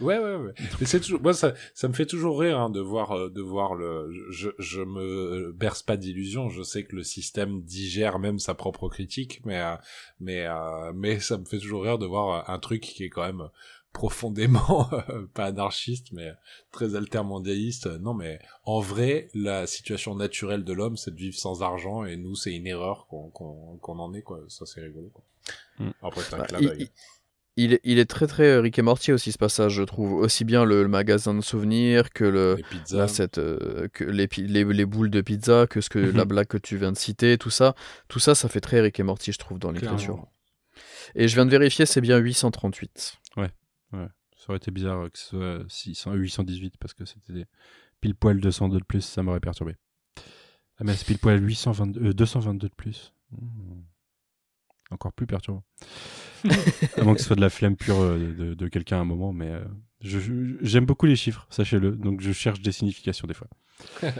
Ouais, ouais, ouais. Mais c'est toujours, moi, ça, ça me fait toujours rire, hein, de voir, euh, de voir le, je, je me berce pas d'illusions. Je sais que le système digère même sa propre critique, mais, euh, mais, euh, mais ça me fait toujours rire de voir un truc qui est quand même profondément, pas anarchiste, mais très altermondialiste. Non, mais en vrai, la situation naturelle de l'homme, c'est de vivre sans argent, et nous, c'est une erreur qu'on, qu'on, qu'on en est, quoi. Ça, c'est rigolo, quoi. Mm. Après, c'est un Bah, clin il- d'œil. Il- Il est, très très euh, Rick et Morty aussi ce passage je trouve aussi bien le, le magasin de souvenirs que le Les là, cette, euh, que les, les, les boules de pizza que ce que Mhm. la blague que tu viens de citer tout ça tout ça ça fait très Rick et Morty je trouve dans l'écriture et je viens de vérifier c'est bien 838 Ça aurait été bizarre euh, que ce soit 600, 818 parce que c'était pile poil 202 de plus, ça m'aurait perturbé. Ah mais c'est pile poil 822, euh, 222 de plus. Hmm. Encore plus perturbant. à moins que ce soit de la flemme pure euh, de, de quelqu'un à un moment, mais euh, j'aime beaucoup les chiffres, sachez-le, donc je cherche des significations des fois.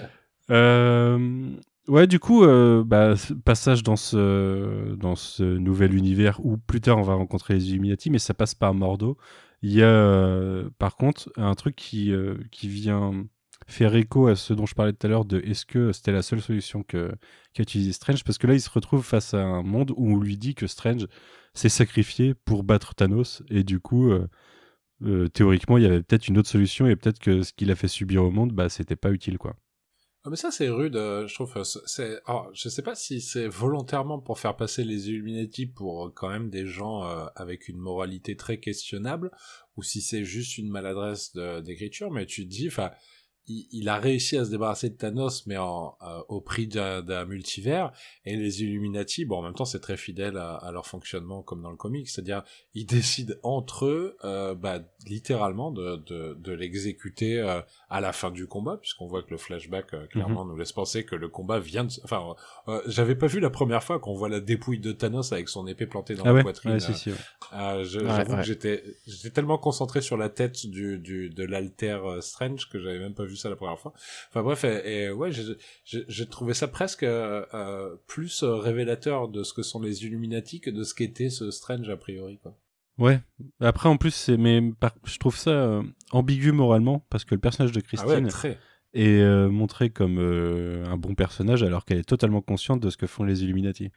Euh, ouais, du coup, euh, bah, passage dans ce, dans ce nouvel univers où plus tard on va rencontrer les Illuminati, mais ça passe par Mordo. Il y a par contre un truc qui, qui vient faire écho à ce dont je parlais tout à l'heure de est-ce que c'était la seule solution que qu'a utilisé Strange? Parce que là il se retrouve face à un monde où on lui dit que Strange s'est sacrifié pour battre Thanos et du coup euh, euh, théoriquement il y avait peut-être une autre solution et peut-être que ce qu'il a fait subir au monde bah c'était pas utile quoi. Ah, mais ça c'est rude, euh, je trouve. C'est, alors, je sais pas si c'est volontairement pour faire passer les Illuminati pour quand même des gens avec une moralité très questionnable, ou si c'est juste une maladresse d'écriture. Mais tu te dis, enfin, il, il a réussi à se débarrasser de Thanos, mais en, euh, au prix d'un d'un multivers. Et les Illuminati, bon, en même temps, c'est très fidèle à, à leur fonctionnement comme dans le comic, c'est-à-dire ils décident entre eux, euh, bah, littéralement, de, de, de l'exécuter euh, à la fin du combat, puisqu'on voit que le flashback euh, clairement nous laisse penser que le combat vient de... Enfin, euh, j'avais pas vu la première fois qu'on voit la dépouille de Thanos avec son épée plantée dans Ah la ouais, poitrine. ouais, euh, si, si, ouais. euh, J'avoue ouais. que j'étais j'étais tellement concentré sur la tête du, du de l'alter euh, Strange que j'avais même pas vu ça la première fois. Enfin bref, et, et ouais, j'ai- trouvé ça presque euh, euh, plus euh, révélateur de ce que sont les Illuminati que de ce qu'était ce Strange a priori quoi. Ouais. Après, en plus, c'est mais par- je trouve ça euh, ambigu moralement parce que le personnage de Ah ouais, Christine très. est euh, montré comme euh, un bon personnage alors qu'elle est totalement consciente de ce que font les Illuminati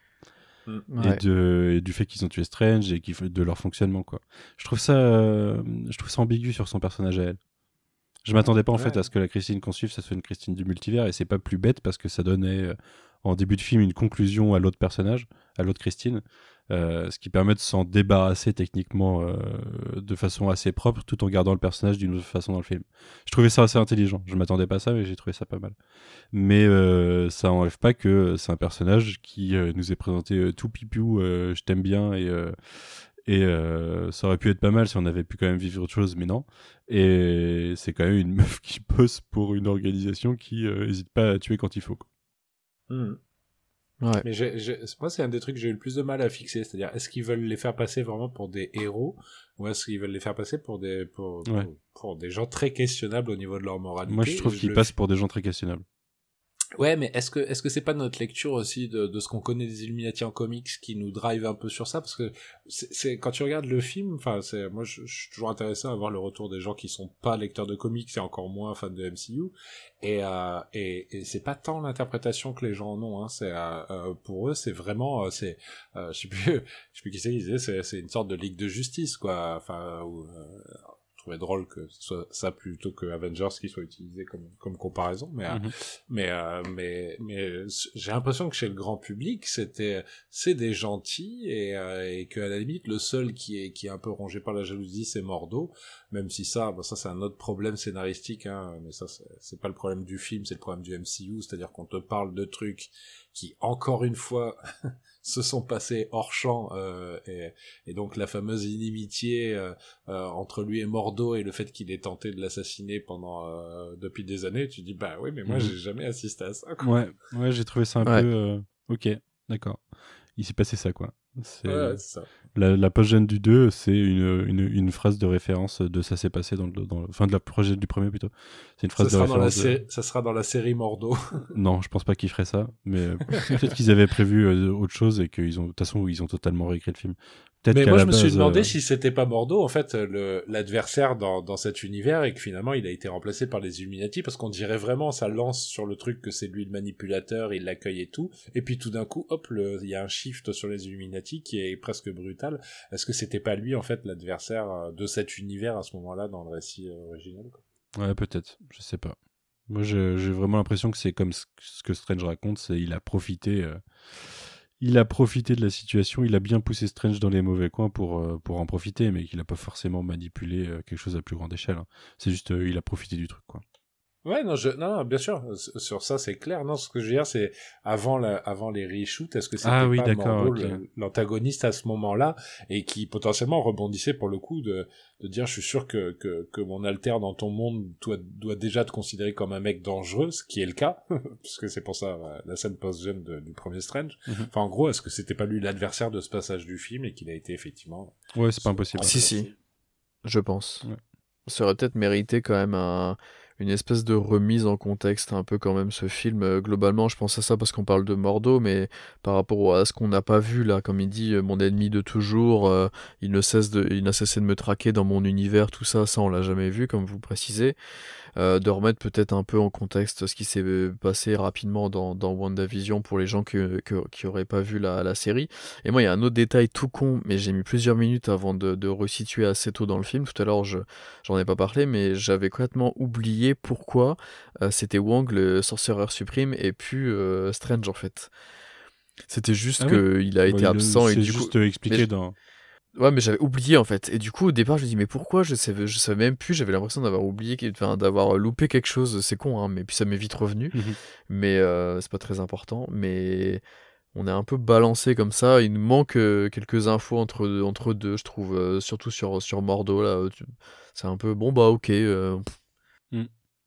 Ouais. et, de, et du fait qu'ils ont tué Strange et de leur fonctionnement quoi. Je trouve ça, euh, je trouve ça ambigu sur son personnage à elle. Je m'attendais pas en fait à ce que la Christine qu'on suive, ça soit une Christine du multivers et c'est pas plus bête parce que ça donnait euh, en début de film une conclusion à l'autre personnage, à l'autre Christine, euh, ce qui permet de s'en débarrasser techniquement euh, de façon assez propre tout en gardant le personnage d'une autre façon dans le film. Je trouvais ça assez intelligent. Je m'attendais pas à ça mais j'ai trouvé ça pas mal. Mais ça enlève pas que c'est un personnage qui nous est présenté tout pipou, euh, je t'aime bien et euh, et euh, ça aurait pu être pas mal si on avait pu quand même vivre autre chose, mais non. Et c'est quand même une meuf qui bosse pour une organisation qui euh, hésite pas à tuer quand il faut. quoi. Mhm. Ouais. Mais j'ai- j'ai- moi, c'est un des trucs que j'ai eu le plus de mal à fixer. C'est-à-dire, est-ce qu'ils veulent les faire passer vraiment pour des héros ou est-ce qu'ils veulent les faire passer pour des, pour, Ouais. pour, pour des gens très questionnables au niveau de leur moralité? Moi, je trouve qu'ils le passent pour des gens très questionnables. Ouais, mais est-ce que est-ce que c'est pas notre lecture aussi de, de ce qu'on connaît des Illuminati en comics qui nous drive un peu sur ça? Parce que c'est quand tu regardes le film, enfin c'est moi je, suis toujours intéressé à voir le retour des gens qui sont pas lecteurs de comics et encore moins fans de MCU et euh, et, et c'est pas tant l'interprétation que les gens en ont hein, c'est euh, euh, pour eux c'est vraiment euh, c'est euh, je sais plus je sais plus qui c'est c'est c'est une sorte de ligue de justice quoi. Enfin euh, trouvais drôle que ce soit ça plutôt que Avengers qui soit utilisé comme comme comparaison mais euh, Mhm. mais euh, mais mais j'ai l'impression que chez le grand public c'était c'est des gentils et euh, et que à la limite le seul qui est qui est un peu rongé par la jalousie c'est Mordo même si ça bon ça c'est un autre problème scénaristique hein mais ça c'est pas le problème du film c'est le problème du MCU c'est-à-dire qu'on te parle de trucs qui encore une fois se sont passés hors champ euh, et, et donc la fameuse inimitié euh, euh, entre lui et Mordo et le fait qu'il ait tenté de l'assassiner pendant euh, depuis des années, tu dis bah oui mais moi Mhm. j'ai jamais assisté à ça. Quoi. Ouais, ouais, j'ai trouvé ça un Ouais. peu. euh, Ok, d'accord. Il s'est passé ça, quoi. C'est Ouais, c'est ça. La, la post-gène du 2, c'est une, une, une phrase de référence de ça s'est passé dans le, dans le, enfin de la projet du premier plutôt. C'est une Ça phrase de sera, dans la référence. de- sé- ça sera dans la série Mordo. Non, je pense pas qu'ils feraient ça, mais euh, peut-être qu'ils avaient prévu euh, autre chose et qu'ils ont, de toute façon, ils ont totalement réécrit le film. Mais moi je me suis base, demandé euh, si c'était pas Mordo en fait l'adversaire dans, dans cet univers et que finalement il a été remplacé par les Illuminati parce qu'on dirait vraiment ça lance sur le truc que c'est lui le manipulateur, il l'accueille et tout et puis tout d'un coup hop il y a un shift sur les Illuminati qui est presque brutal. Est-ce que c'était pas lui en fait l'adversaire euh, de cet univers à ce moment-là dans le récit euh, original Ouais, peut-être, je sais pas. Moi, j'ai vraiment l'impression que c'est comme ce que Strange raconte, c'est il a profité, euh, il a profité de la situation, il a bien poussé Strange dans les mauvais coins pour pour en profiter, mais qu'il a pas forcément manipulé quelque chose à plus grande échelle. hein. C'est juste, il a profité du truc, quoi. Ouais, non, je, non, non, bien sûr, sur ça c'est clair. Non, ce que je veux dire, c'est avant, la, avant les reshoots, est-ce que c'était Ah oui, pas d'accord, Mordo ok. le- l'antagoniste à ce moment-là et qui potentiellement rebondissait pour le coup de, de dire, je suis sûr que, que, que mon alter dans ton monde doit, doit déjà te considérer comme un mec dangereux, ce qui est le cas, puisque c'est pour ça euh, la scène post-gen de- du premier Strange. Mhm. Enfin, en gros, est-ce que c'était pas lui l'adversaire de ce passage du film et qu'il a été effectivement Ouais, c'est pas impossible. Si, si. Je pense. Ouais. Ça aurait peut-être mérité quand même un- une espèce de remise en contexte un peu quand même ce film. Euh, globalement, je pense à ça parce qu'on parle de Mordo, mais par rapport à ce qu'on n'a pas vu là, comme il dit, euh, mon ennemi de toujours, euh, il ne cesse de, il n'a cessé de me traquer dans mon univers, tout ça, ça on l'a jamais vu, comme vous précisez. Euh, de remettre peut-être un peu en contexte ce qui s'est euh, passé rapidement dans, dans WandaVision pour les gens que, que- qui auraient pas vu la, la série. Et moi, il y a un autre détail tout con, mais j'ai mis plusieurs minutes avant de, de resituer assez tôt dans le film. Tout à l'heure, je j'en ai pas parlé, mais j'avais complètement oublié pourquoi euh, c'était Wong le sorcereur suprême et puis euh, Strange en fait. C'était juste Ah oui qu'il a été Ouais, absent et C'est du coup. juste expliqué mais- dans. Ouais, mais j'avais oublié en fait. Et du coup, au départ, je me dis, mais pourquoi Je savais, je savais même plus. J'avais l'impression d'avoir oublié, enfin, d'avoir loupé quelque chose. C'est con, hein, mais puis ça m'est vite revenu. Mhm. Mais euh, c'est pas très important. Mais on est un peu balancé comme ça. Il nous manque euh, quelques infos entre, entre deux, je trouve. euh, surtout sur, sur Mordo, là. euh, C'est un peu, bon, bah ok. euh,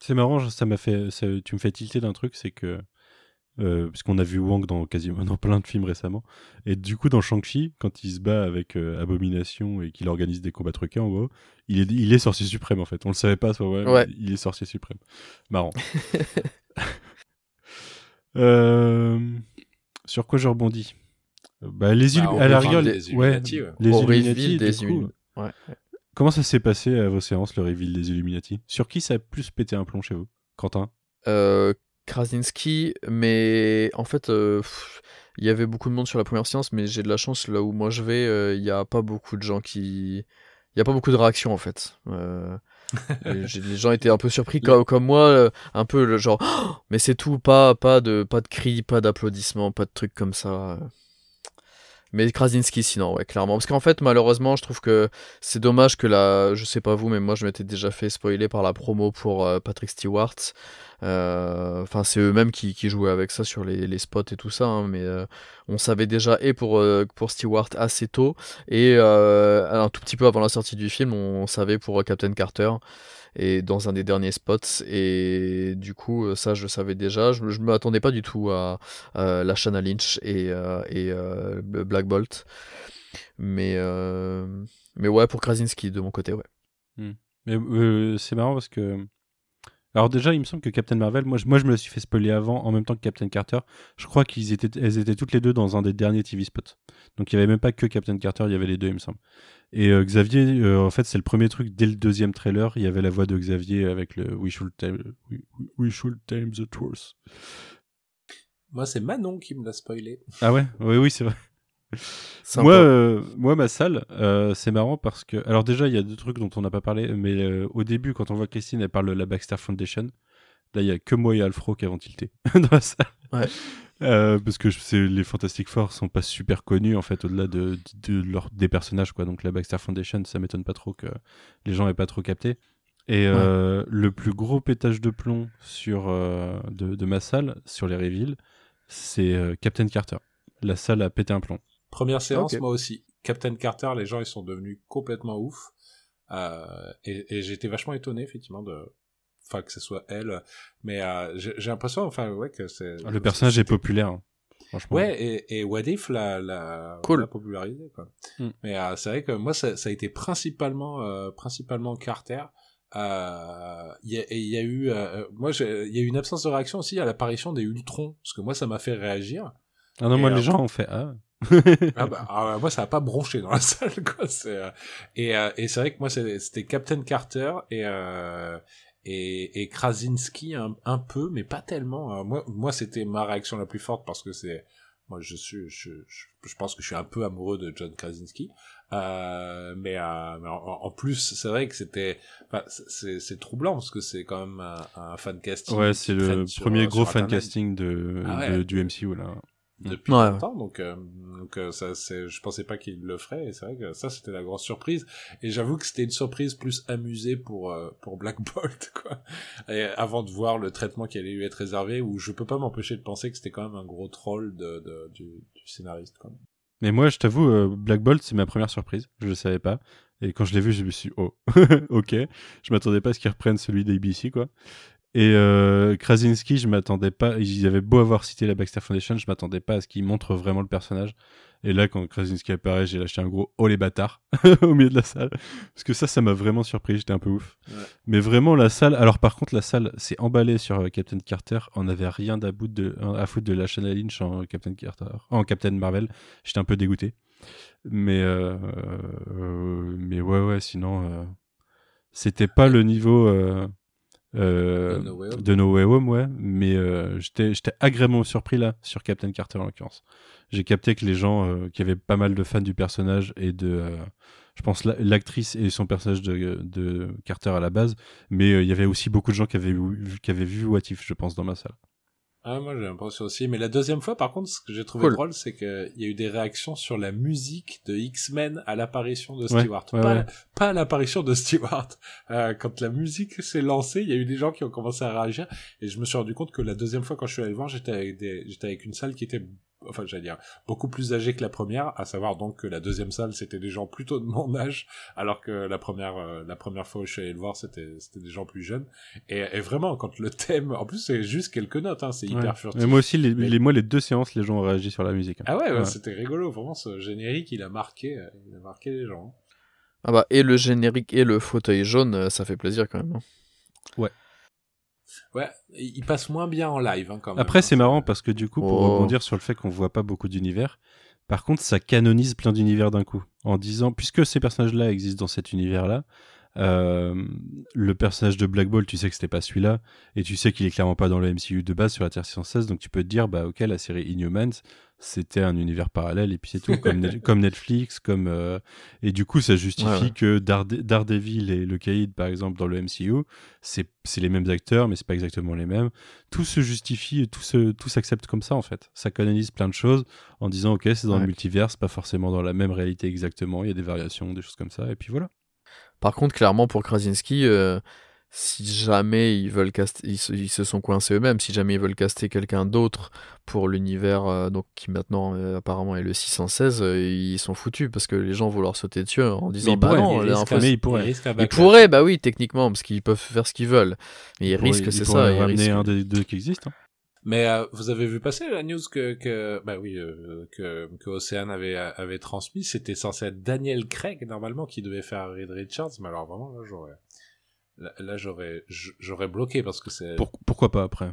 C'est marrant, ça m'a fait, ça- tu me fais tilter d'un truc, c'est que euh, parce qu'on a vu Wang dans quasiment dans plein de films récemment, et du coup dans Shang-Chi, quand il se bat avec euh, Abomination et qu'il organise des combats truqués en gros, il est, il est sorcier suprême en fait. On le savait pas, soit ouais, il est sorcier suprême. Marrant. Euh, sur quoi je rebondis? Bah, les Bah, à la rigueur, des Illuminati, ouais. les Au Illuminati, reveal des coup, ouais. Comment ça s'est passé à vos séances, le reveal des Illuminati? Sur qui ça a plus pété un plomb chez vous? Quentin? Euh, Krasinski, mais en fait, euh, pff, il y avait beaucoup de monde sur la première séance, mais j'ai de la chance là où moi je vais, euh, il n'y a pas beaucoup de gens qui. Il n'y a pas beaucoup de réactions en fait. Euh, les gens étaient un peu surpris comme, comme moi, un peu le genre, Oh, mais c'est tout, pas, pas, de, pas de cris, pas d'applaudissements, pas de trucs comme ça. Mais Krasinski, sinon, ouais, clairement. Parce qu'en fait, malheureusement, je trouve que c'est dommage que la. Je sais pas vous, mais moi, je m'étais déjà fait spoiler par la promo pour euh, Patrick Stewart. Euh, Enfin, c'est eux-mêmes qui, jouaient avec ça sur les, spots et tout ça. hein, mais euh, on savait déjà, et pour, Stewart assez tôt, et un tout petit peu avant la sortie du film, on savait pour Captain Carter. Et dans un des derniers spots, et du coup, euh, ça je le savais déjà. Je, je me attendais pas du tout à, à la Shanna Lynch et, euh, et euh, Black Bolt. Mais, mais ouais, pour Krasinski de mon côté, ouais. Mais euh, c'est marrant parce que. Alors, déjà, il me semble que Captain Marvel, moi je, moi, je me la suis fait spoiler avant, en même temps que Captain Carter. Je crois qu'elles étaient, étaient toutes les deux dans un des derniers TV spots. Donc, il n'y avait même pas que Captain Carter, il y avait les deux, il me semble. Et euh, Xavier, euh, en fait, c'est le premier truc. Dès le deuxième trailer, il y avait la voix de Xavier avec le We should tame, we, we should tame the truth. Moi, c'est Manon qui me l'a spoilé. Ah ouais? Oui, oui, c'est vrai. Moi, euh, moi, ma salle, c'est marrant parce que. Alors, déjà, il y a deux trucs dont on n'a pas parlé, mais au début, quand on voit Christine, elle parle de la Baxter Foundation. Là, il y a que moi et Alfro qui avons tilté dans la salle. Ouais. Euh, parce que les Fantastic Four sont pas super connus, en fait, au-delà de, de leur, des personnages, quoi. Donc, la Baxter Foundation, ça m'étonne pas trop que les gens aient pas trop capté. Et euh, le plus gros pétage de plomb sur, euh, de, de ma salle, sur les reveals, c'est euh, Captain Carter. La salle a pété un plomb. Première séance, moi aussi. Captain Carter, les gens, ils sont devenus complètement ouf. Euh, et et j'étais vachement étonné, effectivement, de, enfin, que ce soit elle. Mais euh, j'ai l'impression, enfin, ouais, que c'est. Le personnage est populaire, hein, franchement. Ouais, et, et What If l'a, l'a, Cool. popularisé, quoi. Mm. Mais euh, c'est vrai que moi, ça, ça a été principalement, euh, principalement Carter. Il y, a, y eu, moi, il y a eu une absence de réaction aussi à l'apparition des Ultrons, parce que moi, ça m'a fait réagir. Ah non, moi, les gens ont fait Ah. Ah bah, ah, moi, ça a pas bronché dans la salle, quoi. Euh, et, euh, et c'est vrai que moi, c'était Captain Carter et, euh, et, et Krasinski un, un peu, mais pas tellement. Euh, moi, moi, c'était ma réaction la plus forte parce que c'est, moi, je suis, je, je, je pense que je suis un peu amoureux de John Krasinski. Euh, mais, euh, mais en, en plus, c'est vrai que c'était, enfin, c'est, troublant parce que c'est quand même un, un fan casting. Ouais, c'est le premier sur gros fan casting de, Ah ouais. de- du MCU, là. Depuis Ouais, longtemps donc euh, donc euh, ça c'est je pensais pas qu'il le ferait et c'est vrai que ça c'était la grosse surprise et j'avoue que c'était une surprise plus amusée pour euh, pour Black Bolt quoi et avant de voir le traitement qui allait lui être réservé où je peux pas m'empêcher de penser que c'était quand même un gros troll de, de du, du scénariste quoi. Mais moi, je t'avoue, euh, Black Bolt, c'est ma première surprise. Je le savais pas. Et quand je l'ai vu, je me suis dit, oh, ok. Je m'attendais pas à ce qu'ils reprennent celui d'ABC, quoi. Et euh, Krasinski, je m'attendais pas. Ils avaient beau avoir cité la Baxter Foundation, je m'attendais pas à ce qu'ils montrent vraiment le personnage. Et là, quand Krasinski apparaît, j'ai lâché un gros oh les bâtards au milieu de la salle. Parce que ça, ça m'a vraiment surpris. J'étais un peu ouf. Ouais. Mais vraiment, la salle. Alors, par contre, la salle s'est emballée sur euh, Captain Carter. On n'avait rien à, bout de, à foutre de la Shanna Lynch en Captain Carter, en Captain Marvel. J'étais un peu dégoûté. Mais, euh, euh, mais ouais, ouais, sinon, euh, c'était pas le niveau. Euh, De No Way Home. de No Way Home, ouais. Mais euh, j'étais j'étais agréablement surpris là, sur Captain Carter en l'occurrence. J'ai capté que les gens, euh, qui avaient pas mal de fans du personnage et de. euh, je pense la- l'actrice et son personnage de, de Carter à la base, mais euh, il y avait aussi beaucoup de gens qui avaient, vu- qui avaient vu What If, je pense, dans ma salle. Ah, moi j'ai l'impression aussi. Mais la deuxième fois, par contre, ce que j'ai trouvé Cool. drôle, c'est qu'il y a eu des réactions sur la musique de X-Men à l'apparition de Ouais, Stewart. ouais, pas, ouais. pas à l'apparition de Stewart. Euh, quand la musique s'est lancée, il y a eu des gens qui ont commencé à réagir. Et je me suis rendu compte que la deuxième fois, quand je suis allé le voir, j'étais avec, des... j'étais avec une salle qui était, enfin, j'allais dire, beaucoup plus âgée que la première, à savoir donc que la deuxième salle, c'était des gens plutôt de mon âge, alors que la première, euh, la première fois où je suis allé le voir, c'était, c'était des gens plus jeunes. Et, et vraiment, quand le thème, en plus, c'est juste quelques notes, hein, c'est hyper Ouais. furtif. Et moi aussi, les, Mais- les- moi, les deux séances, les gens ont réagi sur la musique. hein. Ah ouais, ouais, Ouais. c'était rigolo, vraiment ce générique il a marqué, euh, il a marqué les gens. Ah bah, et le générique et le fauteuil jaune, euh, ça fait plaisir quand même. hein. Ouais, il il passe moins bien en live hein, quand même. Après, hein, c'est marrant parce que du coup, pour Oh. rebondir sur le fait qu'on voit pas beaucoup d'univers, par contre, ça canonise plein d'univers d'un coup. En disant, puisque ces personnages-là existent dans cet univers-là, euh, le personnage de Black Ball, tu sais que c'était pas celui-là, et tu sais qu'il est clairement pas dans le MCU de base sur la Terre 616, donc tu peux te dire, bah ok, la série Inhumans, c'était un univers parallèle, et puis c'est tout, comme, Net- comme Netflix, comme euh, et du coup, ça justifie Ouais, ouais. que Darede- Daredevil et le Caïd, par exemple, dans le MCU, c'est les mêmes acteurs, mais c'est pas exactement les mêmes tout se justifie et tout se tout s'accepte comme ça en fait. Ça canonise plein de choses en disant ok c'est dans le multivers, pas forcément dans la même réalité exactement, il y a des variations, des choses comme ça et puis voilà. Par contre, clairement, pour Krasinski, euh, si jamais ils veulent caster, ils se, ils se sont coincés eux-mêmes, si jamais ils veulent caster quelqu'un d'autre pour l'univers, euh, donc qui maintenant euh, apparemment est le 616, euh, ils sont foutus parce que les gens vont leur sauter dessus en disant ils bah pourraient, non, il la dernière risque fois, un- mais il pourrait. risque un Ils pourraient, bah oui, techniquement, parce qu'ils peuvent faire ce qu'ils veulent. Mais ils risquent, c'est ça. Ils ramener risquent. un des deux qui existe. hein. Mais euh, vous avez vu passer la news que, que bah oui euh, que, que Océane avait avait transmis, c'était censé être Daniel Craig normalement qui devait faire Reed Richards, mais alors vraiment là j'aurais là, là, j'aurais j'aurais bloqué parce que c'est Pour- pourquoi pas après?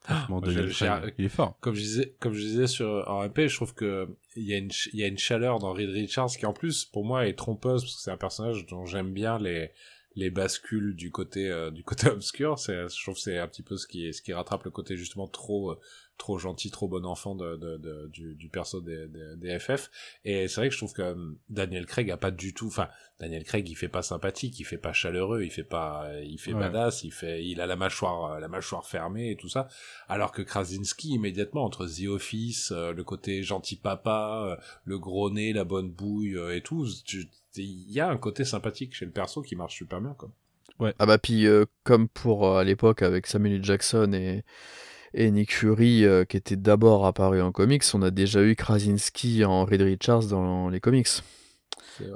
Franchement, moi, Daniel Craig, il est fort. comme je disais, comme je disais sur en MP, je trouve que il y a une il y a une chaleur dans Reed Richards qui en plus pour moi est trompeuse parce que c'est un personnage dont j'aime bien les les bascules du côté euh, du côté obscur. C'est je trouve c'est un petit peu ce qui ce qui rattrape le côté justement trop euh, trop gentil, trop bon enfant de, de, de- du, du perso des, des, des FF. Et c'est vrai que je trouve que euh, Daniel Craig a pas du tout, enfin, Daniel Craig, il fait pas sympathique, il fait pas chaleureux, il fait pas, il fait Ouais. badass, il fait, il a la mâchoire, euh, la mâchoire fermée et tout ça. Alors que Krasinski, immédiatement, entre The Office, euh, le côté gentil papa, euh, le gros nez, la bonne bouille euh, et tout, tu- il y a un côté sympathique chez le perso qui marche super bien, quoi. Ah bah puis euh, comme pour euh, à l'époque avec Samuel. Jackson et, et Nick Fury euh, qui était d'abord apparu en comics, on a déjà eu Krasinski en Reed Richards dans les comics.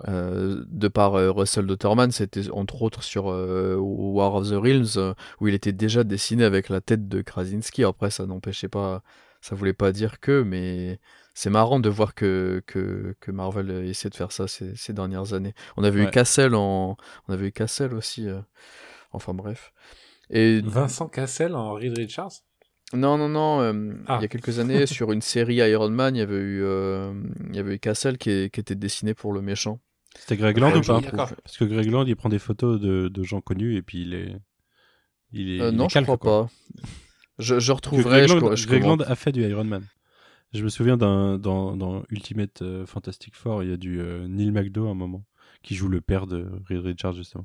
Euh, de par euh, Russell Dotterman, c'était entre autres sur euh, War of the Realms euh, où il était déjà dessiné avec la tête de Krasinski. Après ça n'empêchait pas, ça voulait pas dire que, mais c'est marrant de voir que, que, que Marvel essaie de faire ça ces, ces dernières années. On avait Ouais. eu Cassel en, on avait eu Cassel aussi. euh, Enfin bref. Et Vincent Cassel en Reed Richards? Non, non, non. euh, Ah. Il y a quelques années, sur une série Iron Man, il y avait eu, euh, il y avait eu Cassel qui, est- qui était dessiné pour le méchant. C'était Greg Land Ah, ou pas. Parce que Greg Land, il prend des photos de, de gens connus et puis il est. Il est Euh, il non, est je calque, crois quoi. pas. Je, je retrouverai. Greg je, Land, je Greg. Land a fait du Iron Man. Je me souviens d'un dans, dans Ultimate euh, Fantastic Four, il y a du euh, Neil McDo à un moment qui joue le père de Reed Richards justement.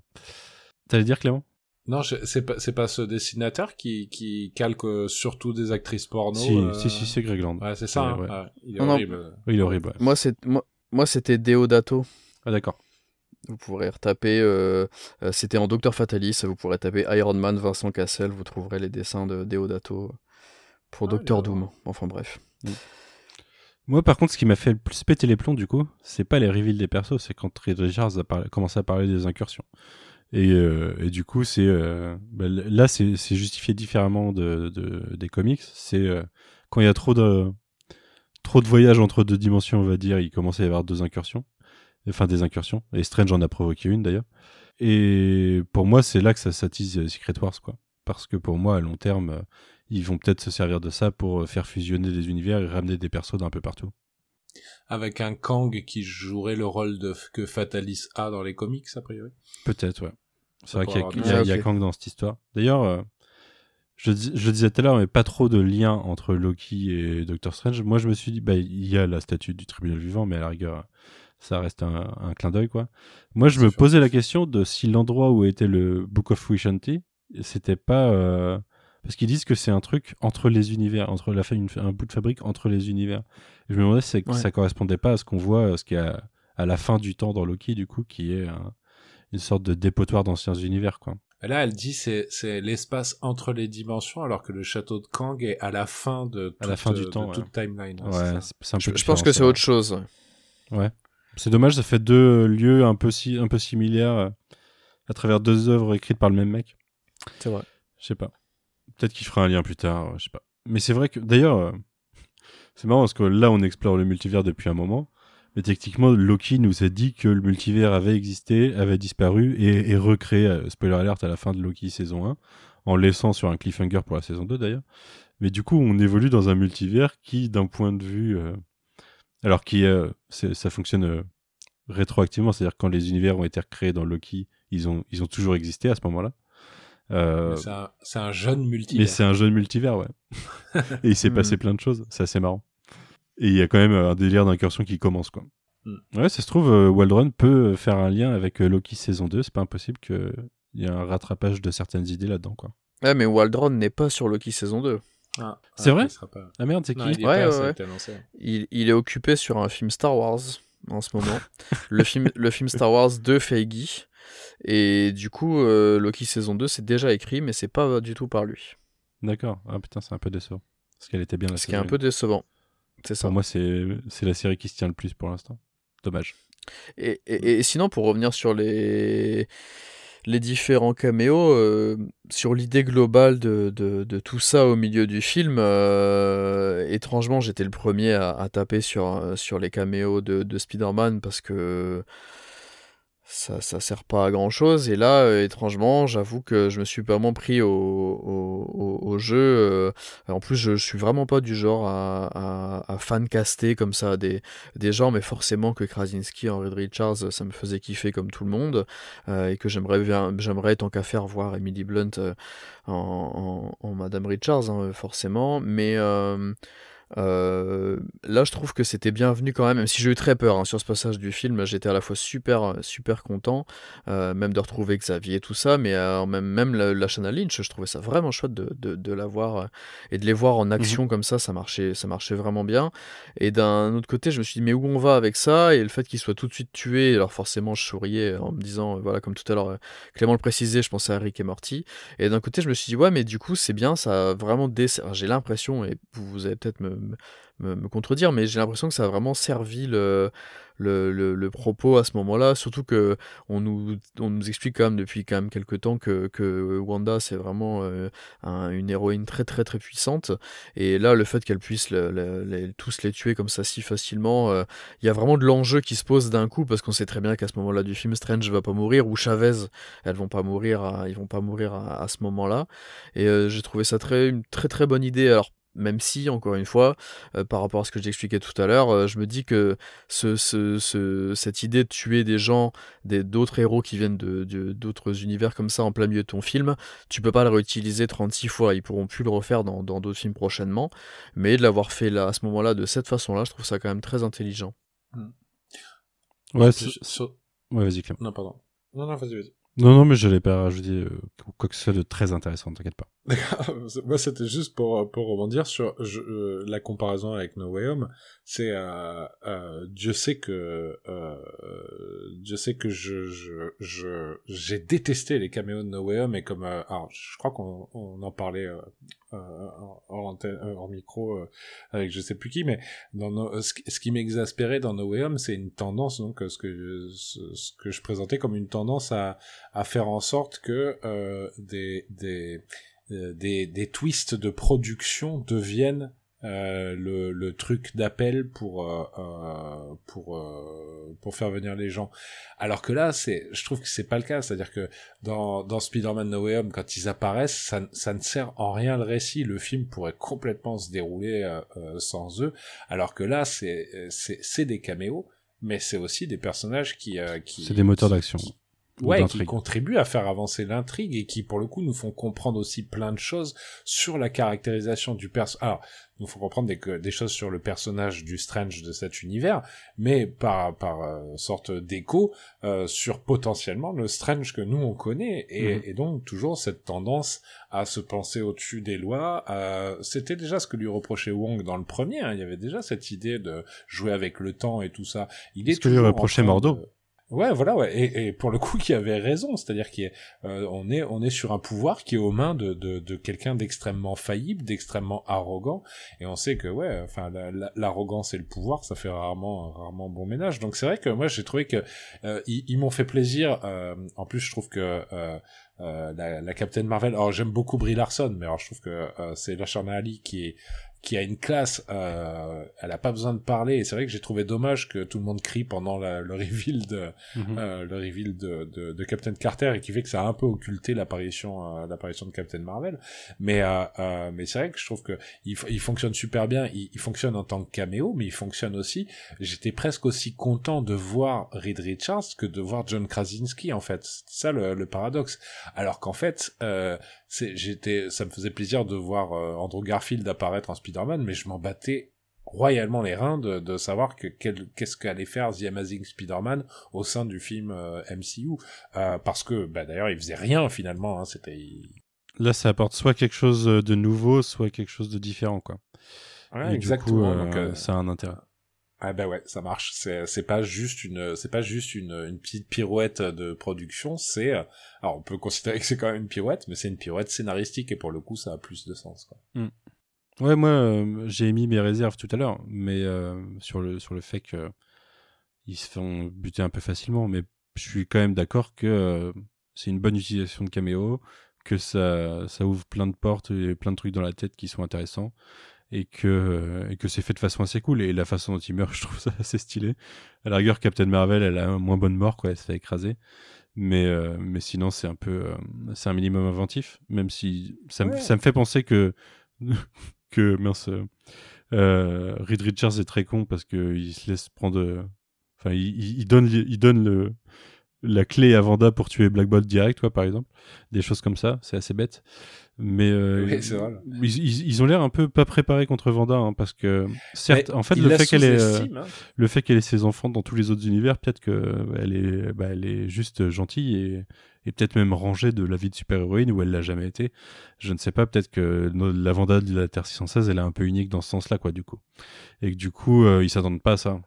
T'allais dire Clément? Non, je- c'est pas, c'est pas ce dessinateur qui, qui calque euh, surtout des actrices porno. si, euh, si, si, c'est Greg Land. Ouais, c'est ça. Ouais, hein. ouais. Ouais, il est Non, non. horrible. Oui, il est horrible. ouais. Moi, c'est moi, moi c'était Deodato. Ah d'accord. Vous pourrez retaper. euh, euh, C'était en Docteur Fatalis. Vous pourrez taper Iron Man Vincent Cassel. Vous trouverez les dessins de Deodato pour Ah, Docteur. Doom. Enfin bref. Moi, par contre, ce qui m'a fait le plus péter les plombs, du coup, c'est pas les reveals des persos, c'est quand Reed Richards a commencé à parler des incursions. Et, euh, du coup, c'est euh, bah, là, c'est justifié différemment de, de- des comics. C'est euh, quand il y a trop de voyages entre deux dimensions, on va dire, il commence à y avoir deux incursions, enfin des incursions. Et Strange en a provoqué une d'ailleurs. Et pour moi, c'est là que ça s'attise Secret Wars, quoi. Parce que pour moi, à long terme, ils vont peut-être se servir de ça pour euh, faire fusionner des univers et ramener des persos d'un peu partout. Avec un Kang qui jouerait le rôle de, que Fatalis a dans les comics, a priori. Peut-être, ouais. C'est vrai qu'il y a, avoir y Ah, y a. Kang dans cette histoire. D'ailleurs, euh, je, dis- je le disais tout à l'heure, mais pas trop de lien entre Loki et Doctor Strange. Moi, je me suis dit, bah, il y a la statue du tribunal vivant, mais à la rigueur, ça reste un, un clin d'œil, quoi. Moi, je me sûr. posais la question de si l'endroit où était le Book of Wishanti, c'était pas. euh, Parce qu'ils disent que c'est un truc entre les univers, entre la une- un bout de fabrique entre les univers. Et je me demandais si ça- Ouais. ça correspondait pas à ce qu'on voit, à ce qu'il y a à la fin du temps dans Loki, du coup, qui est un- une sorte de dépotoir d'anciens univers, quoi. Là, elle dit c'est c'est l'espace entre les dimensions, alors que le château de Kang est à la fin de toute, À la fin du de temps, toute ouais. timeline. hein, Ouais, c'est ça. c'est c'est un peu Je, pense que c'est autre chose. ouais. C'est dommage, ça fait deux lieux un peu, si, un peu similaires euh, à travers deux œuvres écrites par le même mec. C'est vrai. Je sais pas. Peut-être qu'il fera un lien plus tard, euh, je sais pas. Mais c'est vrai que, d'ailleurs, euh, c'est marrant parce que là, on explore le multivers depuis un moment. Mais techniquement, Loki nous a dit que le multivers avait existé, avait disparu et est recréé, euh, spoiler alert, à la fin de Loki saison 1, en laissant sur un cliffhanger pour la saison 2 d'ailleurs. Mais du coup, on évolue dans un multivers qui, d'un point de vue... alors qui ça fonctionne rétroactivement, c'est-à-dire quand les univers ont été recréés dans Loki, ils ont, ils ont toujours existé à ce moment-là. Euh, Mais C'est un, jeune mais multivers. c'est un jeune multivers, ouais. et il s'est Mhm. passé plein de choses, c'est assez marrant. Et il y a quand même euh, un délire d'incursion qui commence, quoi. Mhm. Ouais, ça se trouve, euh, Waldron peut faire un lien avec euh, Loki saison 2, c'est pas impossible qu'il y ait un rattrapage de certaines idées là-dedans, quoi. Ouais, mais Waldron n'est pas sur Loki saison 2. Ah, C'est ah, vrai pas- Ah merde, c'est qui Non, il est Ouais, pas, ouais, il est occupé sur un film Star Wars en ce moment. le, film, le film Star Wars de Feige. Et du coup, euh, Loki saison 2, c'est déjà écrit, mais c'est pas du tout par lui. D'accord. Ah putain, c'est un peu décevant. Parce qu'elle était bien la Ce qui est un peu décevant. C'est ça. Pour moi, c'est la série qui se tient le plus pour l'instant. Dommage. Et, et- et sinon, pour revenir sur les, les différents caméos, euh, sur l'idée globale de, de- de tout ça au milieu du film, euh, étrangement, j'étais le premier à, à taper sur, sur les caméos de, de Spider-Man parce que ça, ça sert pas à grand chose. Et là, euh, étrangement, j'avoue que je me suis vraiment pris au, au, jeu. euh, en plus, je, suis vraiment pas du genre à, à, fan-caster comme ça des, des gens, mais forcément que Krasinski, Henry Richards, ça me faisait kiffer comme tout le monde, euh, et que j'aimerais j'aimerais tant qu'à faire voir Emily Blunt euh, en, en- en Madame Richards, hein, forcément, mais euh, là je trouve que c'était bienvenu quand même, même si j'ai eu très peur hein, sur ce passage du film, j'étais à la fois super super content, euh, même de retrouver Xavier et tout ça, mais euh, même, même la, la Shanna Lynch, je trouvais ça vraiment chouette de, de, de la voir et de les voir en action comme ça, ça marchait, ça marchait vraiment bien. Et d'un autre côté, je me suis dit, mais où on va avec ça? Et le fait qu'il soit tout de suite tué, alors forcément, je souriais en me disant, voilà, comme tout à l'heure, Clément le précisait, je pensais à Rick et Morty. Et d'un côté, je me suis dit, ouais, mais du coup, c'est bien, ça a vraiment. j'ai l'impression, et vous, vous allez peut-être me, me, contredire, mais j'ai l'impression que ça a vraiment servi le. Le, le, propos à ce moment-là, surtout que on nous, on nous explique quand même depuis quand même quelques temps que, que Wanda c'est vraiment euh, un- une héroïne très très très puissante et là, le fait qu'elle puisse tous les tuer comme ça si facilement, euh, il y a vraiment de l'enjeu qui se pose d'un coup parce qu'on sait très bien qu'à ce moment-là du film, Strange va pas mourir ou Chavez, elles vont pas mourir, à- ils vont pas mourir à, à ce moment-là. Et euh, j'ai trouvé ça très une très très bonne idée. Alors même si, encore une fois, euh, par rapport à ce que j'expliquais tout à l'heure, euh, je me dis que ce, ce- ce- cette idée de tuer des gens, des- d'autres héros qui viennent de, de- d'autres univers comme ça en plein milieu de ton film, tu peux pas le réutiliser 36 fois. Ils pourront plus le refaire dans dans d'autres films prochainement. Mais de l'avoir fait là, à ce moment-là, de cette façon-là, je trouve ça quand même très intelligent. Ouais, Puis, c'est- sur- ouais vas-y, Clem. Non, pardon. Non, non, vas-y, vas-y. Non, non, mais je l'ai pas rajouté euh, quoi que ce soit de très intéressant, t'inquiète pas. Moi, c'était juste pour, pour rebondir sur je- euh, la comparaison avec No Way Home. C'est, euh, euh, Dieu sait que, euh, Dieu sait que je, je, je, j'ai détesté les caméos de No Way Home et comme, euh, alors, je crois qu'on on en parlait euh, euh, hors, antenne- euh, hors micro euh, avec je sais plus qui, mais dans ce, qui- m'exaspérait dans No Way Home, c'est une tendance, donc, ce que, ce, que je présentais comme une tendance à, faire en sorte que euh, euh, des twists de production deviennent euh, le, le truc d'appel pour euh, euh, pour euh, pour faire venir les gens. Alors que là, c'est, je trouve que c'est pas le cas. C'est-à-dire que dans dans Spider-Man No Way Home, quand ils apparaissent, ça, ça ne sert en rien le récit. Le film pourrait complètement se dérouler euh, sans eux. Alors que là, c'est c'est c'est des caméos, mais c'est aussi des personnages qui euh, qui C'est des moteurs d'action. qui- ouais, qui contribuent à faire avancer l'intrigue et qui, pour le coup, nous font comprendre aussi plein de choses sur la caractérisation du perso. Alors, nous font comprendre des, des choses sur le personnage du Strange de cet univers, mais par, par euh, sorte d'écho euh, sur potentiellement le Strange que nous on connaît et, Mhm. et donc toujours cette tendance à se penser au-dessus des lois. euh, C'était déjà ce que lui reprochait Wong dans le premier. hein. Il y avait déjà cette idée de jouer avec le temps et tout ça. Il est Ce que lui reprochait Mordo. de- Ouais, voilà, ouais. Et, et pour le coup, qui avait raison, c'est-à-dire qu'on est, euh, on est, on est sur un pouvoir qui est aux mains de, de, de quelqu'un d'extrêmement faillible, d'extrêmement arrogant, et on sait que, ouais, enfin, la- la- l'arrogance et le pouvoir, ça fait rarement, rarement bon ménage. Donc c'est vrai que moi, j'ai trouvé que euh, ils, ils m'ont fait plaisir. euh, en plus, je trouve que euh, euh, la, la Captain Marvel. Alors j'aime beaucoup Brie Larson, mais alors je trouve que euh, c'est Lashana Ali qui est qui a une classe, euh, elle a pas besoin de parler. Et c'est vrai que j'ai trouvé dommage que tout le monde crie pendant la- le reveal de Mhm. euh, le reveal de, de, de Captain Carter et qui fait que ça a un peu occulté l'apparition euh, l'apparition de Captain Marvel. Mais euh, euh, mais c'est vrai que je trouve que il, il fonctionne super bien. Il, il fonctionne en tant que caméo, mais il fonctionne aussi. J'étais presque aussi content de voir Reed Richards que de voir John Krasinski en fait. C'est ça le, le paradoxe. Alors qu'en fait, euh, j'étais ça me faisait plaisir de voir euh, Andrew Garfield apparaître en Spider-Man, mais je m'en battais royalement les reins de, de savoir que quel- qu'est-ce qu'allait faire The Amazing Spider-Man au sein du film euh, MCU Euh, parce que bah, d'ailleurs il faisait rien finalement hein, c'était Là, ça apporte soit quelque chose de nouveau, soit quelque chose de différent, quoi. Ouais, Et exactement coup, euh, donc euh, ça a un intérêt. Ah bah ouais ça marche c'est pas juste une c'est pas juste une, petite pirouette de production c'est euh, alors on peut considérer que c'est quand même une pirouette mais c'est une pirouette scénaristique et pour le coup ça a plus de sens quoi. Ouais, moi, euh, j'ai émis mes réserves tout à l'heure, mais euh, sur le sur le fait que ils se font buter un peu facilement, mais je suis quand même d'accord que euh, c'est une bonne utilisation de caméo, que ça ça ouvre plein de portes et plein de trucs dans la tête qui sont intéressants. Et que, et que c'est fait de façon assez cool. Et la façon dont il meurt, je trouve ça assez stylé. À la rigueur, Captain Marvel, elle a un moins bonne mort, quoi. Elle se fait écraser. Mais, euh, mais sinon, c'est un peu, euh, c'est un minimum inventif. Même si ça, Ouais. ça me fait penser que, que mince, euh, Reed Richards est très con parce que il se laisse prendre. Enfin, il donne, il donne le, la clé à Vanda pour tuer Black Bolt direct, quoi, par exemple. Des choses comme ça, c'est assez bête. Mais euh, Oui, vrai. ils, ils- ils ont l'air un peu pas préparés contre Vanda, hein, parce que certes, Mais en fait, le fait qu'elle ait, euh, hein. le fait qu'elle ait ses enfants dans tous les autres univers, peut-être que elle est, bah, elle est juste gentille et, et peut-être même rangée de la vie de super-héroïne où elle l'a jamais été. Je ne sais pas, peut-être que la Vanda de la Terre 616, elle est un peu unique dans ce sens-là, quoi, du coup. Et que du coup, euh, ils s'attendent pas à ça.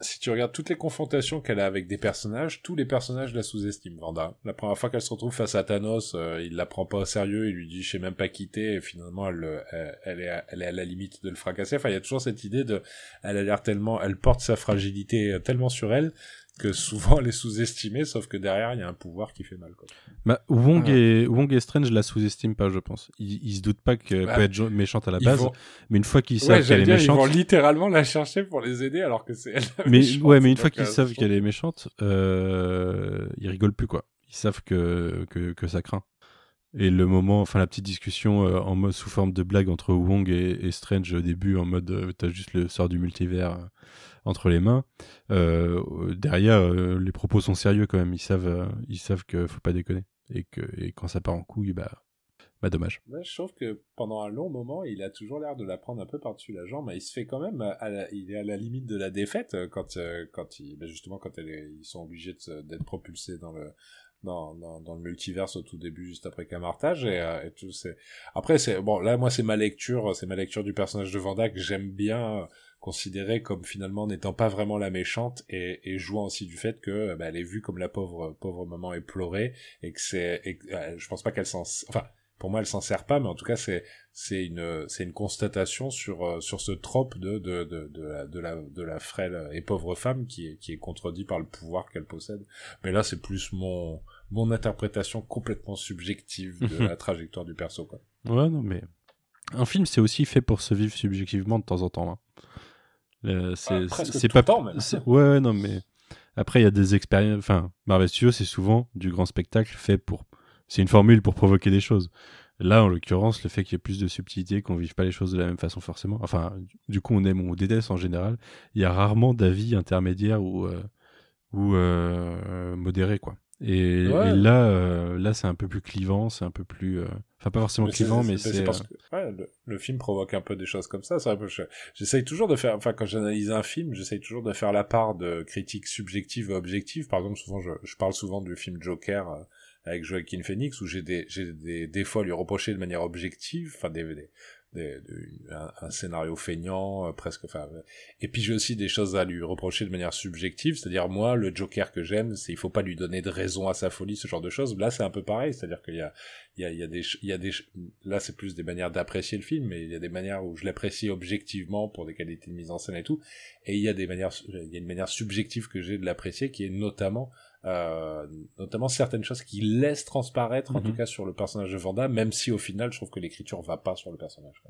Si tu regardes toutes les confrontations qu'elle a avec des personnages, tous les personnages la sous-estiment, Vanda. La première fois qu'elle se retrouve face à Thanos, euh, il la prend pas au sérieux, il lui dit je sais même pas quitter, et finalement elle, elle est, à, elle est à la limite de le fracasser. Enfin, il y a toujours cette idée de, elle a l'air tellement, elle porte sa fragilité euh, tellement sur elle que souvent elle est sous-estimée, sauf que derrière il y a un pouvoir qui fait mal. Quoi. Bah, Wong, Ah. et, Wong et Strange la sous-estiment pas, je pense. Ils, ils se doutent pas qu'elle Bah, peut être méchante à la base, vont- mais une fois qu'ils Ouais, savent qu'elle est dire, ils méchante, vont littéralement la chercher pour les aider alors que c'est elle. la mais méchante. ouais, mais une fois qu'ils savent qu'elle est méchante, euh, ils rigolent plus quoi. Ils savent que, que que ça craint. Et le moment, enfin la petite discussion euh, en mode sous forme de blague entre Wong et, et Strange au début, en mode euh, t'as juste le sort du multivers euh, entre les mains. Euh, derrière, euh, les propos sont sérieux quand même. Ils savent, euh, ils savent que faut pas déconner et que quand ça part en couille, bah bah dommage. Ouais, je trouve que pendant un long moment, il a toujours l'air de la prendre un peu par-dessus la jambe. Il se fait quand même, il est à la limite de la défaite quand, quand il, ben justement, quand ils sont obligés d'être propulsés dans le, dans, le multiverse au tout début, juste après Camartage et, tout. Après, c'est bon. Là, moi, c'est ma lecture, c'est ma lecture du personnage de Vanda que j'aime bien considérer comme finalement n'étant pas vraiment la méchante et, et jouant aussi du fait que euh, bah, elle est vue comme la pauvre pauvre maman éplorée et que c'est, euh, je pense pas qu'elle s'en, enfin pour moi elle s'en sert pas mais en tout cas c'est c'est une c'est une constatation sur euh, sur ce trope de de de de la de la, de la frêle et pauvre femme qui est qui est contredit par le pouvoir qu'elle possède mais là c'est plus mon mon interprétation complètement subjective de la trajectoire du perso quoi Ouais, non, mais un film, c'est aussi fait pour se vivre subjectivement de temps en temps. hein. Euh, c'est Ah, tout pas temps, même. Ouais, ouais, non, mais après, il y a des expériences. Enfin, Marvel Studios, c'est souvent du grand spectacle fait pour. C'est une formule pour provoquer des choses. Là, en l'occurrence, le fait qu'il y ait plus de subtilité, qu'on vive pas les choses de la même façon forcément. Enfin, du coup, on aime ou on déteste en général. Il y a rarement d'avis intermédiaires ou euh, ou euh, modérés, quoi. Et, Ouais. et là, euh, là, c'est un peu plus clivant, c'est un peu plus, euh, enfin pas forcément Mais clivant, mais c'est parce euh, que ouais, le, le film provoque un peu des choses comme ça. J'essaye toujours de faire, enfin quand j'analyse un film, j'essaye toujours de faire la part de critiques subjectives et objectives. Par exemple, souvent je, je parle souvent du film Joker euh, avec Joaquin Phoenix où j'ai des j'ai des défauts à lui reprocher de manière objective, enfin des, des, un, scénario feignant euh, presque, enfin euh, et puis j'ai aussi des choses à lui reprocher de manière subjective, c'est-à-dire moi le Joker que j'aime, c'est il faut pas lui donner de raison à sa folie, ce genre de choses. Là c'est un peu pareil, c'est-à-dire qu'il y a il y a, il y a des il y a des là c'est plus des manières d'apprécier le film mais il y a des manières où je l'apprécie objectivement pour des qualités de mise en scène et tout et il y a des manières il y a une manière subjective que j'ai de l'apprécier qui est notamment notamment certaines choses qui laissent transparaître en Mhm. tout cas sur le personnage de Vanda même si au final je trouve que l'écriture va pas sur le personnage.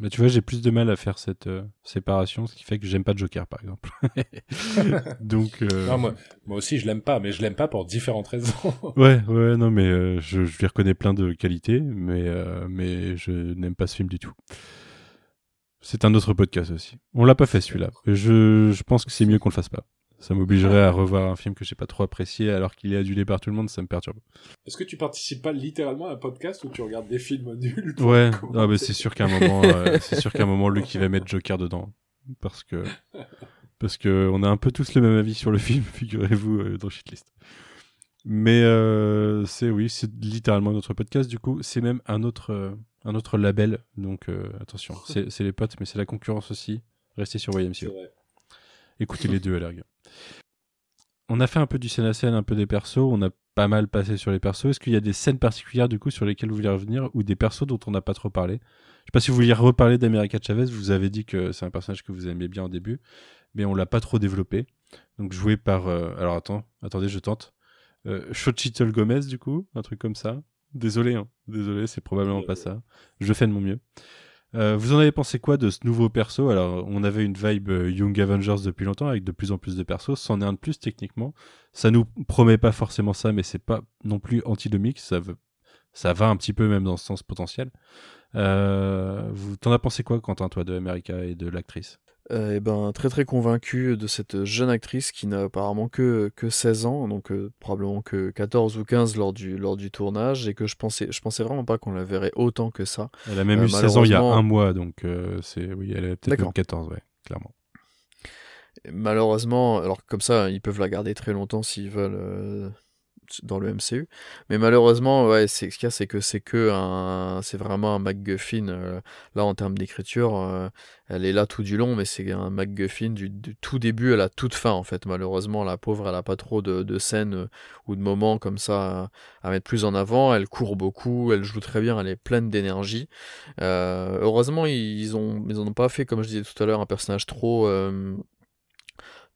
Mais tu vois, j'ai plus de mal à faire cette euh, séparation, ce qui fait que j'aime pas Joker, par exemple. Donc. euh, Non, moi, moi aussi je l'aime pas mais je l'aime pas pour différentes raisons Ouais, ouais, non, mais euh, je, je lui reconnais plein de qualités, mais, euh, mais je n'aime pas ce film du tout. C'est un autre podcast aussi. On l'a pas fait celui-là. Je, je pense que c'est mieux qu'on le fasse pas. Ça m'obligerait à revoir un film que j'ai pas trop apprécié alors qu'il est adulé par tout le monde, ça me perturbe. est-ce que tu participes pas littéralement à un podcast où tu regardes des films nuls Ouais, ah, mais c'est sûr qu'à un moment, euh, c'est sûr qu'à un moment, Luc il va mettre Joker dedans, parce que parce que on a un peu tous le même avis sur le film, figurez-vous euh, dans Shitlist. Mais euh, c'est oui, c'est littéralement notre podcast. Du coup, c'est même un autre euh, un autre label. Donc euh, attention, c'est les potes, mais c'est la concurrence aussi. Restez sur vrai. Écoutez les deux à la rigueur. On a fait un peu du scène à scène, un peu des persos. On a pas mal passé sur les persos. Est-ce qu'il y a des scènes particulières du coup sur lesquelles vous voulez revenir ou des persos dont on n'a pas trop parlé? Je sais pas si vous vouliez reparler d'America Chavez. Vous avez dit que c'est un personnage que vous aimiez bien au début, mais on l'a pas trop développé. Donc joué par. euh, alors attends, attendez, je tente. Euh, Xochitl Gomez du coup, un truc comme ça. Désolé, hein. désolé, c'est probablement pas ça. Je fais de mon mieux. Euh, vous en avez pensé quoi de ce nouveau perso? Alors, on avait une vibe euh, Young Avengers depuis longtemps avec de plus en plus de persos. C'en est un de plus techniquement. Ça nous promet pas forcément ça, mais c'est pas non plus antidomique. Ça, ça va un petit peu même dans ce sens potentiel. Euh, vous t'en as pensé quoi, Quentin, toi, de America et de l'actrice? Euh, eh ben, très très convaincu de cette jeune actrice qui n'a apparemment que, que 16 ans, donc euh, probablement que 14 ou 15 lors du, lors du tournage, et que je pensais, je pensais vraiment pas qu'on la verrait autant que ça. Elle a même Euh, eu 16 ans il y a un mois, donc c'est oui, elle a peut-être D'accord. même 14, ouais, clairement. Et malheureusement, alors comme ça, ils peuvent la garder très longtemps s'ils veulent dans le MCU. Mais malheureusement, ouais, ce qu'il y a, c'est que c'est que un, c'est vraiment un MacGuffin. euh, là, en termes d'écriture, euh, elle est là tout du long, mais c'est un MacGuffin du, du tout début à la toute fin, en fait. Malheureusement, la pauvre, elle a pas trop de, scènes euh, ou de moments comme ça à, mettre plus en avant. Elle court beaucoup, elle joue très bien, elle est pleine d'énergie. Heureusement, ils ils ont pas fait, comme je disais tout à l'heure, un personnage trop.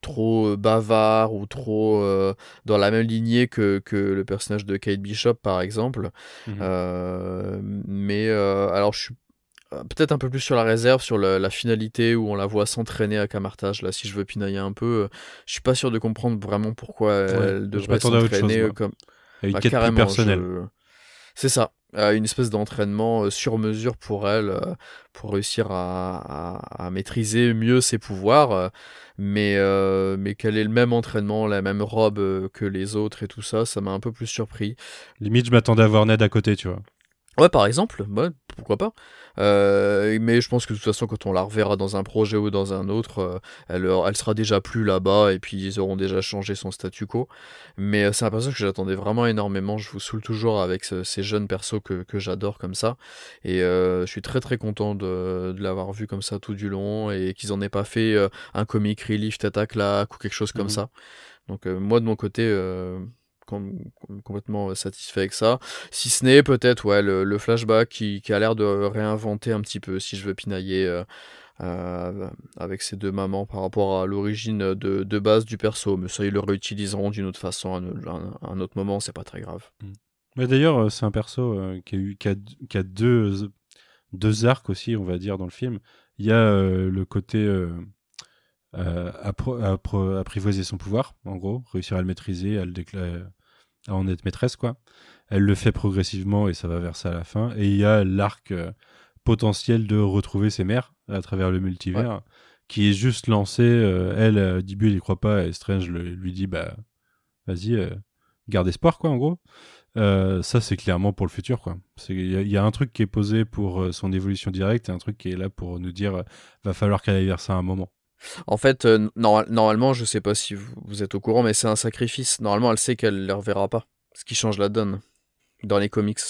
Trop euh, bavard ou trop euh, dans la même lignée que, que le personnage de Kate Bishop par exemple. Mhm. Euh, mais euh, alors je suis peut-être un peu plus sur la réserve, sur la, la finalité où on la voit s'entraîner à Camartage. Là, si je veux pinailler un peu, je suis pas sûr de comprendre vraiment pourquoi elle devrait à s'entraîner comme a une bah, quête plus carrément, personnelle. je- C'est ça. Une espèce d'entraînement euh, sur mesure pour elle, euh, pour réussir à, à- à maîtriser mieux ses pouvoirs. euh, mais euh, mais qu'elle ait le même entraînement, la même robe que les autres et tout ça, ça m'a un peu plus surpris. Limite, je m'attendais à voir Ned à côté, tu vois. Ouais, par exemple, ouais, pourquoi pas. Euh, mais je pense que de toute façon, quand on la reverra dans un projet ou dans un autre, euh, elle, elle sera déjà plus là-bas et puis ils auront déjà changé son statu quo. Mais euh, c'est un personnage que j'attendais vraiment énormément. Je vous saoule toujours avec ce- ces jeunes persos que, que j'adore comme ça. Et euh, je suis très très content de, de l'avoir vu comme ça tout du long et qu'ils en aient pas fait euh, un comic relief tête à claque ou quelque chose comme Mhm. ça. Donc euh, moi de mon côté, euh, complètement euh, satisfait avec ça. Si ce n'est peut-être ouais, le, flashback qui, a l'air de réinventer un petit peu, si je veux pinailler euh, euh, avec ces deux mamans par rapport à l'origine de, base du perso. Mais ça, ils le réutiliseront d'une autre façon à un, autre moment, c'est pas très grave. Mais d'ailleurs, c'est un perso qui a eu qui a, deux arcs aussi, on va dire, dans le film. Il y a le côté euh, euh, appro- appro- apprivoiser son pouvoir, en gros, réussir à le maîtriser, à le déclarer, à en être maîtresse, quoi. Elle le fait progressivement et ça va vers ça à la fin. Et il y a l'arc euh, potentiel de retrouver ses mères à travers le multivers, qui est juste lancé. euh, elle, euh, au début, elle y croit pas et Strange le- lui dit, bah, vas-y. euh, garde espoir, quoi, en gros. Euh, ça, c'est clairement pour le futur, quoi. Il y, y, a un truc qui est posé pour euh, son évolution directe et un truc qui est là pour nous dire euh, va falloir qu'elle aille vers ça à un moment. En fait, euh, normal, normalement, je sais pas si vous, vous êtes au courant, mais c'est un sacrifice. Normalement, elle sait qu'elle ne les reverra pas. Ce qui change la donne dans les comics,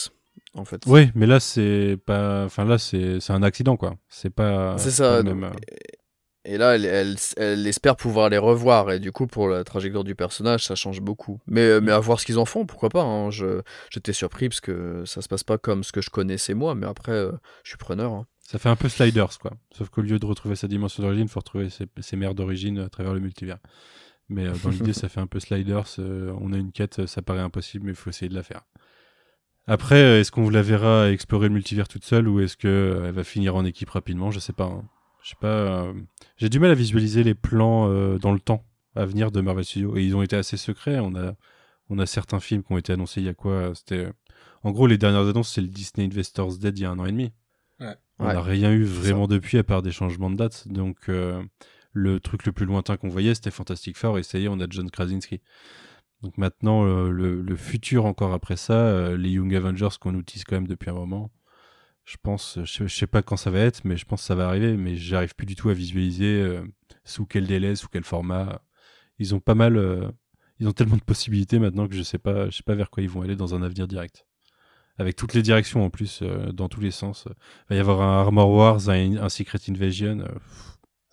en fait. Oui, mais là, c'est pas. Enfin, là, c'est un accident, quoi. C'est pas. C'est ça. pas donc, même, euh, Et là, elle, elle, elle espère pouvoir les revoir. Et du coup, pour la trajectoire du personnage, ça change beaucoup. Mais, euh, mais à voir ce qu'ils en font, pourquoi pas. hein. J'étais surpris parce que ça se passe pas comme ce que je connaissais moi. Mais après, euh, je suis preneur. hein. Ça fait un peu Sliders, quoi. Sauf qu'au lieu de retrouver sa dimension d'origine, il faut retrouver ses, ses mères d'origine à travers le multivers. Mais euh, dans l'idée, ça fait un peu Sliders. euh, on a une quête, ça paraît impossible, mais il faut essayer de la faire. Après, euh, est-ce qu'on la verra explorer le multivers toute seule ou est-ce que euh, elle va finir en équipe rapidement? Je sais pas. hein. Je sais pas. euh, J'ai du mal à visualiser les plans dans le temps à venir de Marvel Studios. Et ils ont été assez secrets. On a, on a certains films qui ont été annoncés il y a quoi C'était. En gros, les dernières annonces, c'est le Disney Investors Dead il y a un an et demi. On Ouais. n'a rien eu vraiment depuis à part des changements de date. Donc, euh, le truc le plus lointain qu'on voyait, c'était Fantastic Four. Et ça y est, on a John Krasinski. Donc maintenant, euh, le, le futur encore après ça, euh, les Young Avengers qu'on utilise quand même depuis un moment, je pense, je sais, je sais pas quand ça va être, mais je pense que ça va arriver. Mais j'arrive plus du tout à visualiser sous quel délai, sous quel format. Ils ont pas mal, ils ont tellement de possibilités maintenant que je sais pas, je sais pas vers quoi ils vont aller dans un avenir direct. Avec toutes les directions en plus, euh, dans tous les sens. Il va y avoir un Armor Wars, un, un Secret Invasion. euh,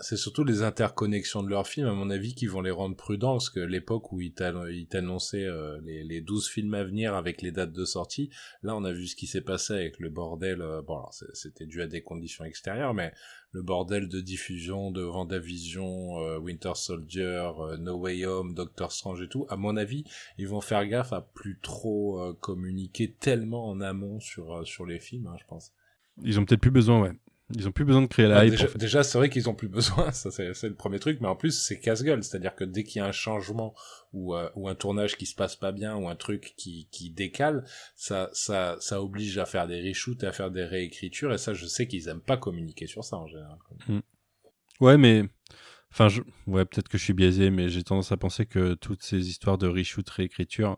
C'est surtout les interconnexions de leurs films, à mon avis, qui vont les rendre prudents, parce que l'époque où ils t'ann- ils t'annonçaient euh, les, les 12 films à venir avec les dates de sortie, là on a vu ce qui s'est passé avec le bordel, euh, bon c'était dû à des conditions extérieures, mais le bordel de diffusion de Vendavision, euh, Winter Soldier, euh, No Way Home, Doctor Strange et tout, à mon avis, ils vont faire gaffe à plus trop communiquer tellement en amont sur, sur les films, hein, je pense. ils ont peut-être plus besoin, ouais. Ils ont plus besoin de créer la Ah, hype. déjà, en fait. déjà, c'est vrai qu'ils ont plus besoin, ça c'est le premier truc, mais en plus c'est casse-gueule, c'est-à-dire que dès qu'il y a un changement ou, euh, ou un tournage qui se passe pas bien ou un truc qui, qui décale, ça, ça, ça oblige à faire des reshoots et à faire des réécritures, et ça je sais qu'ils aiment pas communiquer sur ça en général. Ouais, mais. Enfin, je... ouais, peut-être que je suis biaisé, mais j'ai tendance à penser que toutes ces histoires de reshoot, réécriture,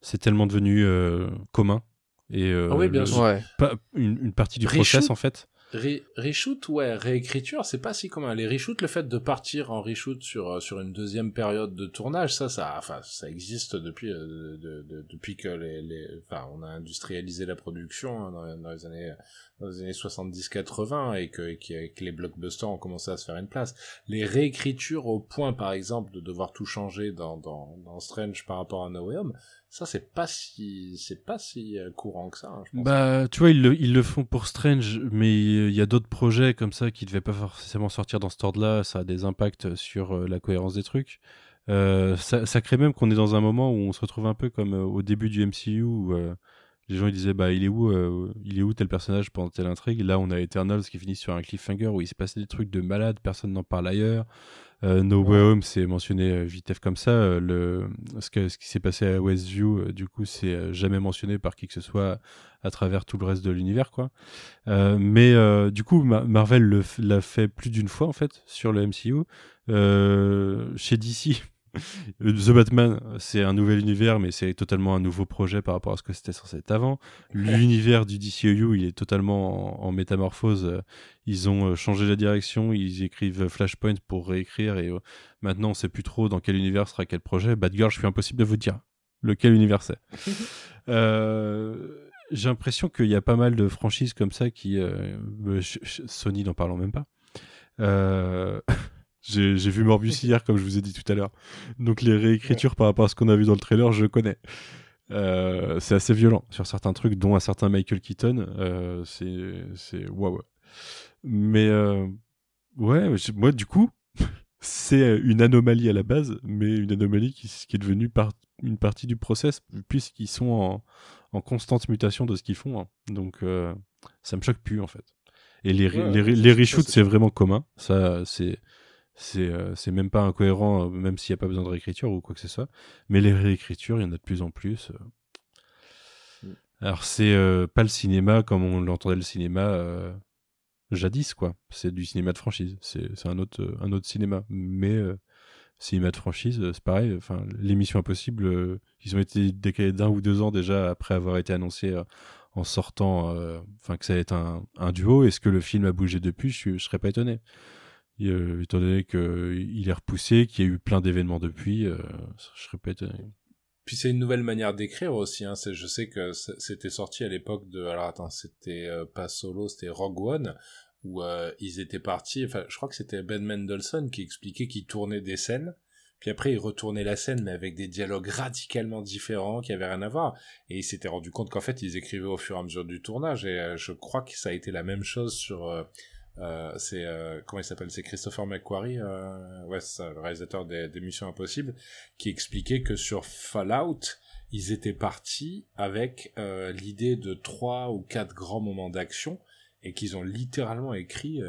c'est tellement devenu euh, commun. Et euh, Ah oui, bien le- sûr. Ouais. pas- une, une partie du Reshoot process, en fait. Re reshoot, ouais, réécriture, c'est pas si commun. Les reshoots, le fait de partir en reshoot sur euh, sur une deuxième période de tournage, ça, ça, enfin, ça existe depuis euh, de, de- depuis que les, enfin, on a industrialisé la production hein, dans, les années dans les années 70-80 et que, et que les blockbusters ont commencé à se faire une place. Les réécritures au point, par exemple, de devoir tout changer dans dans, dans Strange par rapport à No Way Home, ça c'est pas si c'est pas si euh, courant que ça. hein. Bah, tu vois, ils le, ils le font pour Strange, mais il y a d'autres projets comme ça qui devaient pas forcément sortir dans cet ordre-là. Ça a des impacts sur euh, la cohérence des trucs. Euh, ça, crée même qu'on est dans un moment où on se retrouve un peu comme au début du MCU où les gens ils disaient bah il est où il est où tel personnage pendant telle intrigue? Là on a Eternals qui finit sur un cliffhanger où il s'est passé des trucs de malade, personne n'en parle ailleurs. Euh, no Way Home c'est mentionné euh, vitef comme ça. euh, le ce, que, ce qui s'est passé à Westview du coup c'est jamais mentionné par qui que ce soit à travers tout le reste de l'univers quoi. Euh, mais euh, du coup Ma- Marvel l'a fait plus d'une fois en fait sur le MCU. Euh, chez DC, The Batman, c'est un nouvel univers, mais c'est totalement un nouveau projet par rapport à ce que c'était censé être avant. L'univers du DCEU, il est totalement en, en métamorphose. Ils ont euh, changé la direction, ils écrivent Flashpoint pour réécrire, et euh, maintenant on sait plus trop dans quel univers sera quel projet. Batgirl, je suis impossible de vous dire lequel univers c'est. Euh, J'ai l'impression qu'il y a pas mal de franchises comme ça qui... euh, Sony n'en parlons même pas. Euh, J'ai j'ai vu Morbius hier, comme je vous ai dit tout à l'heure. Donc les réécritures par rapport à ce qu'on a vu dans le trailer, je connais. Euh, c'est assez violent sur certains trucs, dont un certain Michael Keaton. Euh, c'est c'est waouh. Mais euh, ouais, je- moi du coup, c'est une anomalie à la base, mais une anomalie qui, qui est devenue par, une partie du process puisqu'ils sont en, en constante mutation de ce qu'ils font. hein. Donc euh, ça me choque plus en fait. Et les, Ouais, les, les ça, reshoots, c'est- c'est vraiment commun. Ça, c'est c'est euh, même pas incohérent, euh, même s'il n'y a pas besoin de réécriture ou quoi que ce soit. Mais les réécritures, il y en a de plus en plus. euh. Mm. Alors, c'est euh, pas le cinéma comme on l'entendait le cinéma euh, jadis, quoi. C'est du cinéma de franchise. C'est un autre, un autre cinéma. Mais, cinéma de franchise, c'est pareil. Enfin, l'émission Impossible, ils ont été décalés d'un ou deux ans déjà après avoir été annoncés en sortant, enfin que ça allait être un, un duo. Est-ce que le film a bougé depuis? Je, ne serais pas étonné. Étant donné qu'il est repoussé, qu'il y a eu plein d'événements depuis, je serais pas étonné. Puis c'est une nouvelle manière d'écrire aussi. Hein. Je sais que c'était sorti à l'époque de. Alors attends, c'était euh, pas Solo, c'était Rogue One où euh, ils étaient partis. Enfin, je crois que c'était Ben Mendelssohn qui expliquait qu'il tournait des scènes. Puis après, il retournait la scène, mais avec des dialogues radicalement différents qui avaient rien à voir. Et il s'était rendu compte qu'en fait, ils écrivaient au fur et à mesure du tournage. Et euh, je crois que ça a été la même chose sur euh, c'est euh, comment il s'appelle? C'est Christopher McQuarrie euh, ouais c'est le réalisateur des, des, Missions Impossibles qui expliquait que sur Fallout ils étaient partis avec euh, l'idée de trois ou quatre grands moments d'action et qu'ils ont littéralement écrit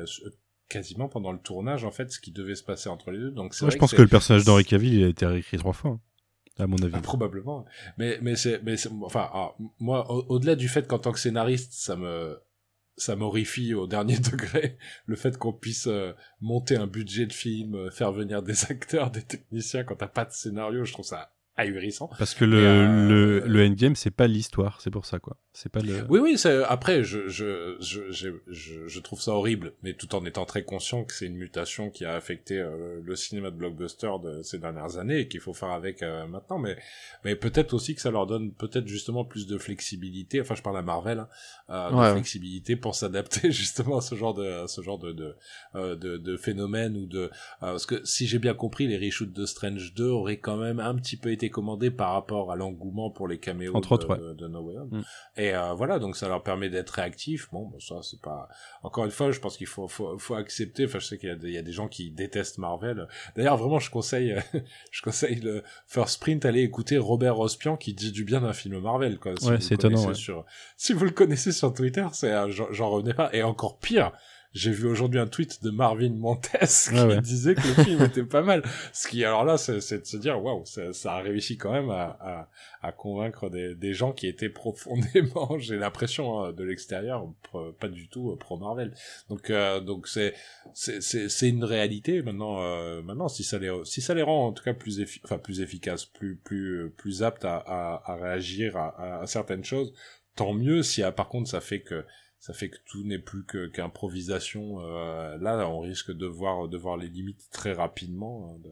quasiment pendant le tournage en fait ce qui devait se passer entre les deux. Donc je pense que, le personnage d'Henri Cavill il a été réécrit trois fois hein, à mon avis. Ah, probablement. Mais mais c'est mais enfin ah, moi au-delà du fait qu'en tant que scénariste ça me ça m'horrifie au dernier degré le fait qu'on puisse euh, monter un budget de film, euh, faire venir des acteurs, des techniciens quand t'as pas de scénario. Je trouve ça ahurissant. Parce que le, euh, le, le endgame, c'est pas l'histoire, c'est pour ça, quoi. C'est pas le... Oui, oui, après, je, je, je, je, je, trouve ça horrible, mais tout en étant très conscient que c'est une mutation qui a affecté euh, le cinéma de blockbuster de ces dernières années et qu'il faut faire avec euh, maintenant, mais, mais peut-être aussi que ça leur donne peut-être justement plus de flexibilité, enfin, je parle à Marvel, hein, de flexibilité pour s'adapter justement à ce genre de, à ce genre de, de, de, de phénomène ou de, parce que si j'ai bien compris, les reshoots de Strange 2 auraient quand même un petit peu été commandé par rapport à l'engouement pour les caméos Entre de, de, No Way Home. Mm. Et euh, voilà, donc ça leur permet d'être réactifs. Bon, ça c'est pas. Encore une fois, je pense qu'il faut, faut, faut accepter. Enfin, je sais qu'il y, y, a des gens qui détestent Marvel. D'ailleurs, vraiment, je conseille, je conseille le First Sprint, allez écouter Robert Rospian qui dit du bien d'un film Marvel. Quoi, ouais, c'est étonnant. Sur... Si vous le connaissez sur Twitter, c'est, euh, j'en revenais pas. Et encore pire j'ai vu aujourd'hui un tweet de Marvin Montes qui disait que le film était pas mal. Ce qui, alors là, c'est de se dire, waouh, ça, ça, a réussi quand même à, à, à convaincre des, des, gens qui étaient profondément, j'ai l'impression hein, de l'extérieur, pas du tout euh, pro Marvel. Donc, euh, donc c'est c'est une réalité maintenant. Euh, maintenant, si ça les si ça les rend en tout cas plus effi enfin plus efficaces, plus plus plus aptes à, à, à réagir à, à, certaines choses, tant mieux. Si ah, par contre ça fait que ça fait que tout n'est plus que qu'improvisation. Euh, là, on risque de voir de voir les limites très rapidement euh,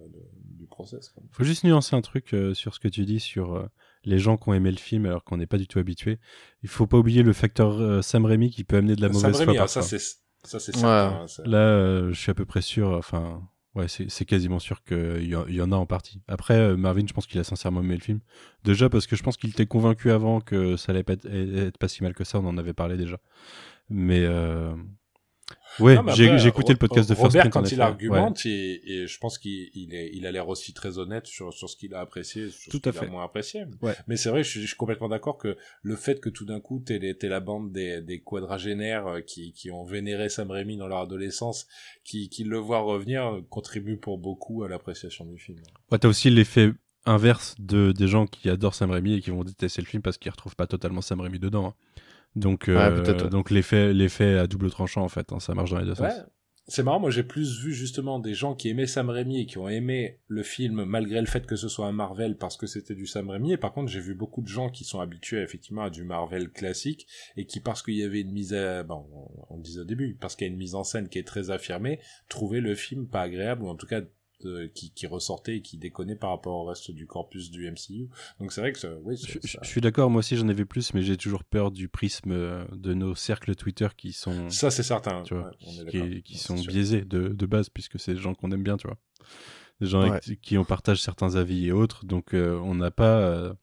du process. Il Faut juste nuancer un truc euh, sur ce que tu dis sur les gens qui ont aimé le film alors qu'on n'est pas du tout habitué. Il faut pas oublier le facteur Sam Raimi qui peut amener de la mauvaise Sam foi. Ah, ça c'est ça c'est certain. Hein, là, je suis à peu près sûr. Enfin, Ouais, c'est quasiment sûr qu'il y, y, en a en partie. Après, euh, Marvin, je pense qu'il a sincèrement aimé le film. Déjà parce que je pense qu'il était convaincu avant que ça allait pas être, être, pas si mal que ça, on en avait parlé déjà. Mais euh, Ouais, j'ai écouté le podcast de First Robert quand il argumente et, et, je pense qu'il il, il a l'air aussi très honnête sur, sur ce qu'il a apprécié, sur tout ce qu'il a moins apprécié. Ouais. Mais c'est vrai, je, je, suis complètement d'accord que le fait que tout d'un coup t'es la bande des, des quadragénaires euh, qui, qui ont vénéré Sam Raimi dans leur adolescence, qui, qui le voient revenir, contribue pour beaucoup à l'appréciation du film. Ouais, t'as aussi l'effet inverse de des gens qui adorent Sam Raimi et qui vont détester le film parce qu'ils retrouvent pas totalement Sam Raimi dedans. Hein. Donc, euh, donc l'effet, l'effet à double tranchant en fait, hein, ça marche dans les deux sens. C'est marrant, moi j'ai plus vu justement des gens qui aimaient Sam Raimi et qui ont aimé le film malgré le fait que ce soit un Marvel parce que c'était du Sam Raimi. Et par contre, j'ai vu beaucoup de gens qui sont habitués effectivement à du Marvel classique et qui parce qu'il y avait une mise à, bon, on le disait au début, parce qu'il y a une mise en scène qui est très affirmée, trouvaient le film pas agréable ou en tout cas qui, qui, ressortait et qui déconnait par rapport au reste du corpus du MCU. Donc c'est vrai que oui. Je, je, suis d'accord, moi aussi j'en ai vu plus, mais j'ai toujours peur du prisme euh, de nos cercles Twitter qui sont. Ça c'est certain. Tu vois, qui, qui sont biaisés de, de, base puisque c'est des gens qu'on aime bien, tu vois. Des gens qui on partage certains avis et autres, donc euh, on n'a pas. Euh,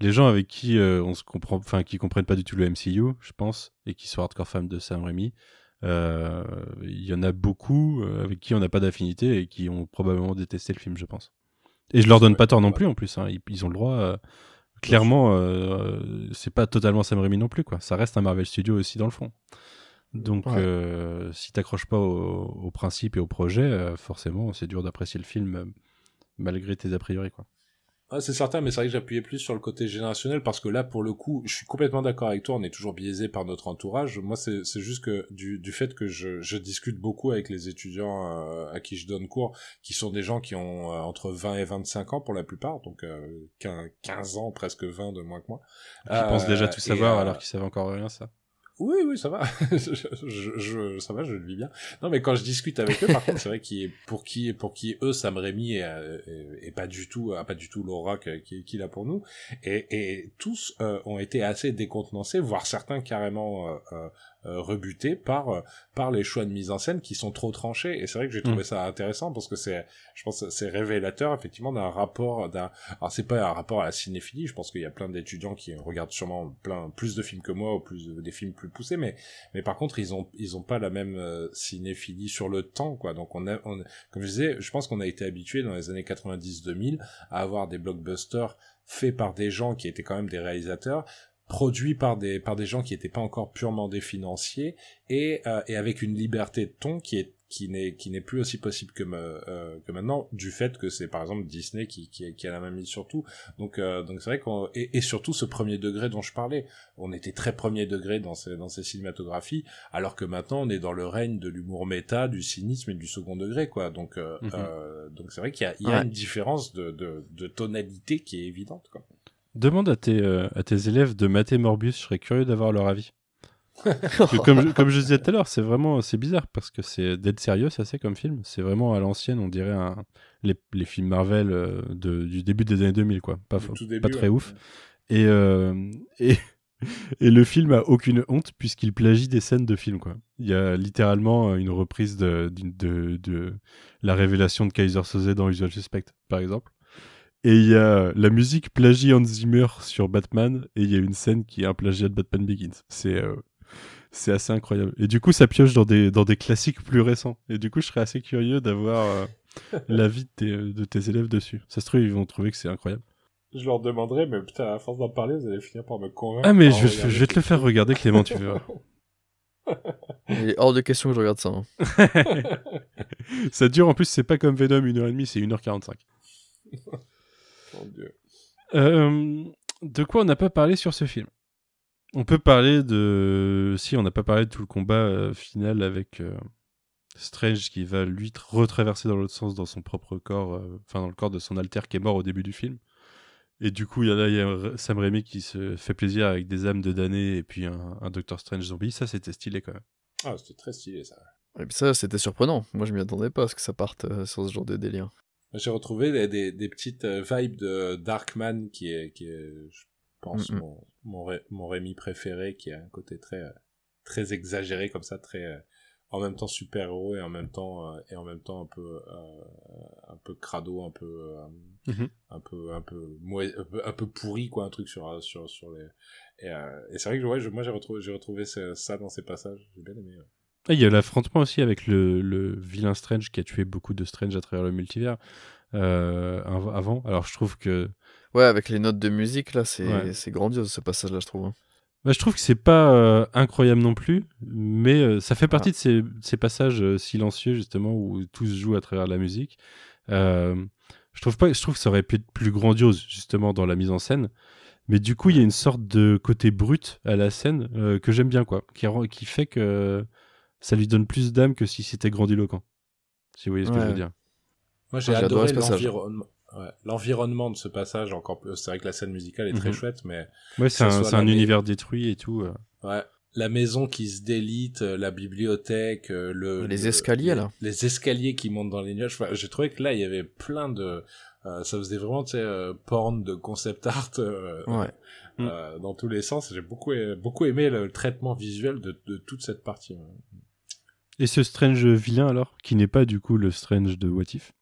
les gens avec qui on se comprend, enfin qui comprennent pas du tout le MCU, je pense, et qui sont hardcore fans de Sam Raimi, euh, il y en a beaucoup euh, avec qui on n'a pas d'affinité et qui ont probablement détesté le film, je pense. Et je leur donne pas tort non plus en plus. Hein. Ils, ont le droit. Euh, clairement, c'est pas totalement Sam Raimi non plus, quoi. Ça reste un Marvel Studio aussi dans le fond. Donc, si t'accroches pas au, au, principe et au projet, forcément, c'est dur d'apprécier le film malgré tes a priori, quoi. Ah, c'est certain, mais c'est vrai que j'appuyais plus sur le côté générationnel parce que là, pour le coup, je suis complètement d'accord avec toi. On est toujours biaisé par notre entourage. Moi, c'est juste que du, du fait que je, je discute beaucoup avec les étudiants euh, à qui je donne cours, qui sont des gens qui ont euh, entre 20 et 25 ans pour la plupart, donc euh, 15, 15 ans, presque 20 de moins que moi. Qui pensent déjà tout et, savoir euh, alors qu'ils savent encore rien, ça. Oui, oui, ça va. je, je, je- ça va, je le vis bien. Non, mais quand je discute avec eux, par contre, c'est vrai qu'il est pour qui, pour qui eux, Sam Raimi est, euh, est- est pas du tout, pas du tout l'aura qu'il a pour nous. Et, et tous euh, ont été assez décontenancés, voire certains carrément euh, euh, rebutés par euh, par les choix de mise en scène qui sont trop tranchés. Et c'est vrai que j'ai trouvé ça intéressant parce que c'est, je pense, c'est révélateur effectivement d'un rapport, d'un. Alors c'est pas un rapport à la cinéphilie. Je pense qu'il y a plein d'étudiants qui regardent sûrement plein plus de films que moi ou plus de- des films plus poussés, mais mais par contre ils ont ils ont pas la même euh, cinéphilie sur le temps quoi. Donc on a, on, comme je disais, je pense qu'on a été habitué dans les années 90-2000 à avoir des blockbusters faits par des gens qui étaient quand même des réalisateurs produits par des par des gens qui n'étaient pas encore purement des financiers et euh, et avec une liberté de ton qui est qui n'est qui n'est plus aussi possible que me- euh, que maintenant du fait que c'est par exemple Disney qui qui, qui a la main mise sur tout donc euh, donc c'est vrai qu'on et, et surtout ce premier degré dont je parlais on était très premier degré dans ces dans ces cinématographies alors que maintenant on est dans le règne de l'humour méta du cynisme et du second degré quoi donc euh, Mhm. euh, donc c'est vrai qu'il y a, il y a Ouais. une différence de, de de tonalité qui est évidente quoi Demande à tes, euh, à tes élèves de mater Morbius, je serais curieux d'avoir leur avis. Que comme, je, comme je disais tout à l'heure, c'est vraiment c'est bizarre parce que c'est d'être sérieux, ça c'est comme film. C'est vraiment à l'ancienne, on dirait un, les, les films Marvel euh, de, du début des années 2000, quoi. Pas, début, pas très ouais. ouf. Et, euh, et, et le film a aucune honte puisqu'il plagie des scènes de film, quoi. Il y a littéralement une reprise de, d'une- de, de la révélation de Kaiser Soze dans Usual Suspect, par exemple. Et il y a la musique plagie Hans Zimmer sur Batman, et il y a une scène qui est un plagiat de Batman Begins. C'est euh, c'est assez incroyable. Et du coup, ça pioche dans des, dans des classiques plus récents. Et du coup, je serais assez curieux d'avoir euh, l'avis de tes, de tes élèves dessus. Ça se trouve, ils vont trouver que c'est incroyable. je leur demanderai mais putain à force d'en parler vous allez finir par me convaincre Ah, mais je vais, regarder je vais te le faire regarder, Clément, tu verras. Il est hors de question que je regarde ça. hein. ça dure, en plus, c'est pas comme Venom 1h30, c'est 1h45. Mon Dieu. Euh, de quoi on n'a pas parlé sur ce film? On peut parler de... Si, on n'a pas parlé de tout le combat euh, final avec euh, Strange qui va lui tr- retraverser dans l'autre sens dans son propre corps, euh, enfin dans le corps de son alter qui est mort au début du film. Et du coup, il y a là il y a Sam Raimi qui se fait plaisir avec des âmes de damnés et puis un, un Doctor Strange zombie. Ça, c'était stylé quand même. ah c'était très stylé ça Et puis ça, c'était surprenant. Moi, je m'y attendais pas à ce que ça parte euh, sur ce genre de délire. J'ai retrouvé des, des, des petites euh, vibes de Darkman qui est, qui est je pense, Mhm. mon, mon, Ré- mon Rémi préféré, qui a un côté très, euh, très exagéré comme ça, très, euh, en même temps super-héros et en même temps, et en même temps un peu, euh, un peu crado, un peu, euh, un peu, un peu, un peu, un peu pourri, quoi, un truc sur, sur, sur les, et, euh, et c'est vrai que ouais, je- moi j'ai retrouvé, j'ai retrouvé ça, ça dans ces passages, j'ai bien aimé. ouais. Ah, il y a l'affrontement aussi avec le, le vilain Strange qui a tué beaucoup de Strange à travers le multivers euh, av- avant. Alors je trouve que Ouais, avec les notes de musique, là, c'est Ouais. grandiose ce passage-là, je trouve. hein. Bah, je trouve que c'est pas euh, incroyable non plus, mais euh, ça fait Ah. partie de ces, ces passages silencieux justement où tout se joue à travers la musique. Je trouve pas, je trouve que ça aurait pu être plus grandiose justement dans la mise en scène, mais du coup il y a une sorte de côté brut à la scène que j'aime bien quoi, qui, qui fait que ça lui donne plus d'âme que si c'était grandiloquent. Si vous voyez ce que je veux dire. Moi, j'ai Ah, adoré l'environnement. Ouais, l'environnement de ce passage encore plus. C'est vrai que la scène musicale est très Mhm. chouette, mais Ouais, c'est un, univers détruit et tout. euh. Ouais. La maison qui se délite, euh, la bibliothèque, euh, le Les le- escaliers, là. les escaliers qui montent dans les nuages. Enfin, j'ai trouvé que là il y avait plein de, euh, ça faisait vraiment tu sais euh, porn de concept art euh, Ouais. euh, dans tous les sens. J'ai beaucoup beaucoup aimé le, traitement visuel de, de toute cette partie. Et ce Strange vilain alors, qui n'est pas du coup le Strange de What If,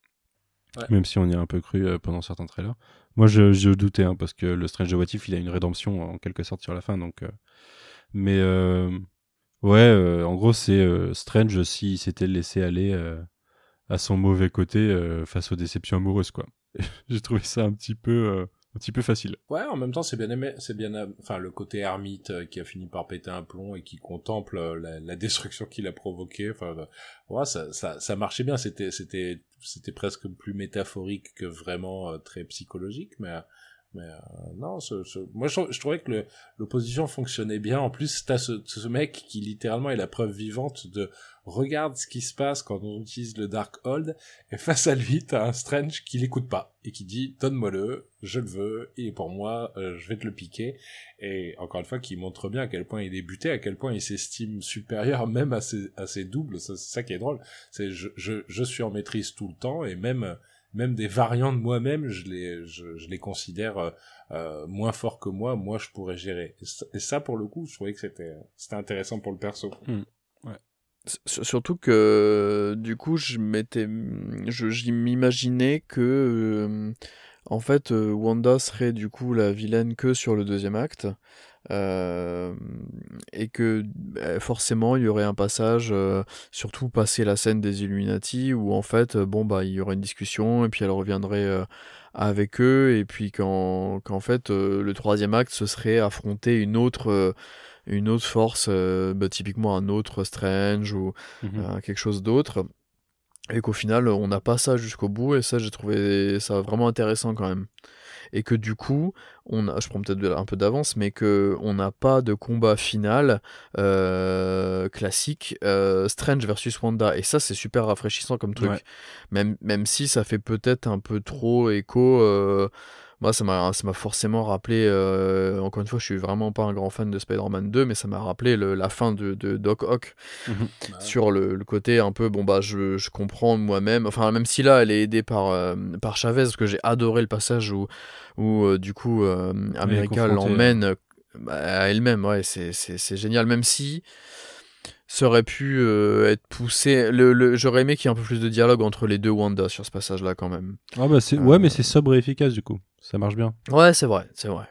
Ouais. même si on y a un peu cru euh, pendant certains trailers. Moi je, je doutais hein, parce que le Strange de What If il a une rédemption en quelque sorte sur la fin donc. euh, Mais euh, ouais, euh, en gros c'est Strange s'il s'était laissé aller à son mauvais côté face aux déceptions amoureuses quoi. J'ai trouvé ça un petit peu un petit peu facile. Ouais, en même temps, c'est bien aimé, c'est bien, enfin, le côté ermite euh, qui a fini par péter un plomb et qui contemple euh, la, destruction qu'il a provoquée. Enfin, euh, ouais, ça, ça, ça marchait bien. C'était, c'était, c'était presque plus métaphorique que vraiment très psychologique, mais mais euh, non, ce, ce... moi je, je, trouvais que l'opposition fonctionnait bien. En plus, t'as ce, ce mec qui littéralement est la preuve vivante de regarde ce qui se passe quand on utilise le Dark Hold, et face à lui, t'as un Strange qui l'écoute pas et qui dit donne-moi-le, je le veux, et pour moi, euh, je vais te le piquer. Et encore une fois, qui montre bien à quel point il est buté, à quel point il s'estime supérieur même à ses, à ses doubles. C'est ça qui est drôle. C'est je, je, je suis en maîtrise tout le temps et même même des variants de moi-même, je les, je, je les considère euh, euh, moins forts que moi. Moi, je pourrais gérer. Et ça, pour le coup, je trouvais que c'était, c'était intéressant pour le perso. Hmm. Ouais. Surtout que du coup, je m'imaginais que euh, en fait, Wanda serait du coup la vilaine que sur le deuxième acte. Euh, et que bah, forcément il y aurait un passage, euh, surtout passer la scène des Illuminati, où en fait, euh, bon bah il y aurait une discussion et puis elle reviendrait avec eux, et puis qu'en qu'en fait le troisième acte ce serait affronter une autre une autre force, bah, typiquement un autre Strange ou mmh quelque chose d'autre. Et qu'au final, on n'a pas ça jusqu'au bout, et ça, j'ai trouvé ça vraiment intéressant quand même et que du coup, on a, je prends peut-être un peu d'avance, mais que on n'a pas de combat final euh, classique euh, Strange versus Wanda, et ça c'est super rafraîchissant comme truc, même même si ça fait peut-être un peu trop écho. Euh, moi ça m'a ça m'a forcément rappelé euh, encore une fois je suis vraiment pas un grand fan de Spider-Man 2 mais ça m'a rappelé le, la fin de, de Doc Ock mhm. sur le, le, côté un peu bon bah je, je comprends moi-même enfin même si là elle est aidée par euh, par Chavez parce que j'ai adoré le passage où où euh, du coup America l'emmène bah, à elle-même ouais c'est c'est génial même si ça aurait pu être poussé. Le, le J'aurais aimé qu'il y ait un peu plus de dialogue entre les deux Wanda sur ce passage-là quand même. Ah bah c'est ouais, mais c'est sobre et efficace du coup. Ça marche bien. Ouais, c'est vrai, c'est vrai.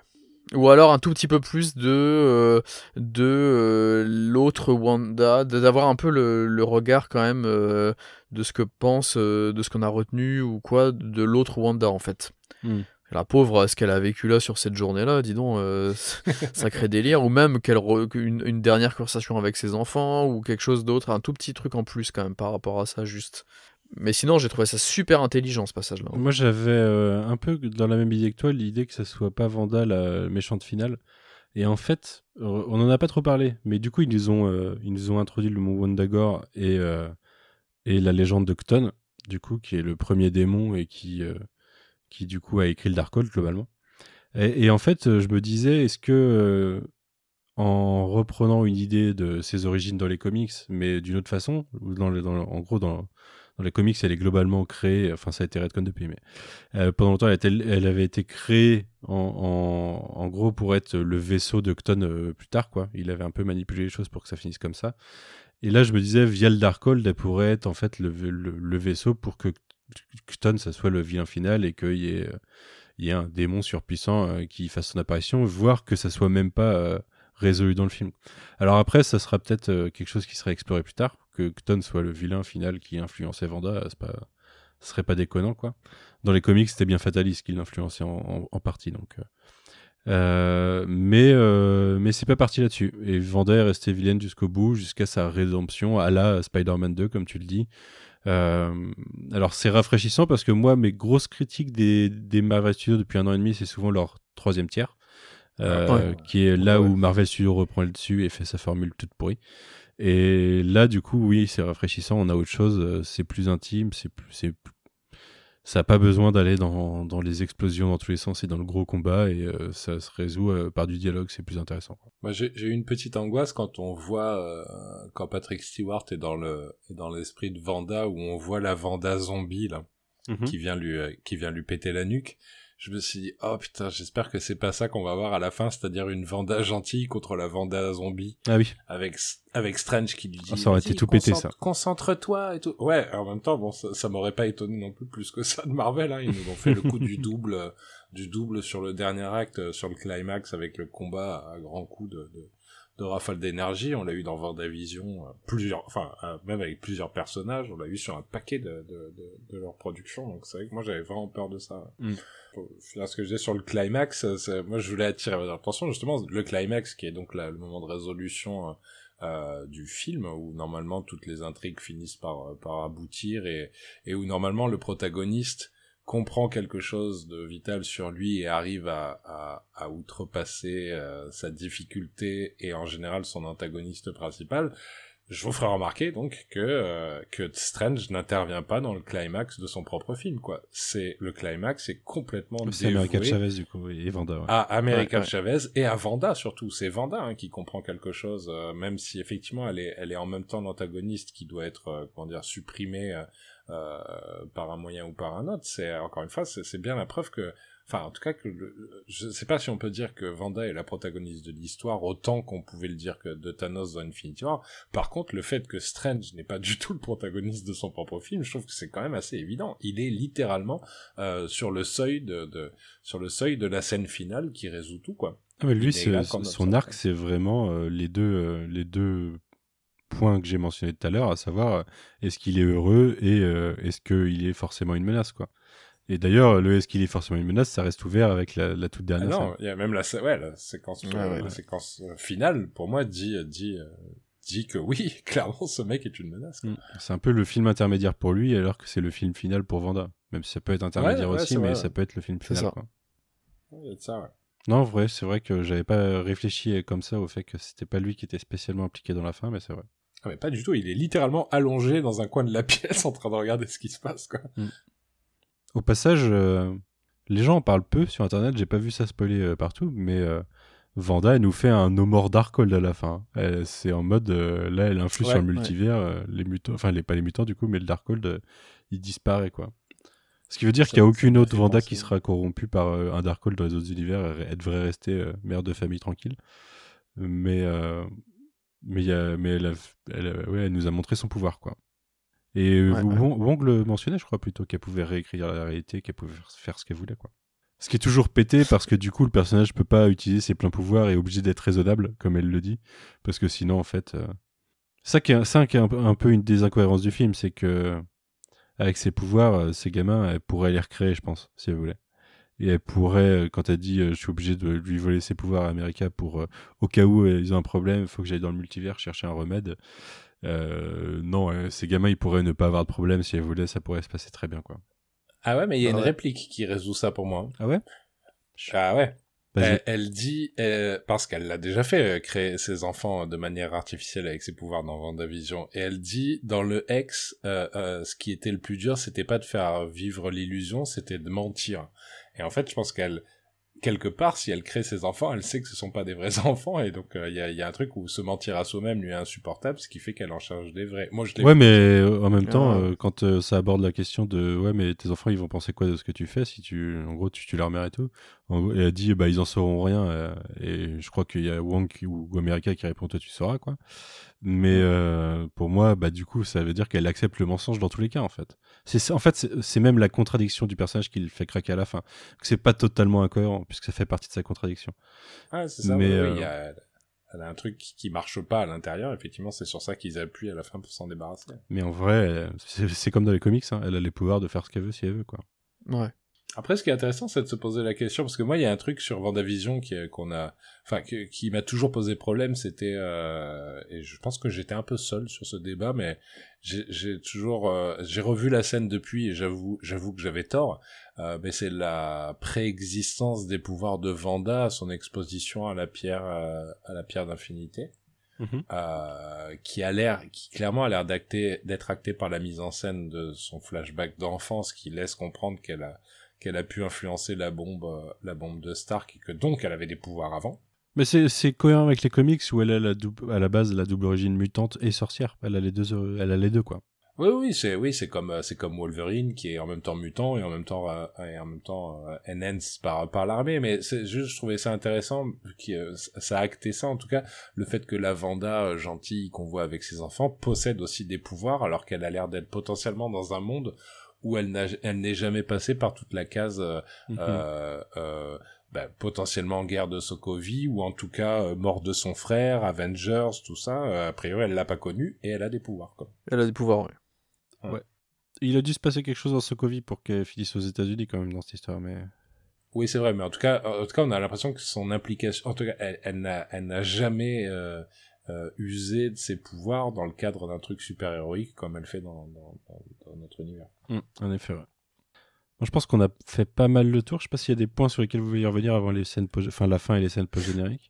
Ou alors un tout petit peu plus de, euh, de euh, l'autre Wanda, d'avoir un peu le, le, regard quand même euh, de ce que pense, de ce qu'on a retenu ou quoi, de l'autre Wanda en fait. Hmm. La pauvre, ce qu'elle a vécu là sur cette journée-là, dis donc, sacré délire. Ou même qu'elle une, une, dernière conversation avec ses enfants ou quelque chose d'autre, un tout petit truc en plus quand même par rapport à ça, juste. Mais sinon, j'ai trouvé ça super intelligent ce passage-là. Moi, j'avais euh, un peu dans la même idée que toi, l'idée que ça soit pas Vanda la méchante finale. Et en fait, euh, on en a pas trop parlé, mais du coup, ils nous ont, euh, ils ont introduit le mont Wondagore et, et la légende de Cton, du coup, qui est le premier démon et qui, qui du coup, a écrit le Darkhold globalement. Et, en fait, je me disais, est-ce que en reprenant une idée de ses origines dans les comics, mais d'une autre façon, dans, en gros, dans dans les comics, elle est globalement créée, enfin ça a été redcon depuis, mais euh, pendant longtemps, elle, elle, avait été créée en, en, en, gros pour être le vaisseau de Cton euh, plus tard, quoi. Il avait un peu manipulé les choses pour que ça finisse comme ça. Et là, je me disais, via le Darkhold, elle pourrait être en fait le, le, vaisseau pour que Cton, ça soit le vilain final et qu'il y ait, y un démon surpuissant euh, qui fasse son apparition, voire que ça soit même pas résolu dans le film. Alors après, ça sera peut-être quelque chose qui sera exploré plus tard, que Cton soit le vilain final qui influençait Vanda, c'est pas, ce serait pas déconnant quoi. Dans les comics, c'était bien Fatalist qui l'influençait en, partie donc. Euh, euh, mais euh, mais c'est pas parti là-dessus. Et Vanda est restée vilaine jusqu'au bout, jusqu'à sa rédemption à la Spider-Man 2, comme tu le dis. alors c'est rafraîchissant parce que moi, mes grosses critiques des, des Marvel Studios depuis un an et demi, c'est souvent leur troisième tiers. qui est là où Marvel Studios reprend le dessus et fait sa formule toute pourrie. Et là, du coup, oui, c'est rafraîchissant. On a autre chose. Euh, c'est plus intime. C'est c'est ça n'a pas besoin d'aller dans, dans, les explosions dans tous les sens et dans le gros combat et euh, ça se résout euh, par du dialogue, c'est plus intéressant. Moi j'ai eu une petite angoisse quand on voit quand Patrick Stewart est dans le est dans l'esprit de Vanda où on voit la Vanda zombie là mhm. qui vient lui qui vient lui péter la nuque je me suis dit, oh putain, j'espère que c'est pas ça qu'on va voir à la fin, c'est-à-dire une Vanda gentille contre la Vanda zombie. Ah oui. Avec, avec Strange qui lui dit. Ah, ça aurait été tout pété, ça. Concentre-toi et tout. Ouais, en même temps, bon, ça, m'aurait pas étonné non plus plus que ça de Marvel, hein. Ils nous ont fait le coup du double, du double sur le dernier acte, sur le climax avec le combat à grands coups de, de, de rafale d'énergie. On l'a eu dans Vendavision, euh, plusieurs, enfin euh, même avec plusieurs personnages. On l'a eu sur un paquet de, de, de, de leur production. Donc c'est vrai que moi j'avais vraiment peur de ça. Mm. Ce que je disais sur le climax, euh, moi je voulais attirer votre attention justement le climax qui est donc le moment de résolution. euh, du film où normalement toutes les intrigues finissent par, par aboutir et, et où normalement le protagoniste comprend quelque chose de vital sur lui et arrive à, à, à outrepasser euh, sa difficulté et en général son antagoniste principal, je vous ferai remarquer donc que euh, que Strange n'intervient pas dans le climax de son propre film quoi. C'est le climax est complètement C'est America Chavez, du coup, et Vanda. ouais. à America Ouais, ouais. Chavez et à Vanda surtout. C'est Vanda hein, qui comprend quelque chose, euh, même si effectivement elle est, elle est en même temps l'antagoniste qui doit être, euh, comment dire, supprimée euh, par un moyen ou par un autre. C'est encore une fois, c'est bien la preuve que, enfin, en tout cas que, le, je sais pas si on peut dire que Vanda est la protagoniste de l'histoire autant qu'on pouvait le dire que de Thanos dans Infinity War. Par contre, le fait que Strange n'est pas du tout le protagoniste de son propre film, je trouve que c'est quand même assez évident. Il est littéralement euh, sur le seuil de, de sur le seuil de la scène finale qui résout tout quoi. Ah, mais lui, son arc, c'est vraiment euh, les deux, euh, les deux points que j'ai mentionnés tout à l'heure, à savoir euh, est-ce qu'il est heureux et euh, est-ce qu'il est forcément une menace, quoi. Et d'ailleurs, le est-ce qu'il est forcément une menace, ça reste ouvert avec la, la toute Ah dernière non, scène. il y a même la, sé- ouais, la séquence, Ouais, ouais. la séquence finale pour moi dit dit euh, dit que oui, clairement ce mec est une menace. Mm. C'est un peu le film intermédiaire pour lui, alors que c'est le film final pour Vanda. Même si ça peut être intermédiaire aussi, mais vrai, ça peut être le film C'est final. ça. Quoi. Il y a de ça, ouais. Non, en vrai, c'est vrai que j'avais pas réfléchi comme ça au fait que c'était pas lui qui était spécialement impliqué dans la fin, mais c'est vrai. Ah mais pas du tout, il est littéralement allongé dans un coin de la pièce en train de regarder ce qui se passe quoi. Au passage, euh, les gens en parlent peu sur internet, j'ai pas vu ça spoiler euh, partout, mais euh, Vanda, elle nous fait un No More Darkhold à la fin. C'est en mode, euh, là, elle influe Ouais, sur le ouais. multivers, euh, les mutants, enfin, les, pas les mutants du coup, mais le Darkhold, il disparaît quoi. Ce qui veut dire qu'il n'y a aucune autre Vanda qui sera corrompue par un Darkhold dans les autres univers, elle, devrait rester mère de famille tranquille. Mais, mais, y a, mais elle, a- elle, a- ouais, elle nous a montré son pouvoir quoi. Et euh, Ouais. Wong, Wong le mentionnait, je crois plutôt, qu'elle pouvait réécrire la réalité, qu'elle pouvait faire- ce qu'elle voulait, quoi. Ce qui est toujours pété parce que du coup, le personnage peut pas utiliser ses pleins pouvoirs et est obligé d'être raisonnable, comme elle le dit, parce que sinon, en fait, euh, ça qui est, ça qui est un, peu- un peu une des incohérences du film, c'est que avec ses pouvoirs, euh, ces gamins, elle pourrait les recréer, je pense, si elle voulait. Et elle pourrait, euh, quand elle dit, euh, je suis obligé de lui voler ses pouvoirs à America pour, euh, au cas où euh, ils ont un problème, il faut que j'aille dans le multivers chercher un remède. Euh, non, euh, ces gamins, ils pourraient ne pas avoir de problème si elle voulait, ça pourrait se passer très bien, quoi. Ah ouais, mais il y a Ah une ouais. réplique qui résout ça pour moi. Ah ouais? Ah ouais. Vas-y. Elle, elle dit, parce qu'elle l'a déjà fait, euh, créer ses enfants de manière artificielle avec ses pouvoirs dans Vendavision. Et elle dit, dans le ex, euh, euh, ce qui était le plus dur, c'était pas de faire vivre l'illusion, c'était de mentir. Et en fait, je pense qu'elle, quelque part, si elle crée ses enfants, elle sait que ce sont pas des vrais enfants, et donc euh, il y, a, il y a un truc où se mentir à soi-même lui est insupportable, ce qui fait qu'elle en charge des vrais. Moi, je Ouais, mais euh, en même temps, Ah. euh, quand euh, ça aborde la question de ouais, mais tes enfants, ils vont penser quoi de ce que tu fais si tu, en gros, tu tues leur mère et tout? Et elle dit, bah, ils en sauront rien. euh, et je crois qu'il y a Wong qui- ou, America qui répond, toi, tu sauras, quoi. Mais euh, pour moi, bah, du coup, ça veut dire qu'elle accepte le mensonge dans tous les cas, en fait. C'est en fait, c'est c'est même la contradiction du personnage qui le fait craquer à la fin. Que C'est pas totalement incohérent, puisque ça fait partie de sa contradiction. Ah, c'est ça. Mais, oui, oui, euh, il y a- elle a un truc qui marche pas à l'intérieur. Effectivement, c'est sur ça qu'ils appuient à la fin pour s'en débarrasser. Mais en vrai, euh, c'est c'est comme dans les comics, hein, elle a les pouvoirs de faire ce qu'elle veut si elle veut, quoi. Ouais. Après, ce qui est intéressant, c'est de se poser la question, parce que moi, il y a un truc sur Vendavision qui, qu'on a, enfin, qui m'a toujours posé problème, c'était, euh, et je pense que j'étais un peu seul sur ce débat, mais j'ai, j'ai toujours, euh, j'ai revu la scène depuis, et j'avoue, j'avoue que j'avais tort, euh, mais c'est la préexistence des pouvoirs de Vanda, à son exposition à la pierre, euh, à la pierre d'infinité. Mhm. euh, qui a l'air, qui clairement a l'air d'acter, d'être acté par la mise en scène de son flashback d'enfance, qui laisse comprendre qu'elle a, qu'elle a pu influencer la bombe, euh, la bombe de Stark, et que donc elle avait des pouvoirs avant. Mais c'est cohérent avec les comics où elle a la double, à la base la double origine mutante et sorcière. Elle a les deux, euh, elle a les deux quoi. Oui, oui, c'est, oui, c'est comme, euh, c'est comme Wolverine, qui est en même temps mutant et en même temps, euh, et en même temps euh, enhanced par, par l'armée. Mais c'est juste, je trouvais ça intéressant, qui, euh, ça a acté ça, en tout cas, le fait que la Vanda gentille qu'on voit avec ses enfants possède aussi des pouvoirs, alors qu'elle a l'air d'être potentiellement dans un monde où elle n'a, elle n'est jamais passée par toute la case euh, Mhm. euh, euh, bah, potentiellement guerre de Sokovie ou en tout cas euh, mort de son frère, Avengers, tout ça. Euh, a priori, elle l'a pas connu et elle a des pouvoirs. Quoi. Elle a des pouvoirs, oui. Il a dû se passer quelque chose dans Sokovie pour qu'elle finisse aux États-Unis quand même dans cette histoire, mais. Oui, c'est vrai, mais en tout cas, en tout cas, on a l'impression que son implication, en tout cas, elle, elle n'a, elle n'a jamais euh, euh, usé de ses pouvoirs dans le cadre d'un truc super héroïque comme elle fait dans, dans, notre univers. Mm, en effet, ouais. Je pense qu'on a fait pas mal le tour. Je sais pas s'il y a des points sur lesquels vous voulez revenir avant les scènes, enfin la fin et les scènes post-génériques.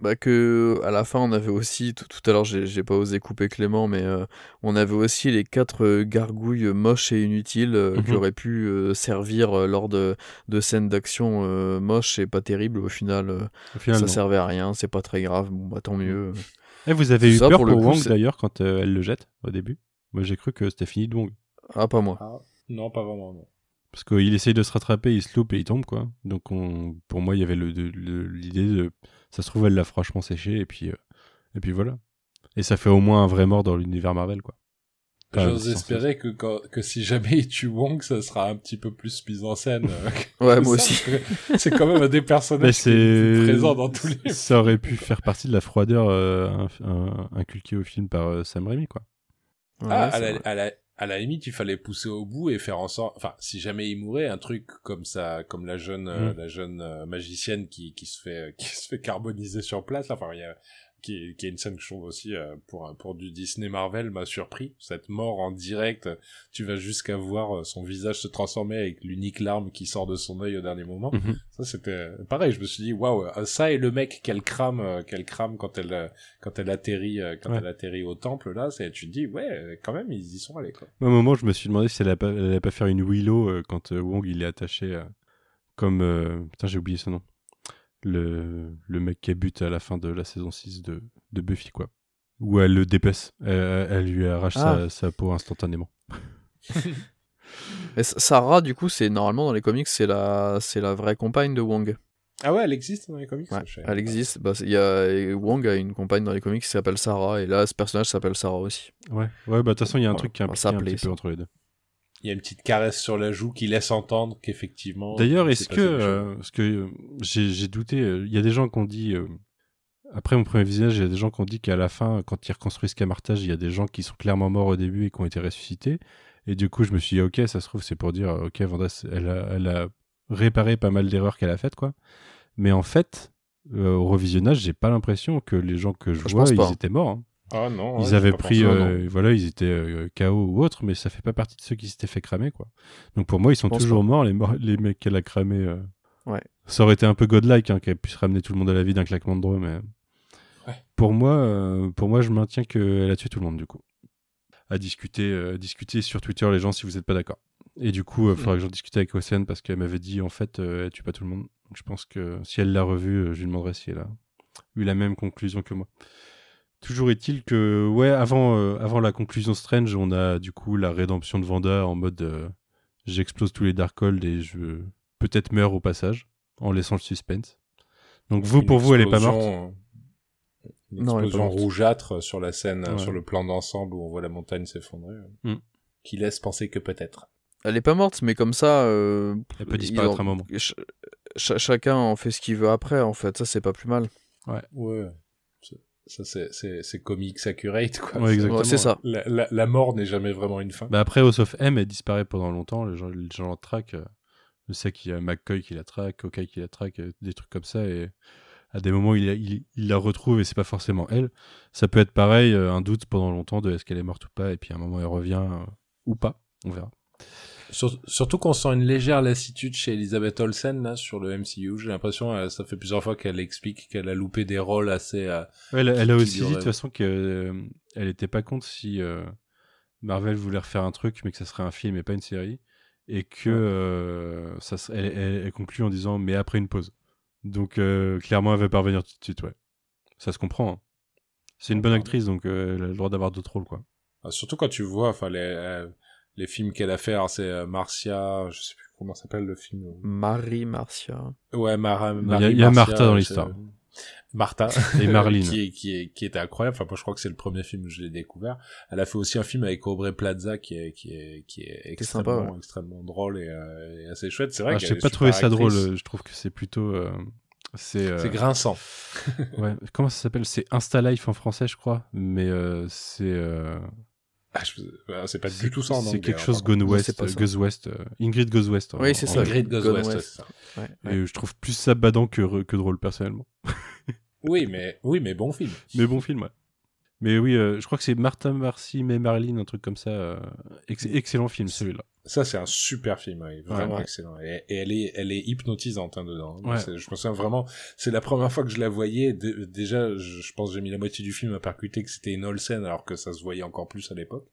Bah que à la fin on avait aussi tout, tout à l'heure j'ai j'ai pas osé couper Clément mais euh, on avait aussi les quatre euh, gargouilles moches et inutiles euh, qui Mhm. auraient pu euh, servir lors de, de scènes d'action euh, moches et pas terribles au final euh, Au final, ça non. servait à rien c'est pas très grave bon bah tant mieux Eh, vous avez eu Ça, peur pour pour, le coup, Wong c'est- d'ailleurs quand euh, elle le jette au début? Moi j'ai cru que c'était fini de Wong. ah pas moi Ah, non, pas vraiment, non. Parce qu'il essaye de se rattraper, il se loupe et il tombe quoi. Donc on... pour moi il y avait le- de- le- l'idée de... Ça se trouve elle l'a franchement séché et puis, euh, et puis voilà. Et ça fait au moins un vrai mort dans l'univers Marvel quoi. Enfin, J'ose espérer que, quand- que si jamais il tue Wong, ça sera un petit peu plus mis en scène. euh, ouais moi ça, aussi C'est quand même un des personnages qui est présent dans tous les Ça aurait pu faire partie de la froideur euh, inculquée au film par euh, Sam Raimi quoi. Ouais, Ah, la, à, la, à la limite, il fallait pousser au bout et faire en sorte, enfin, si jamais il mourait, un truc comme ça, comme la jeune, euh, Mm. la jeune euh, magicienne qui, qui se fait, qui se fait carboniser sur place, là, enfin, il y a, qui, qui est une scène que je trouve aussi euh, pour un- pour du Disney Marvel m'a surpris cette mort en direct tu vas jusqu'à voir euh, son visage se transformer avec l'unique larme qui sort de son œil au dernier moment Mhm. ça c'était pareil je me suis dit waouh euh, ça et le mec qu'elle crame euh, qu'elle crame quand elle euh, quand elle atterrit euh, quand Ouais. elle atterrit au temple là c'est tu te dis ouais euh, quand même ils y sont allés quoi À un moment, je me suis demandé si elle allait pas, elle allait pas faire une Willow euh, quand euh, Wong il est attaché euh, comme. euh, Putain, j'ai oublié son nom. Le, le mec qui bute à la fin de la saison 6 de, de Buffy, quoi. Où elle le dépaisse. Elle, elle lui arrache sa, Ah. sa peau instantanément. Et Sarah du coup c'est normalement dans les comics c'est la c'est la vraie compagne de Wong ah ouais elle existe dans les comics Ouais, elle existe bah, y a Wong a une compagne dans les comics qui s'appelle Sarah et là ce personnage s'appelle Sarah aussi Ouais, ouais, bah de toute façon, il y a un truc qui est impliqué un petit peu entre les deux. Il y a une petite caresse sur la joue qui laisse entendre qu'effectivement D'ailleurs, il est-ce que, euh, parce que euh, j'ai douté, euh, il y a des gens qui ont dit, euh, après mon premier visionnage, il y a des gens qui ont dit qu'à la fin, quand ils reconstruisent Camartage, il y a des gens qui sont clairement morts au début et qui ont été ressuscités. Et du coup, je me suis dit, ok, ça se trouve, c'est pour dire, ok, Vandas, elle a, elle a réparé pas mal d'erreurs qu'elle a faites, quoi. Mais en fait, euh, au revisionnage, j'ai pas l'impression que les gens que je, Je vois, ils étaient morts. hein. Ah non Ils ouais, avaient pris, euh, voilà, ils étaient euh, KO ou autre, mais ça fait pas partie de ceux qui s'étaient fait cramer, quoi. Donc pour moi, ils sont toujours morts, les, morts- les mecs qu'elle a cramés. euh. Ouais. Ça aurait été un peu godlike, hein, qu'elle puisse ramener tout le monde à la vie d'un claquement de doigts, mais Ouais. pour moi, euh, pour moi, je maintiens qu'elle a tué tout le monde, du coup. À discuter, euh, discuter sur Twitter, les gens, si vous n'êtes pas d'accord. Et du coup, il faudra que j'en discute avec Océane parce qu'elle m'avait dit, en fait, euh, elle tue pas tout le monde. Donc je pense que si elle l'a revu, euh, je lui demanderai si elle a eu la même conclusion que moi. Toujours est-il que, ouais, avant, euh, avant la conclusion Strange, on a du coup la rédemption de Vanda en mode euh, j'explose tous les Darkhold et je peut-être meurs au passage, en laissant le suspense. Donc vous, Une pour vous, elle est pas morte explosion, euh, Une Non, elle est pas explosion rougeâtre sur la scène, Ouais. sur le plan d'ensemble où on voit la montagne s'effondrer, Mm. qui laisse penser que peut-être. elle est pas morte mais comme ça euh, Elle peut disparaître en- un moment. ch- ch- chacun en fait ce qu'il veut après en fait ça c'est pas plus mal Ouais. Ça, ça, c'est, c'est, c'est comics accurate, quoi. Ouais, exactement. C'est ça La, la, la mort n'est jamais vraiment une fin. Bah après, House of M, elle disparaît pendant longtemps, les gens, les gens la traquent. Je sais qu'il y a McCoy qui la traque, Hawkeye qui la traque, euh, des trucs comme ça, et à des moments, il, il, il la retrouve et c'est pas forcément elle. Ça peut être pareil, euh, un doute pendant longtemps de est-ce qu'elle est morte ou pas, et puis à un moment, elle revient euh, ou pas, on verra. Sur- surtout qu'on sent une légère lassitude chez Elisabeth Olsen, là, sur le MCU. J'ai l'impression, euh, ça fait plusieurs fois qu'elle explique qu'elle a loupé des rôles assez, euh, Ouais, elle, elle a aussi dit de toute façon qu'elle était pas contre si euh, Marvel voulait refaire un truc, mais que ça serait un film et pas une série. Et que euh, ça, serait- elle, elle- elle conclut en disant mais après une pause. Donc euh, clairement, elle va pas revenir tout de suite, ouais. Ça se comprend. hein. C'est une bonne actrice, donc euh, elle a le droit d'avoir d'autres rôles, quoi. euh, surtout quand tu vois, enfin, les, euh, les films qu'elle a fait, c'est euh, Marcia, je sais plus comment s'appelle le film. Marie Marcia Ouais, Mara, Il y a- Marie il y a Marcia, Martha dans l'histoire. Martha Et Marlene. qui, est, qui, était incroyable. Enfin, moi, je crois que c'est le premier film où je l'ai découvert. Elle a fait aussi un film avec Aubrey Plaza qui est, qui est, qui est extrêmement, sympa, ouais. extrêmement drôle et, euh, et assez chouette. C'est vrai Ah, qu'elle j'ai pas trouvé ça drôle. actrice. euh, Je trouve que c'est plutôt. euh, c'est. euh, C'est grinçant. ouais. Comment ça s'appelle? C'est Insta Life en français, je crois. Mais euh, c'est. Euh, Ah, je- bah, c'est pas du tout ça en C'est quelque hein, chose. Gone West. euh. Goes West. euh, Ingrid Goes West. Oui, c'est ça. Ingrid Goes Gone West, West. c'est ça. Ouais, Et je trouve plus ça badant que, que drôle, personnellement. Oui, mais, oui, mais bon film. Mais bon film, ouais. Mais oui, euh, je crois que c'est Martha Marcy, mais Marilyn, un truc comme ça. euh, ex- excellent film, celui-là. Ça, c'est un super film, oui, vraiment Ouais. excellent. Et, et elle est, elle est hypnotisante hein, dedans. Ouais. Je me souviens vraiment, c'est la première fois que je la voyais. dé- déjà, je, je pense que j'ai mis la moitié du film à percuter que c'était une Olsen, alors que ça se voyait encore plus à l'époque.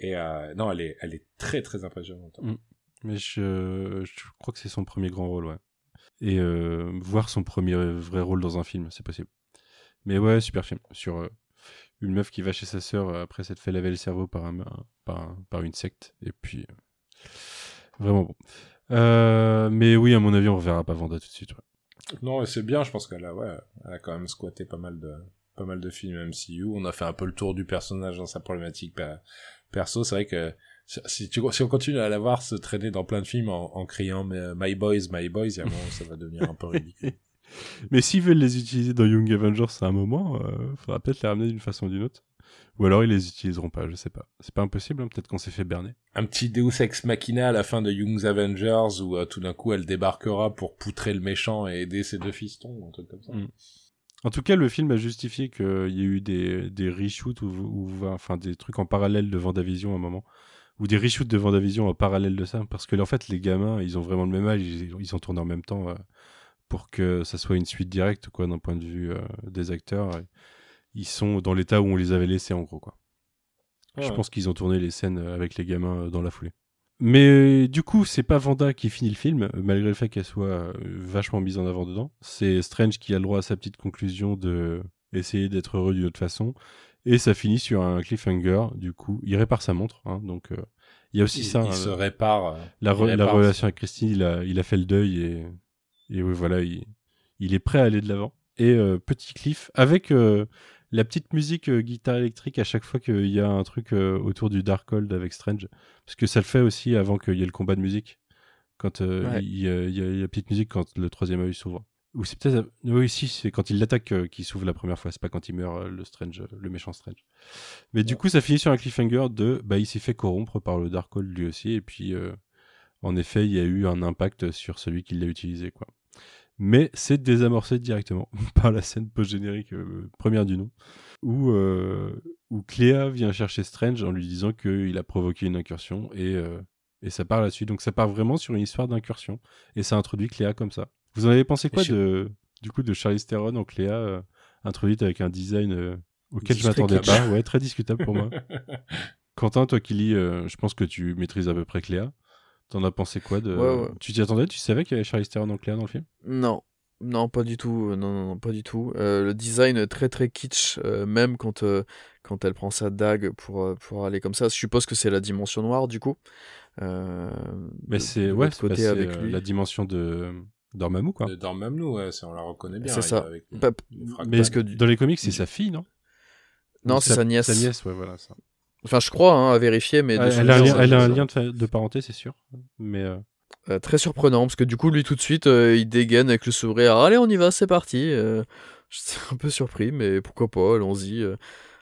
Et euh, non, elle est, elle est très très impressionnante. Mm. Mais je, je crois que c'est son premier grand rôle, ouais. Et euh, voir son premier vrai rôle dans un film, c'est possible. Mais ouais, super film. Sur euh, une meuf qui va chez sa sœur après s'être fait laver le cerveau par, un, un- par, un- par une secte. Et puis, euh, vraiment bon. Euh, mais oui, à mon avis, on reverra pas Vanda tout de suite. ouais. Non, c'est bien. Je pense qu'elle a, ouais, elle a quand même squatté pas mal de, pas mal de films MCU. On a fait un peu le tour du personnage dans sa problématique per- perso. C'est vrai que si, tu, si on continue à la voir se traîner dans plein de films en, en criant euh, My Boys, My Boys, il un moment ça va devenir un peu ridicule. Mais s'ils veulent les utiliser dans Young Avengers à un moment, euh, faudra peut-être les ramener d'une façon ou d'une autre. Ou alors ils les utiliseront pas, je sais pas. C'est pas impossible, hein, peut-être qu'on s'est fait berner. un petit Deus Ex Machina à la fin de Young's Avengers où euh, tout d'un coup elle débarquera pour poutrer le méchant et aider ses deux fistons, un truc comme ça. Mm. En tout cas, le film a justifié qu'il y a eu des, des reshoots ou, ou- enfin des trucs en parallèle de Vendavision à un moment, ou des reshoots de Vendavision en parallèle de ça, parce que en fait les gamins, ils ont vraiment le même âge, ils, ils ont tourné en même temps euh, pour que ça soit une suite directe, quoi, d'un point de vue euh, des acteurs. Et Ils sont dans l'état où on les avait laissés, en gros, quoi. Je Ouais. pense qu'ils ont tourné les scènes avec les gamins euh, dans la foulée. Mais du coup, c'est pas Vanda qui finit le film, malgré le fait qu'elle soit euh, vachement mise en avant dedans. C'est Strange qui a le droit à sa petite conclusion de essayer d'être heureux d'une autre façon. Et ça finit sur un cliffhanger, du coup. Il répare sa montre, hein, donc euh, il y a aussi il, ça. il hein, se répare. euh, la, relation avec Christine, il a, il a fait le deuil et, et oui, voilà, il, il est prêt à aller de l'avant. Et euh, petit cliff avec euh, la petite musique euh, guitare électrique à chaque fois qu'il y a un truc euh, autour du Darkhold avec Strange. Parce que ça le fait aussi avant qu'il y ait le combat de musique. Quand euh, Ouais. il, y a, il y la petite musique quand le troisième œil s'ouvre. Ou c'est peut-être. Oui, si, c'est quand il l'attaque qu'il s'ouvre la première fois. C'est pas quand il meurt, le Strange, le méchant Strange. Mais du coup, ça finit sur un cliffhanger de. Bah, il s'est fait corrompre par le Darkhold lui aussi. Et puis, en effet, il y a eu un impact sur celui qui l'a utilisé, quoi. Mais c'est désamorcé directement par la scène post-générique euh, première du nom, où, euh, où Cléa vient chercher Strange en lui disant qu'il a provoqué une incursion et, euh, et ça part là-dessus. Donc ça part vraiment sur une histoire d'incursion et ça introduit Cléa comme ça. Vous en avez pensé quoi je- de, du coup de Charlize Theron en Cléa introduite avec un design auquel je m'attendais pas? Ouais, très discutable pour moi. Quentin, toi qui lis, je pense que tu maîtrises à peu près Cléa. T'en as pensé quoi de... Ouais, ouais. Tu t'y attendais Tu savais qu'il y avait Charlize Theron en Cléa dans le film? Non, non, pas du tout. euh, Non, non, non, pas du tout. Euh, le design est très très kitsch, euh, même quand, euh, quand elle prend sa dague pour, euh, pour aller comme ça. Je suppose que c'est la dimension noire du coup. Euh, Mais c'est ouais, bah, côté c'est, avec lui. la dimension de Dormammu quoi. De Dormammu, ouais, on la reconnaît bien. C'est ça. avec les- les. Mais que du- dans les comics, c'est sa fille, non? Non, c'est sa nièce. Sa nièce, ouais, voilà. Ça. Enfin, je crois, hein, à vérifier, mais elle, elle a un lien, ça- elle a un ça- lien de, parenté, c'est sûr. Mais euh, Euh, très surprenant parce que du coup lui tout de suite euh, il dégaine avec le sourire allez on y va c'est parti j'étais un peu surpris mais pourquoi pas allons-y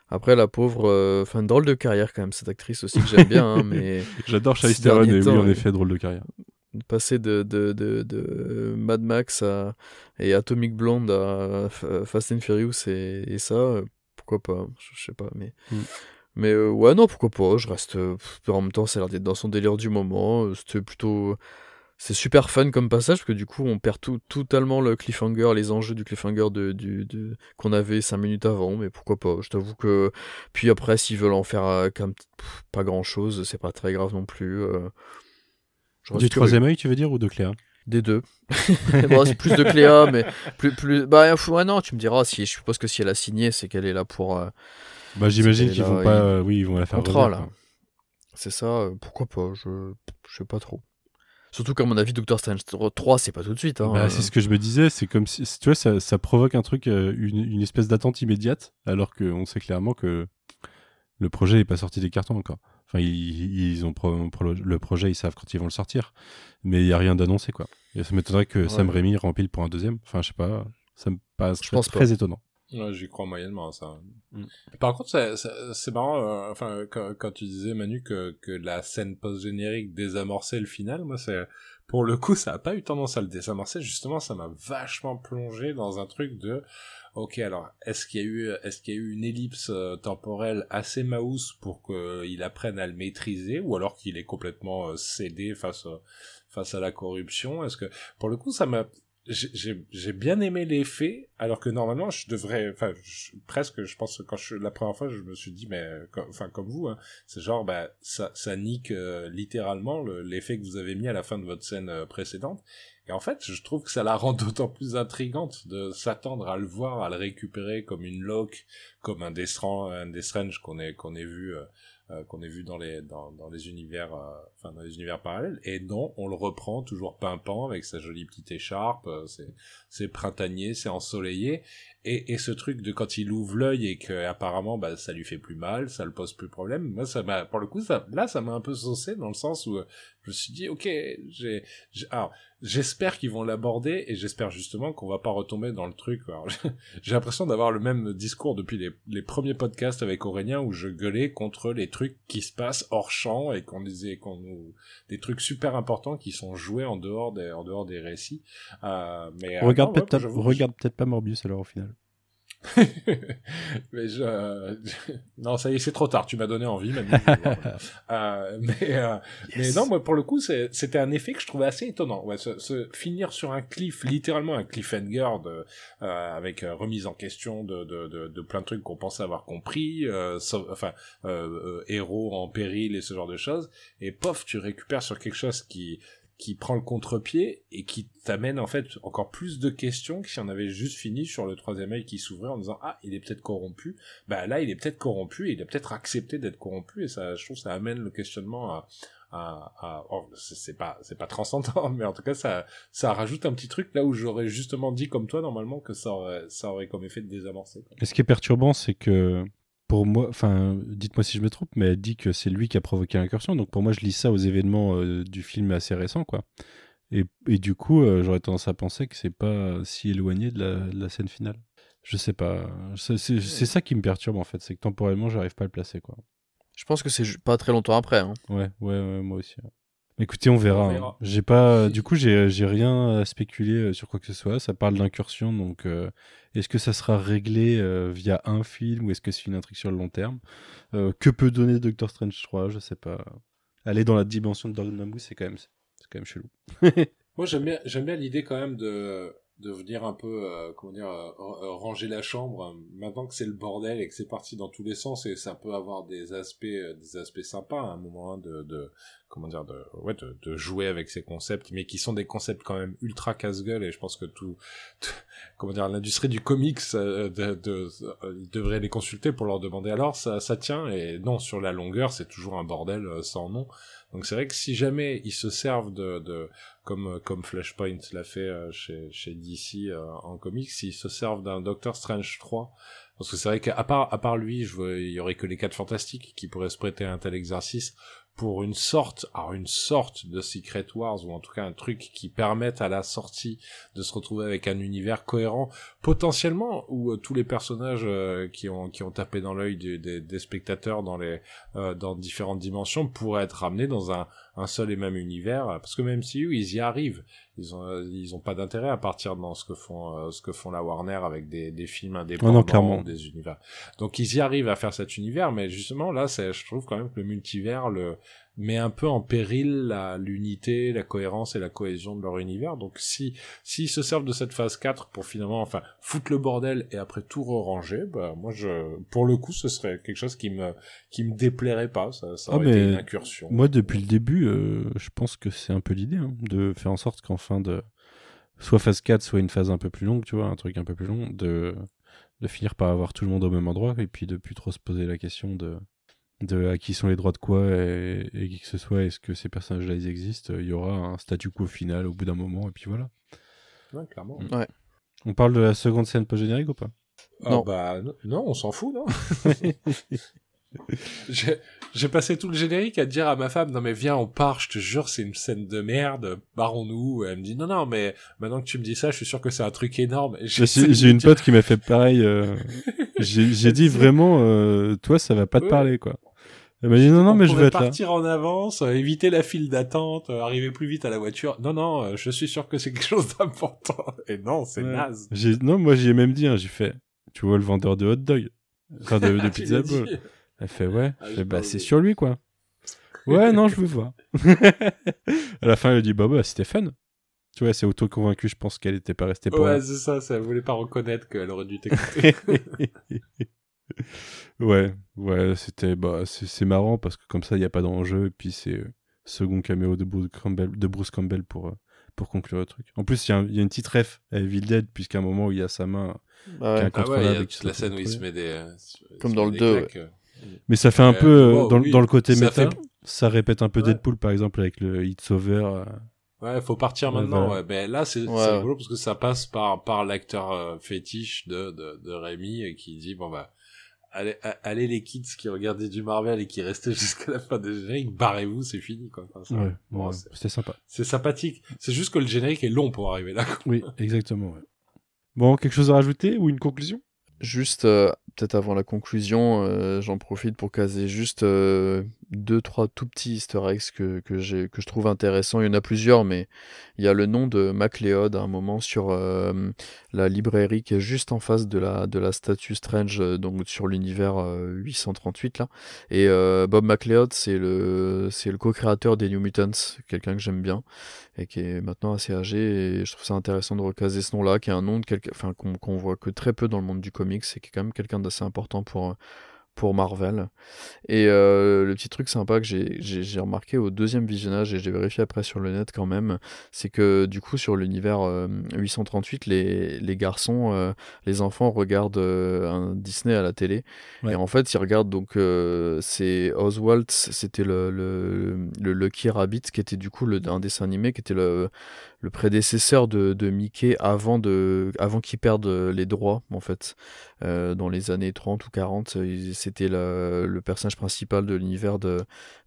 après la pauvre enfin drôle de carrière quand même cette actrice aussi que j'aime bien hein, mais j'adore Charlize Theron et oui, en effet, drôle de carrière. passer de, de, de, de Mad Max à, et Atomic Blonde à Fast and Furious et, et ça pourquoi pas je, je sais pas mais Mm. Mais euh, ouais non pourquoi pas je reste euh, en même temps ça a l'air d'être dans son délire du moment euh, c'était plutôt c'est super fun comme passage parce que du coup on perd tout, totalement le cliffhanger, les enjeux du cliffhanger de, de, qu'on avait 5 minutes avant, mais pourquoi pas. Je t'avoue que puis après s'ils veulent en faire comme pff, pas grand chose, c'est pas très grave non plus. Du troisième œil, tu veux dire, ou de Cléa? Des deux. bon, c'est plus de Cléa, mais plus plus. Bah ouais non, tu me diras si je suppose que si elle a signé, c'est qu'elle est là pour. euh, Bah, j'imagine qu'ils vont pas. euh, oui, ils vont la faire là. quoi. C'est ça. euh, pourquoi pas Je je sais pas trop. Surtout qu'à mon avis, Doctor Strange 3, c'est pas tout de suite. Hein. Bah, c'est ce que je me disais, c'est comme si, tu vois, ça, ça provoque un truc, euh, une, une espèce d'attente immédiate, alors qu'on sait clairement que le projet n'est pas sorti des cartons encore. Enfin, ils, ils ont pro- le projet, ils savent quand ils vont le sortir, mais il y a rien d'annoncé quoi. Et ça m'étonnerait que Sam. Raimi rempile pour un deuxième. Enfin, je sais pas, ça me passe Je pense très pas. étonnant. Ouais, j'y crois moyennement ça. Mm. Par contre, c'est- marrant, euh, enfin, quand, quand tu disais, Manu, que, que la scène post-générique désamorçait le final, moi, c'est, pour le coup, ça a pas eu tendance à le désamorcer, justement, ça m'a vachement plongé dans un truc de, ok, alors, est-ce qu'il y a eu, est-ce qu'il y a eu une ellipse euh, temporelle assez mouse pour qu'il apprenne à le maîtriser, ou alors qu'il est complètement euh, cédé face, à- face à la corruption? Est-ce que, pour le coup, ça m'a, j'ai- bien aimé l'effet, alors que normalement je devrais, enfin presque, je pense quand je la première fois je me suis dit mais, enfin comme vous, hein, c'est genre bah ça ça nique euh, littéralement le- l'effet que vous avez mis à la fin de votre scène euh, précédente. Et en fait, je trouve que ça la rend d'autant plus intrigante de s'attendre à le voir, à le récupérer comme une loque, comme un des un qu'on ait qu'on ait vu. euh, euh, qu'on ait vu dans les dans, dans les univers euh, enfin dans les univers parallèles et non on le reprend toujours pimpant avec sa jolie petite écharpe euh, c'est c'est printanier c'est ensoleillé et, et ce truc de quand il ouvre l'œil et que apparemment bah ça lui fait plus mal ça le pose plus problème moi ça m'a pour le coup ça là ça m'a un peu saucé dans le sens où euh, je me suis dit ok j'ai alors j'espère qu'ils vont l'aborder et j'espère justement qu'on va pas retomber dans le truc j'ai l'impression d'avoir le même discours depuis les, les premiers podcasts avec Aurélien où je gueulais contre les trucs qui se passent hors champ et qu'on disait qu'on nous des trucs super importants qui sont joués en dehors des en dehors des récits. Euh, mais euh, regarde peut-être ouais, regarde peut-être pas Morbius alors au final. mais je... non, ça y est, c'est trop tard. Tu m'as donné envie, Manu. euh, mais, euh, mais non, moi, pour le coup, c'était un effet que je trouvais assez étonnant. Ouais, finir sur un cliff, littéralement un cliffhanger, de, euh, avec euh, remise en question de, de, de, de plein de trucs qu'on pensait avoir compris, enfin, héros en péril et ce genre de choses. Et pof, tu récupères sur quelque chose qui qui prend le contre-pied et qui t'amène en fait encore plus de questions que si on avait juste fini sur le troisième œil qui s'ouvrait en disant ah il est peut-être corrompu bah là il est peut-être corrompu et il a peut-être accepté d'être corrompu et ça je trouve ça amène le questionnement à à, à oh, c'est pas c'est pas transcendant mais en tout cas ça ça rajoute un petit truc là où j'aurais justement dit comme toi normalement que ça aurait ça aurait comme effet de désamorcer. Et ce qui est perturbant, c'est que pour moi, enfin, dites-moi si je me trompe, mais elle dit que c'est lui qui a provoqué l'incursion. Donc pour moi, je lis ça aux événements euh, du film assez récent, quoi. Et, et du coup, euh, j'aurais tendance à penser que c'est pas si éloigné de la, de la scène finale. Je sais pas. C'est c'est- ça qui me perturbe en fait, c'est que temporellement, j'arrive pas à le placer, quoi. Je pense que c'est pas très longtemps après. hein. Ouais, ouais, ouais, moi aussi. ouais. Écoutez, on verra. Hein. J'ai pas, du coup, j'ai j'ai rien à spéculer euh, sur quoi que ce soit. Ça parle d'incursion, donc euh, est-ce que ça sera réglé euh, via un film ou est-ce que c'est une intrigue sur le long terme? Euh, Que peut donner Doctor Strange 3 Je sais pas. Aller dans la dimension de Dormammu, c'est quand même, c'est quand même chelou. Moi, j'aime bien, j'aime bien l'idée quand même de, de venir un peu, euh, comment dire, euh, r- ranger la chambre. hein. Maintenant que c'est le bordel et que c'est parti dans tous les sens, et ça peut avoir des aspects, euh, des aspects sympas à un moment hein, de, de, comment dire, de, ouais, de, de jouer avec ces concepts, mais qui sont des concepts quand même ultra casse-gueule. Et je pense que tout, comment dire, l'industrie du comics, euh, de, de, euh, ils devraient les consulter pour leur demander alors ça, ça tient. Et non, sur la longueur, c'est toujours un bordel euh, sans nom. Donc c'est vrai que si jamais ils se servent de, de comme euh, comme Flashpoint l'a fait euh, chez chez DC euh, en comics, s'ils se servent d'un Doctor Strange 3 parce que c'est vrai qu'à part à part lui, je vois, il y aurait que les quatre fantastiques qui pourraient se prêter à un tel exercice pour une sorte, alors une sorte de Secret Wars ou en tout cas un truc qui permette à la sortie de se retrouver avec un univers cohérent, potentiellement où tous les personnages qui ont qui ont tapé dans l'œil des, spectateurs dans les dans différentes dimensions pourraient être ramenés dans un un seul et même univers parce que même si eux ils y arrivent ils ont euh, ils ont pas d'intérêt à partir dans ce que font euh, ce que font la Warner avec des des films indépendants clairement. des univers donc ils y arrivent à faire cet univers mais justement là c'est je trouve quand même que le multivers le met un peu en péril l'unité la cohérence et la cohésion de leur univers. Donc si s'ils se servent de cette phase 4 pour finalement enfin foutre le bordel et après tout ranger bah moi je pour le coup ce serait quelque chose qui me qui me déplairait pas. Ça, ça Ah, aurait été une incursion. Moi, depuis le début, euh, je pense que c'est un peu l'idée, hein, de faire en sorte qu'en fin de soit phase 4, soit une phase un peu plus longue, tu vois, un truc un peu plus long, de, de finir par avoir tout le monde au même endroit et puis de plus trop se poser la question de, de à qui sont les droits de quoi et, et qui que ce soit, est-ce que ces personnages-là ils existent, il y aura un statu quo final au bout d'un moment et puis voilà. Ouais, clairement. Ouais. On parle de la seconde scène post-générique ou pas? Ah Non. bah non, on s'en fout, non? J'ai j'ai passé tout le générique à dire à ma femme non mais viens on part, je te jure c'est une scène de merde, barrons-nous. Elle me dit non non mais maintenant que tu me dis ça, je suis sûr que c'est un truc énorme. J'ai une dire- pote qui m'a fait pareil. euh, J'ai j'ai dit vraiment, euh, toi ça va pas te Ouais. parler quoi. Elle m'a dit non non On mais je vais être là. partir en avance, euh, éviter la file d'attente, euh, arriver plus vite à la voiture. Non non, euh, je suis sûr que c'est quelque chose d'important. Et non, c'est Ouais. naze. Non moi j'y ai même dit, hein, j'ai fait, tu vois le vendeur de hot dog, enfin de, pizza ball. Elle fait ouais. Ah, Je j'ai fais, pas bah c'est sur lui quoi. Ouais non je veux voir. à la fin elle a dit bah bah c'était fun. Tu vois c'est auto convaincu je pense qu'elle était pas restée pour Ouais, c'est ça, ça elle voulait pas reconnaître qu'elle aurait dû t'écouter. Ouais, ouais, c'était bah c'est marrant parce que comme ça il y a pas d'enjeu et puis c'est euh, second caméo de Bruce Campbell de Bruce Campbell pour euh, pour conclure le truc. En plus il y, a y une petite ref à Evil Dead puisqu'à un moment où il y a sa main Bah Qui ouais. a- Ah ouais, il y a qui toute la scène où il se met des... euh, Comme dans le des 2, claques, euh. mais ça fait un peu wow, dans, oui. dans le côté Ça méta, fait- ça répète un peu Ouais. Deadpool par exemple avec le It's Over. euh, Ouais, faut partir maintenant. Ouais. Ben là, c'est Ouais. c'est rigolo parce que ça passe par par l'acteur euh, fétiche de, de de Rémi qui dit bon bah allez allez les kids qui regardaient du Marvel et qui restaient jusqu'à la fin des génériques, barrez-vous, c'est fini quoi. Enfin, ça- ouais, bon, ouais, c'est- c'était sympa. c'est sympathique. C'est juste que le générique est long pour arriver là. quoi. Oui, exactement. ouais. Bon, quelque chose à rajouter ou une conclusion? Juste, euh, peut-être avant la conclusion, euh, j'en profite pour caser juste euh, deux, trois tout petits easter eggs que, que, que je trouve intéressants. Il y en a plusieurs, mais il y a le nom de MacLeod à un moment sur euh, la librairie qui est juste en face de la, de la statue Strange, euh, donc sur l'univers euh, 838 là. Et euh, Bob MacLeod, c'est le, c'est le co-créateur des New Mutants, quelqu'un que j'aime bien et qui est maintenant assez âgé. Et je trouve ça intéressant de recaser ce nom-là, qui est un nom de quelqu'un, enfin qu'on qu'on voit que très peu dans le monde du comics, et qui est quand même quelqu'un d'assez important pour pour Marvel. Et euh, le petit truc sympa que j'ai- remarqué au deuxième visionnage, et j'ai vérifié après sur le net quand même, c'est que du coup sur l'univers euh, 838, les, les garçons, euh, les enfants regardent euh, un Disney à la télé. Ouais. Et en fait, ils regardent donc, euh, c'est Oswald, c'était le, le, le Lucky Rabbit, qui était du coup le, un dessin animé, qui était le, le prédécesseur de, de Mickey avant, de, avant qu'il perde les droits, en fait. Euh, dans les années 30 ou 40, il- c'était le, personnage principal de l'univers de,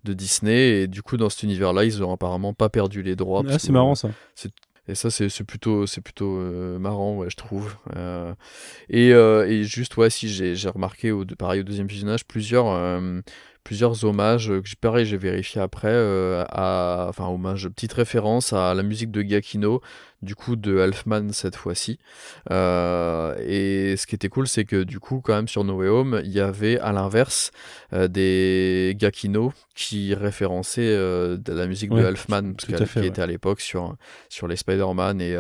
de Disney. Et du coup, dans cet univers-là, ils ont apparemment pas perdu les droits. Ah, c'est marrant ça. et ça, c'est plutôt, c'est plutôt euh, marrant, ouais, je trouve. Euh, et, euh, et juste, ouais, si j'ai j'ai remarqué, au, pareil, au deuxième visionnage, plusieurs, euh, plusieurs hommages, euh, que j'ai- pareil, j'ai vérifié après, euh, à, enfin, hommages, petite référence à la musique de Giacchino, du coup, de Elfman cette fois-ci. Euh, et ce qui était cool, c'est que du coup, quand même, sur No Way Home, il y avait à l'inverse euh, des Giacchino qui référençaient euh, de la musique Ouais, de Elfman, parce qu'elle- fait, qui ouais. était à l'époque sur, sur les Spider-Man. Et,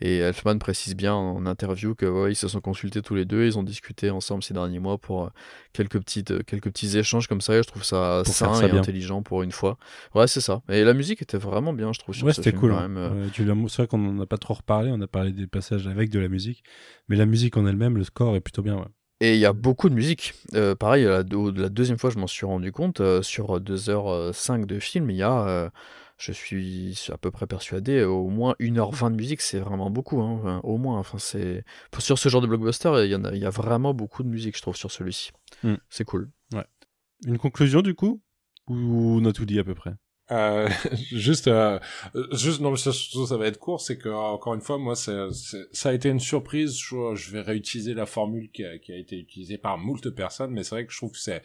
et Elfman précise bien en interview que ouais, ils se sont consultés tous les deux, ils ont discuté ensemble ces derniers mois pour quelques, petites, quelques petits échanges comme ça. Et je trouve ça sain ça et bien. intelligent pour une fois. Ouais, c'est ça. Et la musique était vraiment bien, je trouve. Sur Ouais, c'était cool. quand hein. c'est vrai qu'on en a pas trop reparlé, on a parlé des passages avec de la musique, mais la musique en elle-même, le score est plutôt bien. ouais. Et il y a beaucoup de musique. Euh, pareil, la, la deuxième fois, je m'en suis rendu compte. euh, sur 2h05 de film, il y a, euh, je suis à peu près persuadé, au moins 1h20 de musique. C'est vraiment beaucoup. hein, enfin, au moins. Enfin, c'est... Sur ce genre de blockbuster, il y, en a, il y a vraiment beaucoup de musique, je trouve, sur celui-ci. Hmm. C'est cool. Une conclusion du coup? Ou on a tout dit à peu près? Euh, juste, euh, juste non, mais ça, ça, va être court, c'est que encore une fois, moi, c'est, ça a été une surprise. Je, je vais réutiliser la formule qui a, qui a été utilisée par moult personnes, mais c'est vrai que je trouve que c'est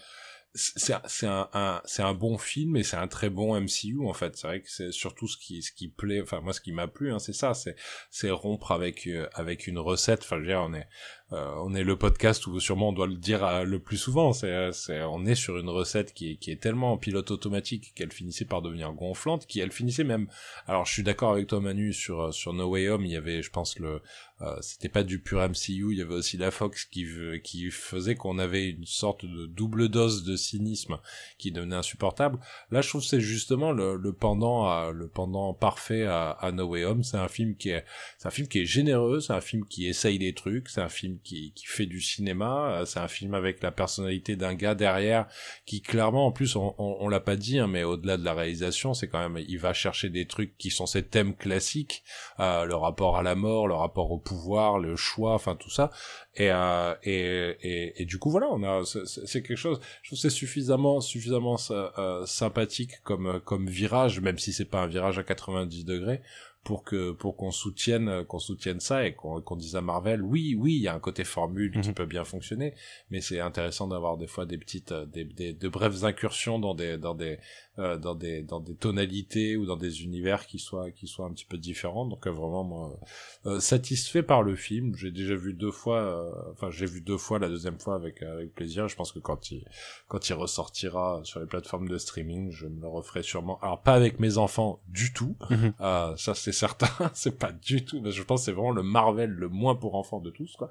c'est un, un c'est un bon film et c'est un très bon MCU en fait c'est vrai que c'est surtout ce qui ce qui plaît enfin moi ce qui m'a plu hein, c'est ça c'est c'est rompre avec euh, avec une recette enfin je veux dire on est euh, on est le podcast où sûrement on doit le dire euh, le plus souvent. C'est, c'est, on est sur une recette qui est, qui est tellement en pilote automatique qu'elle finissait par devenir gonflante, qui elle finissait même. Alors je suis d'accord avec toi Manu sur euh, sur No Way Home, il y avait, je pense le, euh, c'était pas du pur MCU, il y avait aussi la Fox qui qui faisait qu'on avait une sorte de double dose de cynisme qui devenait insupportable. Là je trouve que c'est justement le, le pendant à, le pendant parfait à, à No Way Home. C'est un film qui est c'est un film qui est généreux, c'est un film qui essaye des trucs, c'est un film qui, qui fait du cinéma. C'est un film avec la personnalité d'un gars derrière qui clairement, en plus, on, on, l'a pas dit, hein, mais au-delà de la réalisation, c'est quand même, il va chercher des trucs qui sont ces thèmes classiques, euh, le rapport à la mort, le rapport au pouvoir, le choix, enfin tout ça. Et, euh, et, et, et, du coup, voilà, on a, c'est quelque chose. Je trouve c'est suffisamment, suffisamment euh, sympathique comme comme virage, même si c'est pas un virage à 90 degrés, pour que pour qu'on soutienne qu'on soutienne ça et qu'on qu'on dise à Marvel oui oui il y a un côté formule qui mhm. peut bien fonctionner mais c'est intéressant d'avoir des fois des petites des, des de brèves incursions dans des dans des euh, dans des dans des tonalités ou dans des univers qui soient qui soient un petit peu différents. Donc euh, vraiment moi euh, satisfait par le film. J'ai déjà vu deux fois enfin j'ai vu deux fois la deuxième fois avec avec plaisir. Je pense que quand il quand il ressortira sur les plateformes de streaming je me le referai sûrement. Alors pas avec mes enfants du tout. Mhm. ça c'est certain. C'est pas du tout. Mais je pense c'est vraiment le Marvel le moins pour enfants de tous quoi.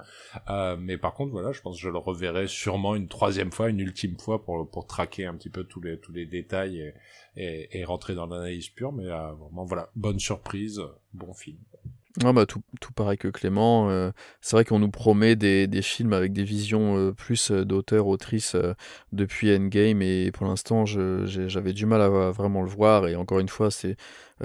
Mais par contre voilà je pense que je le reverrai sûrement une troisième fois une ultime fois pour pour traquer un petit peu tous les tous les détails et, rentrer dans l'analyse pure, mais euh, vraiment, voilà, bonne surprise, bon film. Ah bah tout, tout pareil que Clément. Euh, c'est vrai qu'on nous promet des, films avec des visions euh, plus d'auteurs, autrices depuis Endgame et pour l'instant j'avais du mal à, vraiment le voir et encore une fois c'est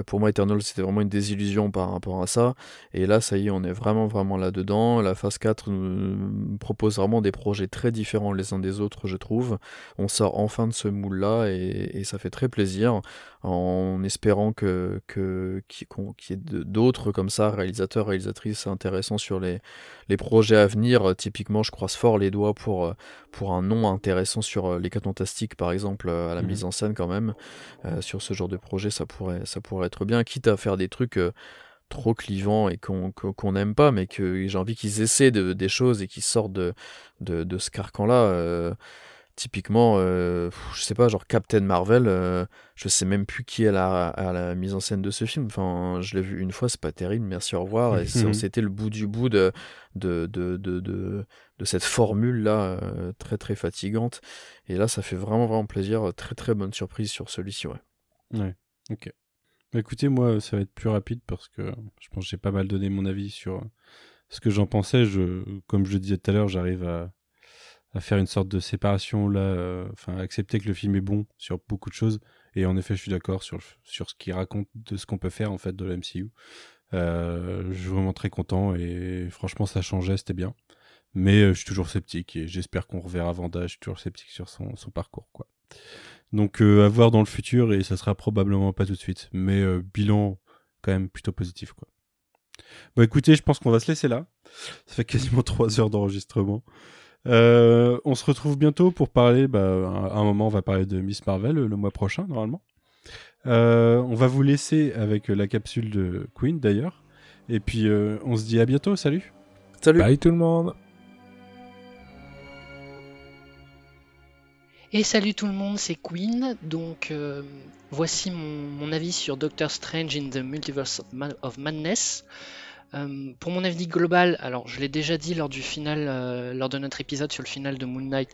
pour moi, Eternal, c'était vraiment une désillusion par rapport à ça. Et là, ça y est, on est vraiment, vraiment là-dedans. La phase 4 nous propose vraiment des projets très différents les uns des autres, je trouve. On sort enfin de ce moule-là et, ça fait très plaisir en espérant que qu'il y ait d'autres comme ça, réalisateurs, réalisatrices intéressants sur les, les projets à venir. Typiquement, je croise fort les doigts pour, pour un nom intéressant sur les 4 fantastiques, par exemple, à la mmh mise en scène quand même. Euh, sur ce genre de projet, ça pourrait, ça pourrait être bien, quitte à faire des trucs euh, trop clivants et qu'on n'aime pas, mais que j'ai envie qu'ils essaient de, des choses et qu'ils sortent de, de, de ce carcan-là. Euh, typiquement, euh, je sais pas, genre Captain Marvel, je sais même plus qui est à la, mise en scène de ce film. Enfin, je l'ai vu une fois, c'est pas terrible, merci, au revoir. Et c'était le bout du bout de, de, de, de, de, cette formule-là, très très fatigante. Et là, ça fait vraiment vraiment plaisir. Très très bonne surprise sur celui-ci, ouais. Ouais, ok. Bah, écoutez, moi, ça va être plus rapide parce que je pense que j'ai pas mal donné mon avis sur ce que j'en pensais. Je, comme je le disais tout à l'heure, j'arrive à, faire une sorte de séparation là, euh, accepter que le film est bon sur beaucoup de choses. Et en effet, je suis d'accord sur, ce qu'il raconte de ce qu'on peut faire en fait de la MCU. Euh, je suis vraiment très content et franchement, ça changeait, c'était bien. Mais euh, je suis toujours sceptique et j'espère qu'on reverra Vanda. Je suis toujours sceptique sur son, son parcours, quoi. Donc euh, à voir dans le futur et ça sera probablement pas tout de suite. Mais euh, bilan quand même plutôt positif quoi. Bon écoutez, je pense qu'on va se laisser là. Ça fait quasiment trois heures d'enregistrement. Euh, on se retrouve bientôt pour parler, bah, à un moment on va parler de Miss Marvel le mois prochain normalement. on va vous laisser avec la capsule de Queen d'ailleurs. Et puis on se dit à bientôt, salut Salut Bye tout le monde Et salut tout le monde, c'est Queen. Donc euh, voici mon, avis sur Doctor Strange in the Multiverse of, Madness. Euh, pour mon avis global, alors je l'ai déjà dit lors du final, euh, lors de notre épisode sur le final de Moon Knight,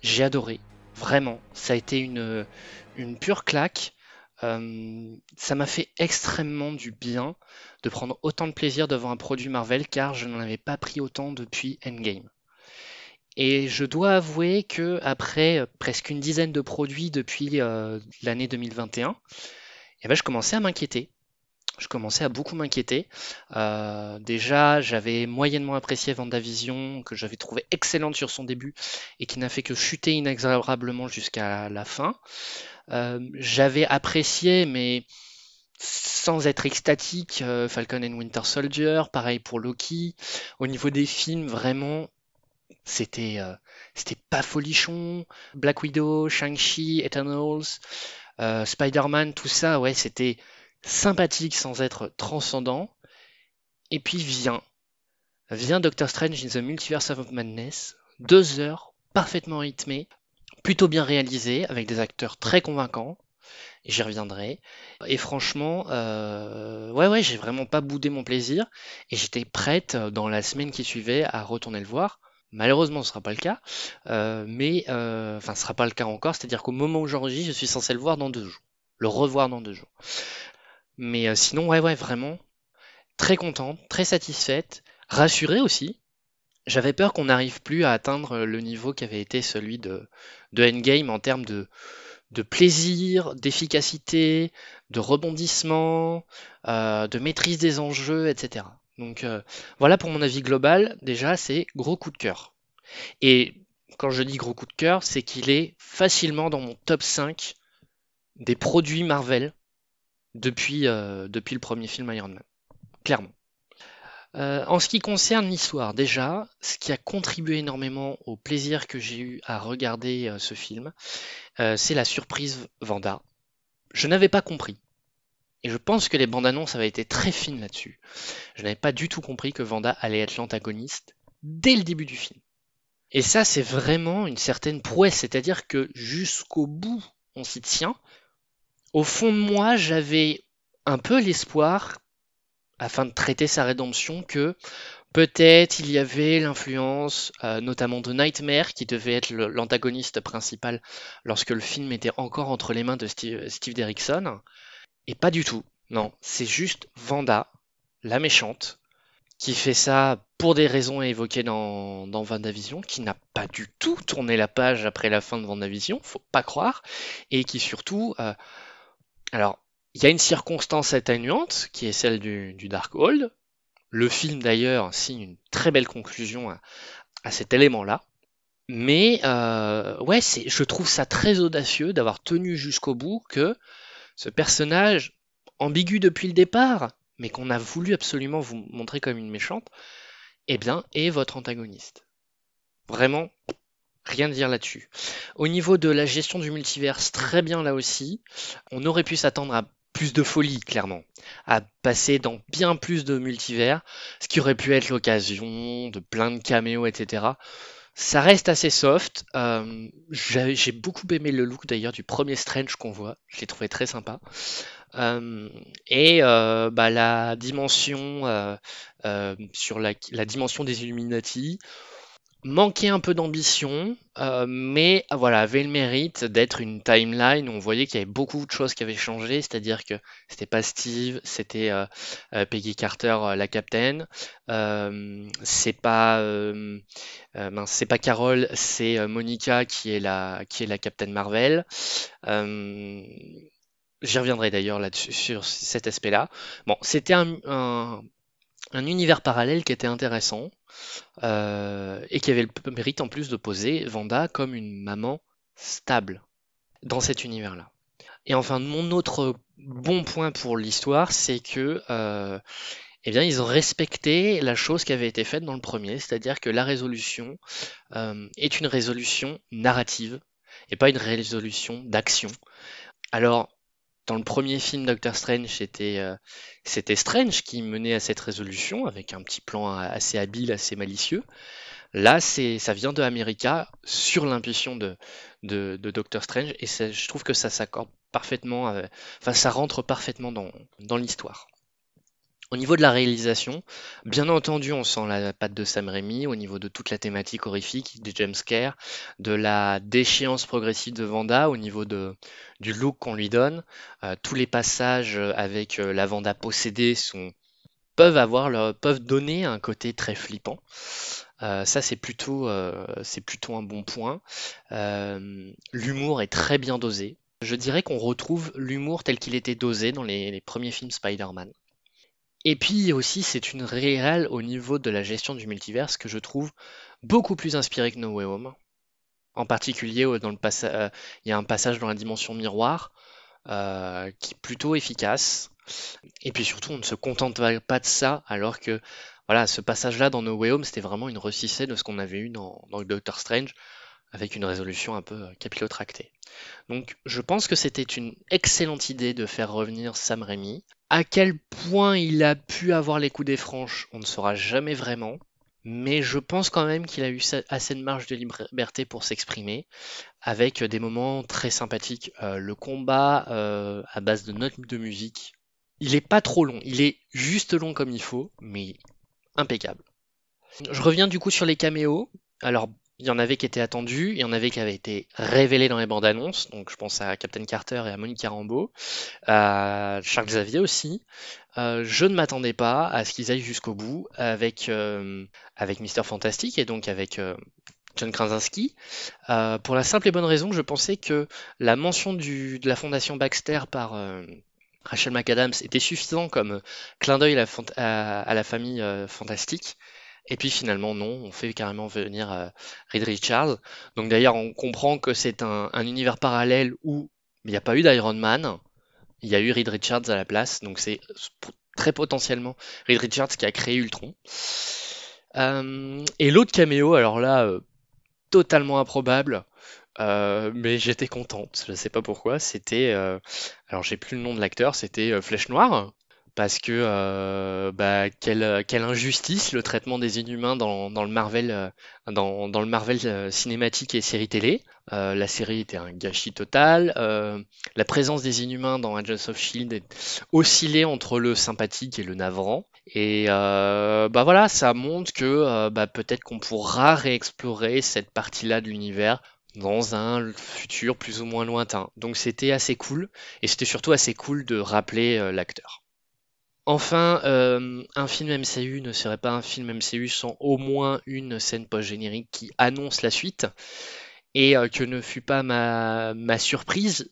j'ai adoré, vraiment. Ça a été une, une pure claque. ça m'a fait extrêmement du bien de prendre autant de plaisir devant un produit Marvel car je n'en avais pas pris autant depuis Endgame. Et je dois avouer que après euh, presque une dizaine de produits depuis euh, l'année 2021, eh ben, je commençais à m'inquiéter. Je commençais à beaucoup m'inquiéter. Euh, déjà, j'avais moyennement apprécié Vendavision, que j'avais trouvé excellente sur son début et qui n'a fait que chuter inexorablement jusqu'à la fin. j'avais apprécié, mais sans être extatique, Falcon and Winter Soldier, pareil pour Loki. Au niveau des films, vraiment, c'était euh, c'était pas folichon. Black Widow, Shang-Chi, Eternals, euh, Spider-Man, tout ça, ouais, c'était sympathique sans être transcendant. Et puis vient, vient Doctor Strange in the Multiverse of Madness, deux heures, parfaitement rythmées, plutôt bien réalisées, avec des acteurs très convaincants. J'y reviendrai. Et franchement, euh, ouais, ouais, j'ai vraiment pas boudé mon plaisir. Et j'étais prête, dans la semaine qui suivait, à retourner le voir. Malheureusement, ce ne sera pas le cas, euh, mais euh, enfin, ce sera pas le cas encore. C'est-à-dire qu'au moment où j'enregistre, je suis censé le voir dans deux jours, le revoir dans deux jours. Mais euh, sinon, ouais, ouais, vraiment très contente, très satisfaite, rassurée aussi. j'avais peur qu'on n'arrive plus à atteindre le niveau qui avait été celui de, de Endgame en termes de, de plaisir, d'efficacité, de rebondissement, de maîtrise des enjeux, etc. Donc euh, voilà pour mon avis global. Déjà, c'est gros coup de cœur. Et quand je dis gros coup de cœur, c'est qu'il est facilement dans mon top 5 des produits Marvel depuis, euh, depuis le premier film Iron Man. Clairement. Euh, en ce qui concerne l'histoire, déjà, ce qui a contribué énormément au plaisir que j'ai eu à regarder ce film, c'est la surprise Vanda. Je n'avais pas compris. Et je pense que les bandes annonces avaient été très fines là-dessus. Je n'avais pas du tout compris que Vanda allait être l'antagoniste dès le début du film. Et ça, c'est vraiment une certaine prouesse, c'est-à-dire que jusqu'au bout, on s'y tient. Au fond de moi, j'avais un peu l'espoir afin de traiter sa rédemption que peut-être il y avait l'influence euh, notamment de Nightmare qui devait être l'antagoniste principal lorsque le film était encore entre les mains de Steve, Steve Derrickson. Et pas du tout. Non, c'est juste Vanda, la méchante, qui fait ça pour des raisons évoquées dans, dans Vendavision, qui n'a pas du tout tourné la page après la fin de Vendavision, faut pas croire, et qui surtout... Euh, alors, il y a une circonstance atténuante qui est celle du, du Darkhold. Le film d'ailleurs signe une très belle conclusion à, cet élément-là. Mais euh, ouais, je trouve ça très audacieux d'avoir tenu jusqu'au bout que ce personnage ambigu depuis le départ, mais qu'on a voulu absolument vous montrer comme une méchante, eh bien, est votre antagoniste. Vraiment, rien à dire là-dessus. Au niveau de la gestion du multiverse, très bien là aussi. On aurait pu s'attendre à plus de folie, clairement, à passer dans bien plus de multivers, ce qui aurait pu être l'occasion de plein de caméos, etc. Ça reste assez soft. Euh, j'ai beaucoup aimé le look d'ailleurs du premier Strange qu'on voit. Je l'ai trouvé très sympa. Euh, et euh, bah, la dimension euh, sur la, la, dimension des Illuminati, manquait un peu d'ambition, euh, mais ah, voilà, avait le mérite d'être une timeline on voyait qu'il y avait beaucoup de choses qui avaient changé, c'est-à-dire que c'était pas Steve, c'était euh, euh Peggy Carter, la capitaine, euh, c'est pas mince, c'est pas Carol, c'est Monica qui est la qui est la capitaine Marvel. J'y reviendrai d'ailleurs là-dessus sur cet aspect-là. Bon, c'était un, un univers parallèle qui était intéressant. Euh, et qui avait le mérite en plus de poser Vanda comme une maman stable dans cet univers-là. Et enfin, mon autre bon point pour l'histoire, c'est que euh, eh bien, ils ont respecté la chose qui avait été faite dans le premier, c'est-à-dire que la résolution euh, est une résolution narrative et pas une résolution d'action. Alors, dans le premier film Doctor Strange, c'était euh, c'était Strange qui menait à cette résolution avec un petit plan assez habile, assez malicieux. Là, c'est ça vient de America sur l'impulsion de, de, Doctor Strange et je trouve que ça s'accorde parfaitement, enfin ça rentre parfaitement dans l'histoire. Au niveau de la réalisation, bien entendu, on sent la patte de Sam Raimi au niveau de toute la thématique horrifique, des jumpscares, de la déchéance progressive de Vanda, au niveau de, du look qu'on lui donne. Euh, tous les passages avec euh, la Vanda possédée sont, peuvent, avoir leur, peuvent donner un côté très flippant. Euh, ça, c'est plutôt, euh, plutôt un bon point. Euh, l'humour est très bien dosé. Je dirais qu'on retrouve l'humour tel qu'il était dosé dans les premiers films Spider-Man. Et puis aussi, c'est une réelle au niveau de la gestion du multiverse que je trouve beaucoup plus inspirée que No Way Home. En particulier, dans le euh, il y a un passage dans la dimension miroir euh, qui est plutôt efficace. Et puis surtout, on ne se contente pas de ça, alors que ce passage-là dans No Way Home, c'était vraiment une recissée de ce qu'on avait eu dans, dans Doctor Strange, avec une résolution un peu euh, capillotractée. Donc je pense que c'était une excellente idée de faire revenir Sam Raimi. À quel point il a pu avoir les coups des franches, on ne saura jamais vraiment. Mais je pense quand même qu'il a eu assez de marge de liberté pour s'exprimer, avec des moments très sympathiques. Euh, le combat euh, à base de notes de musique, il est pas trop long, il est juste long comme il faut, mais impeccable. Je reviens du coup sur les caméos. Alors il y en avait qui étaient attendus, il y en avait qui avaient été révélés dans les bandes annonces. Donc je pense à Captain Carter et à Monica Rambeau, à Charles Xavier aussi. Euh, je ne m'attendais pas à ce qu'ils aillent jusqu'au bout avec, euh, Mister Fantastic et donc avec euh, John Krasinski. Pour la simple et bonne raison que je pensais que la mention de la fondation Baxter par Rachel McAdams était suffisant comme clin d'œil à, à- la famille fantastique. Et puis finalement, non, on fait carrément venir euh, Reed Richards. Donc d'ailleurs, on comprend que c'est un, un univers parallèle où il n'y a pas eu d'Iron Man, il y a eu Reed Richards à la place. Donc c'est très potentiellement Reed Richards qui a créé Ultron. Euh, et l'autre caméo, alors là, euh, totalement improbable, mais j'étais contente. Je sais pas pourquoi. C'était, alors j'ai plus le nom de l'acteur, c'était Flèche Noire. Parce que euh, bah, quelle, injustice le traitement des inhumains dans, le Marvel euh, dans, le Marvel euh, cinématique et série télé. Euh, la série était un gâchis total. Euh, la présence des inhumains dans Agents of Shield est oscillait entre le sympathique et le navrant. Et euh, bah voilà, ça montre que euh, bah, peut-être qu'on pourra réexplorer cette partie-là de l'univers dans un futur plus ou moins lointain. Donc c'était assez cool, et c'était surtout assez cool de rappeler euh, l'acteur. Enfin, euh, un film MCU ne serait pas un film MCU sans au moins une scène post-générique qui annonce la suite, et euh, que ne fut pas ma, surprise.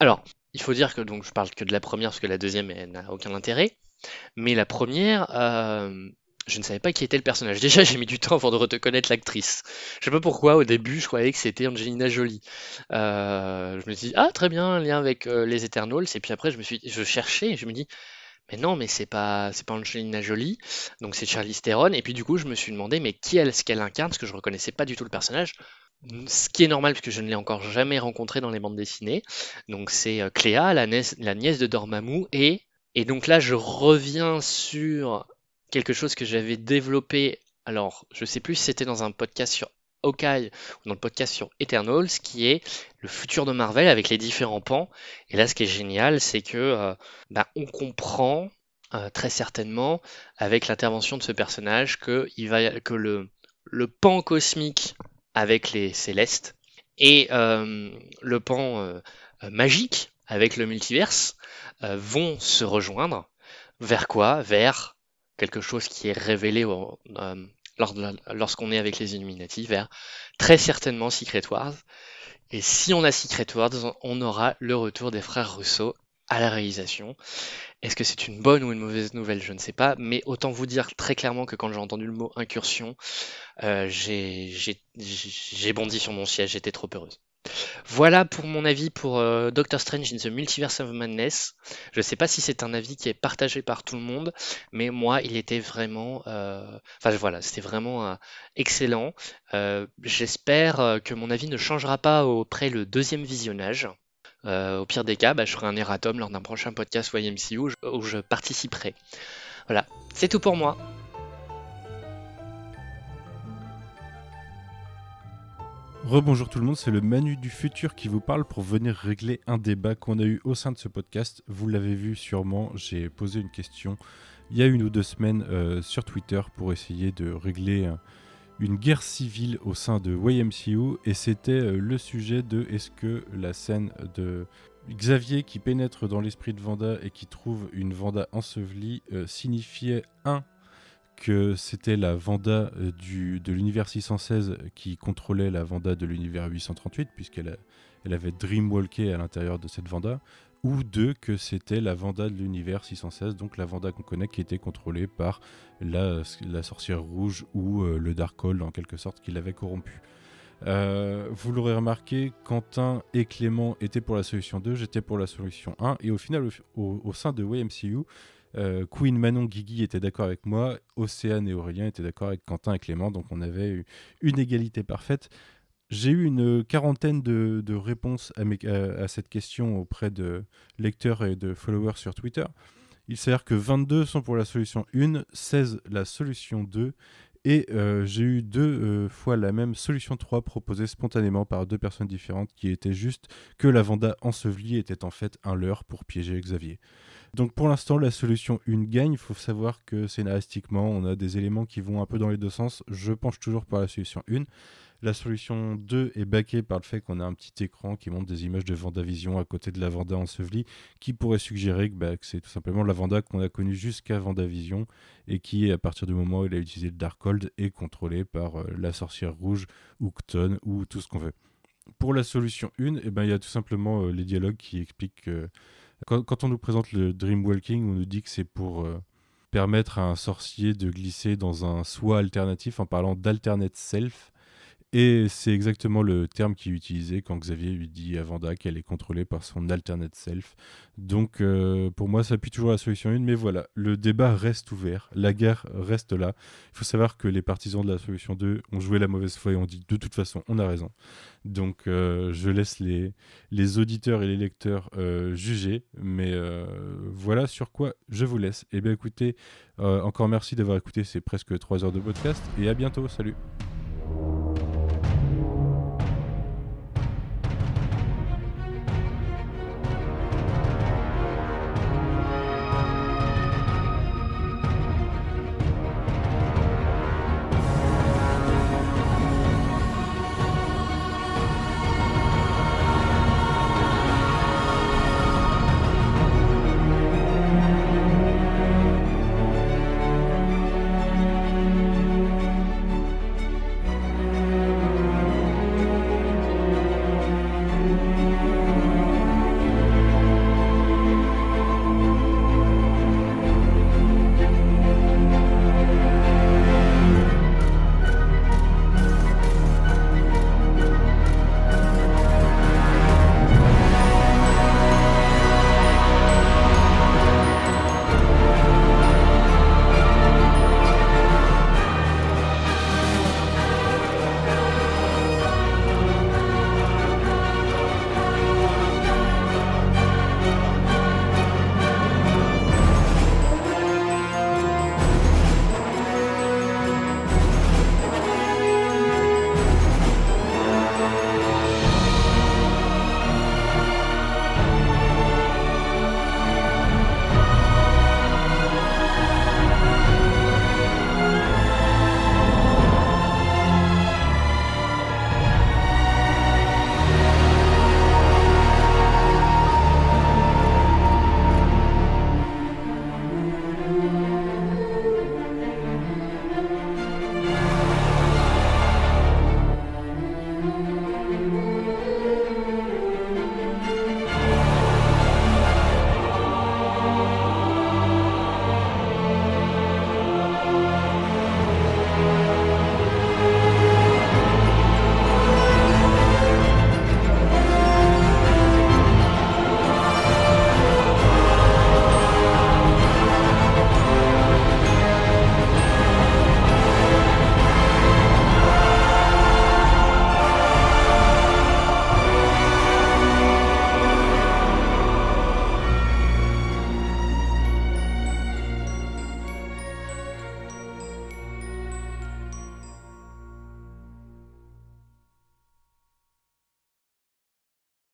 Alors, il faut dire que donc je parle que de la première parce que la deuxième n'a aucun intérêt, mais la première, euh, je ne savais pas qui était le personnage. Déjà, j'ai mis du temps avant de reconnaître l'actrice. Je sais pas pourquoi, au début, je croyais que c'était Angelina Jolie. Je me suis dit, ah, très bien, lien avec les Eternals. Et puis après, je me suis, je cherchais je me dis, mais non, mais c'est pas, c'est pas Angelina Jolie. Donc c'est Charlize Theron. Et puis du coup, je me suis demandé, mais qui est-ce qu'elle incarne? Parce que je reconnaissais pas du tout le personnage. Ce qui est normal, puisque je ne l'ai encore jamais rencontré dans les bandes dessinées. Donc c'est euh, Cléa, la nièce, la nièce de Dormammu. Et, et donc là, je reviens sur quelque chose que j'avais développé. Alors, je sais plus si c'était dans un podcast sur Hawkeye ou dans le podcast sur Eternals, qui est le futur de Marvel avec les différents pans. Et là, ce qui est génial, c'est que euh, bah, on comprend euh, très certainement avec l'intervention de ce personnage que, il va, que le, pan cosmique avec les célestes et euh, le pan magique avec le multiverse vont se rejoindre. Vers quoi? Vers quelque chose qui est révélé au- lorsqu'on est avec les Illuminati, vers très certainement Secret Wars. Et si on a Secret Wars, on aura le retour des frères Russo à la réalisation. Est-ce que c'est une bonne ou une mauvaise nouvelle? Je ne sais pas, mais autant vous dire très clairement que quand j'ai entendu le mot incursion, euh, j'ai bondi sur mon siège, j'étais trop heureuse. Voilà pour mon avis pour euh, Doctor Strange in the Multiverse of Madness. Je ne sais pas si c'est un avis qui est partagé par tout le monde, mais moi, il était vraiment, euh, enfin voilà, c'était vraiment euh, excellent. J'espère que mon avis ne changera pas après le deuxième visionnage. Au pire des cas, bah, je ferai un erratum lors d'un prochain podcast YMCU où je participerai. Voilà, c'est tout pour moi. Rebonjour tout le monde, c'est le Manu du futur qui vous parle pour venir régler un débat qu'on a eu au sein de ce podcast. Vous l'avez vu sûrement, j'ai posé une question il y a une ou deux semaines euh, sur Twitter pour essayer de régler une guerre civile au sein de YMCU et c'était euh, le sujet de est-ce que la scène de Xavier qui pénètre dans l'esprit de Vanda et qui trouve une Vanda ensevelie euh, signifiait un que c'était la Vanda euh, du, de l'univers 616 qui contrôlait la Vanda de l'univers 838, puisqu'elle elle avait Dreamwalké à l'intérieur de cette Vanda, ou deux, que c'était la Vanda de l'univers 616, donc la Vanda qu'on connaît qui était contrôlée par la, la sorcière rouge ou euh, le Darkhold en quelque sorte qui l'avait corrompu. Euh, vous l'aurez remarqué, Quentin et Clément étaient pour la solution 2, j'étais pour la solution 1, et au final, au, au- sein de YMCU, euh, Queen, Manon, Guigui étaient d'accord avec moi, Océane et Aurélien étaient d'accord avec Quentin et Clément, donc on avait une égalité parfaite. J'ai eu une quarantaine de, réponses à cette question auprès de lecteurs et de followers sur Twitter. Il s'avère que 22 sont pour la solution 1, 16 la solution 2, et euh, j'ai eu deux euh, fois la même solution 3 proposée spontanément par deux personnes différentes qui était juste que la Vanda ensevelie était en fait un leurre pour piéger Xavier. Donc pour l'instant, la solution 1 gagne. Il faut savoir que scénaristiquement, on a des éléments qui vont un peu dans les deux sens. Je penche toujours par la solution 1. La solution 2 est baquée par le fait qu'on a un petit écran qui montre des images de Vendavision à côté de la Vanda ensevelie, qui pourrait suggérer que, bah, c'est tout simplement la Vanda qu'on a connue jusqu'à Vendavision et qui, à partir du moment où il a utilisé le Darkhold, est contrôlée par euh, la sorcière rouge ou Kton ou tout ce qu'on veut. Pour la solution 1, eh ben, il y a tout simplement euh, les dialogues qui expliquent que quand, on nous présente le Dreamwalking, on nous dit que c'est pour euh, permettre à un sorcier de glisser dans un soi alternatif en parlant d'alternate self. Et c'est exactement le terme qu'il utilisait quand Xavier lui dit à Vanda qu'elle est contrôlée par son alternate self. Donc euh, pour moi, ça appuie toujours la solution 1, mais voilà, le débat reste ouvert, la guerre reste là. Il faut savoir que les partisans de la solution 2 ont joué la mauvaise foi et ont dit de toute façon, on a raison. Donc euh, je laisse les, les auditeurs et les lecteurs euh, juger, mais voilà sur quoi je vous laisse. Et eh bien écoutez, encore merci d'avoir écouté ces presque 3 heures de podcast et à bientôt, salut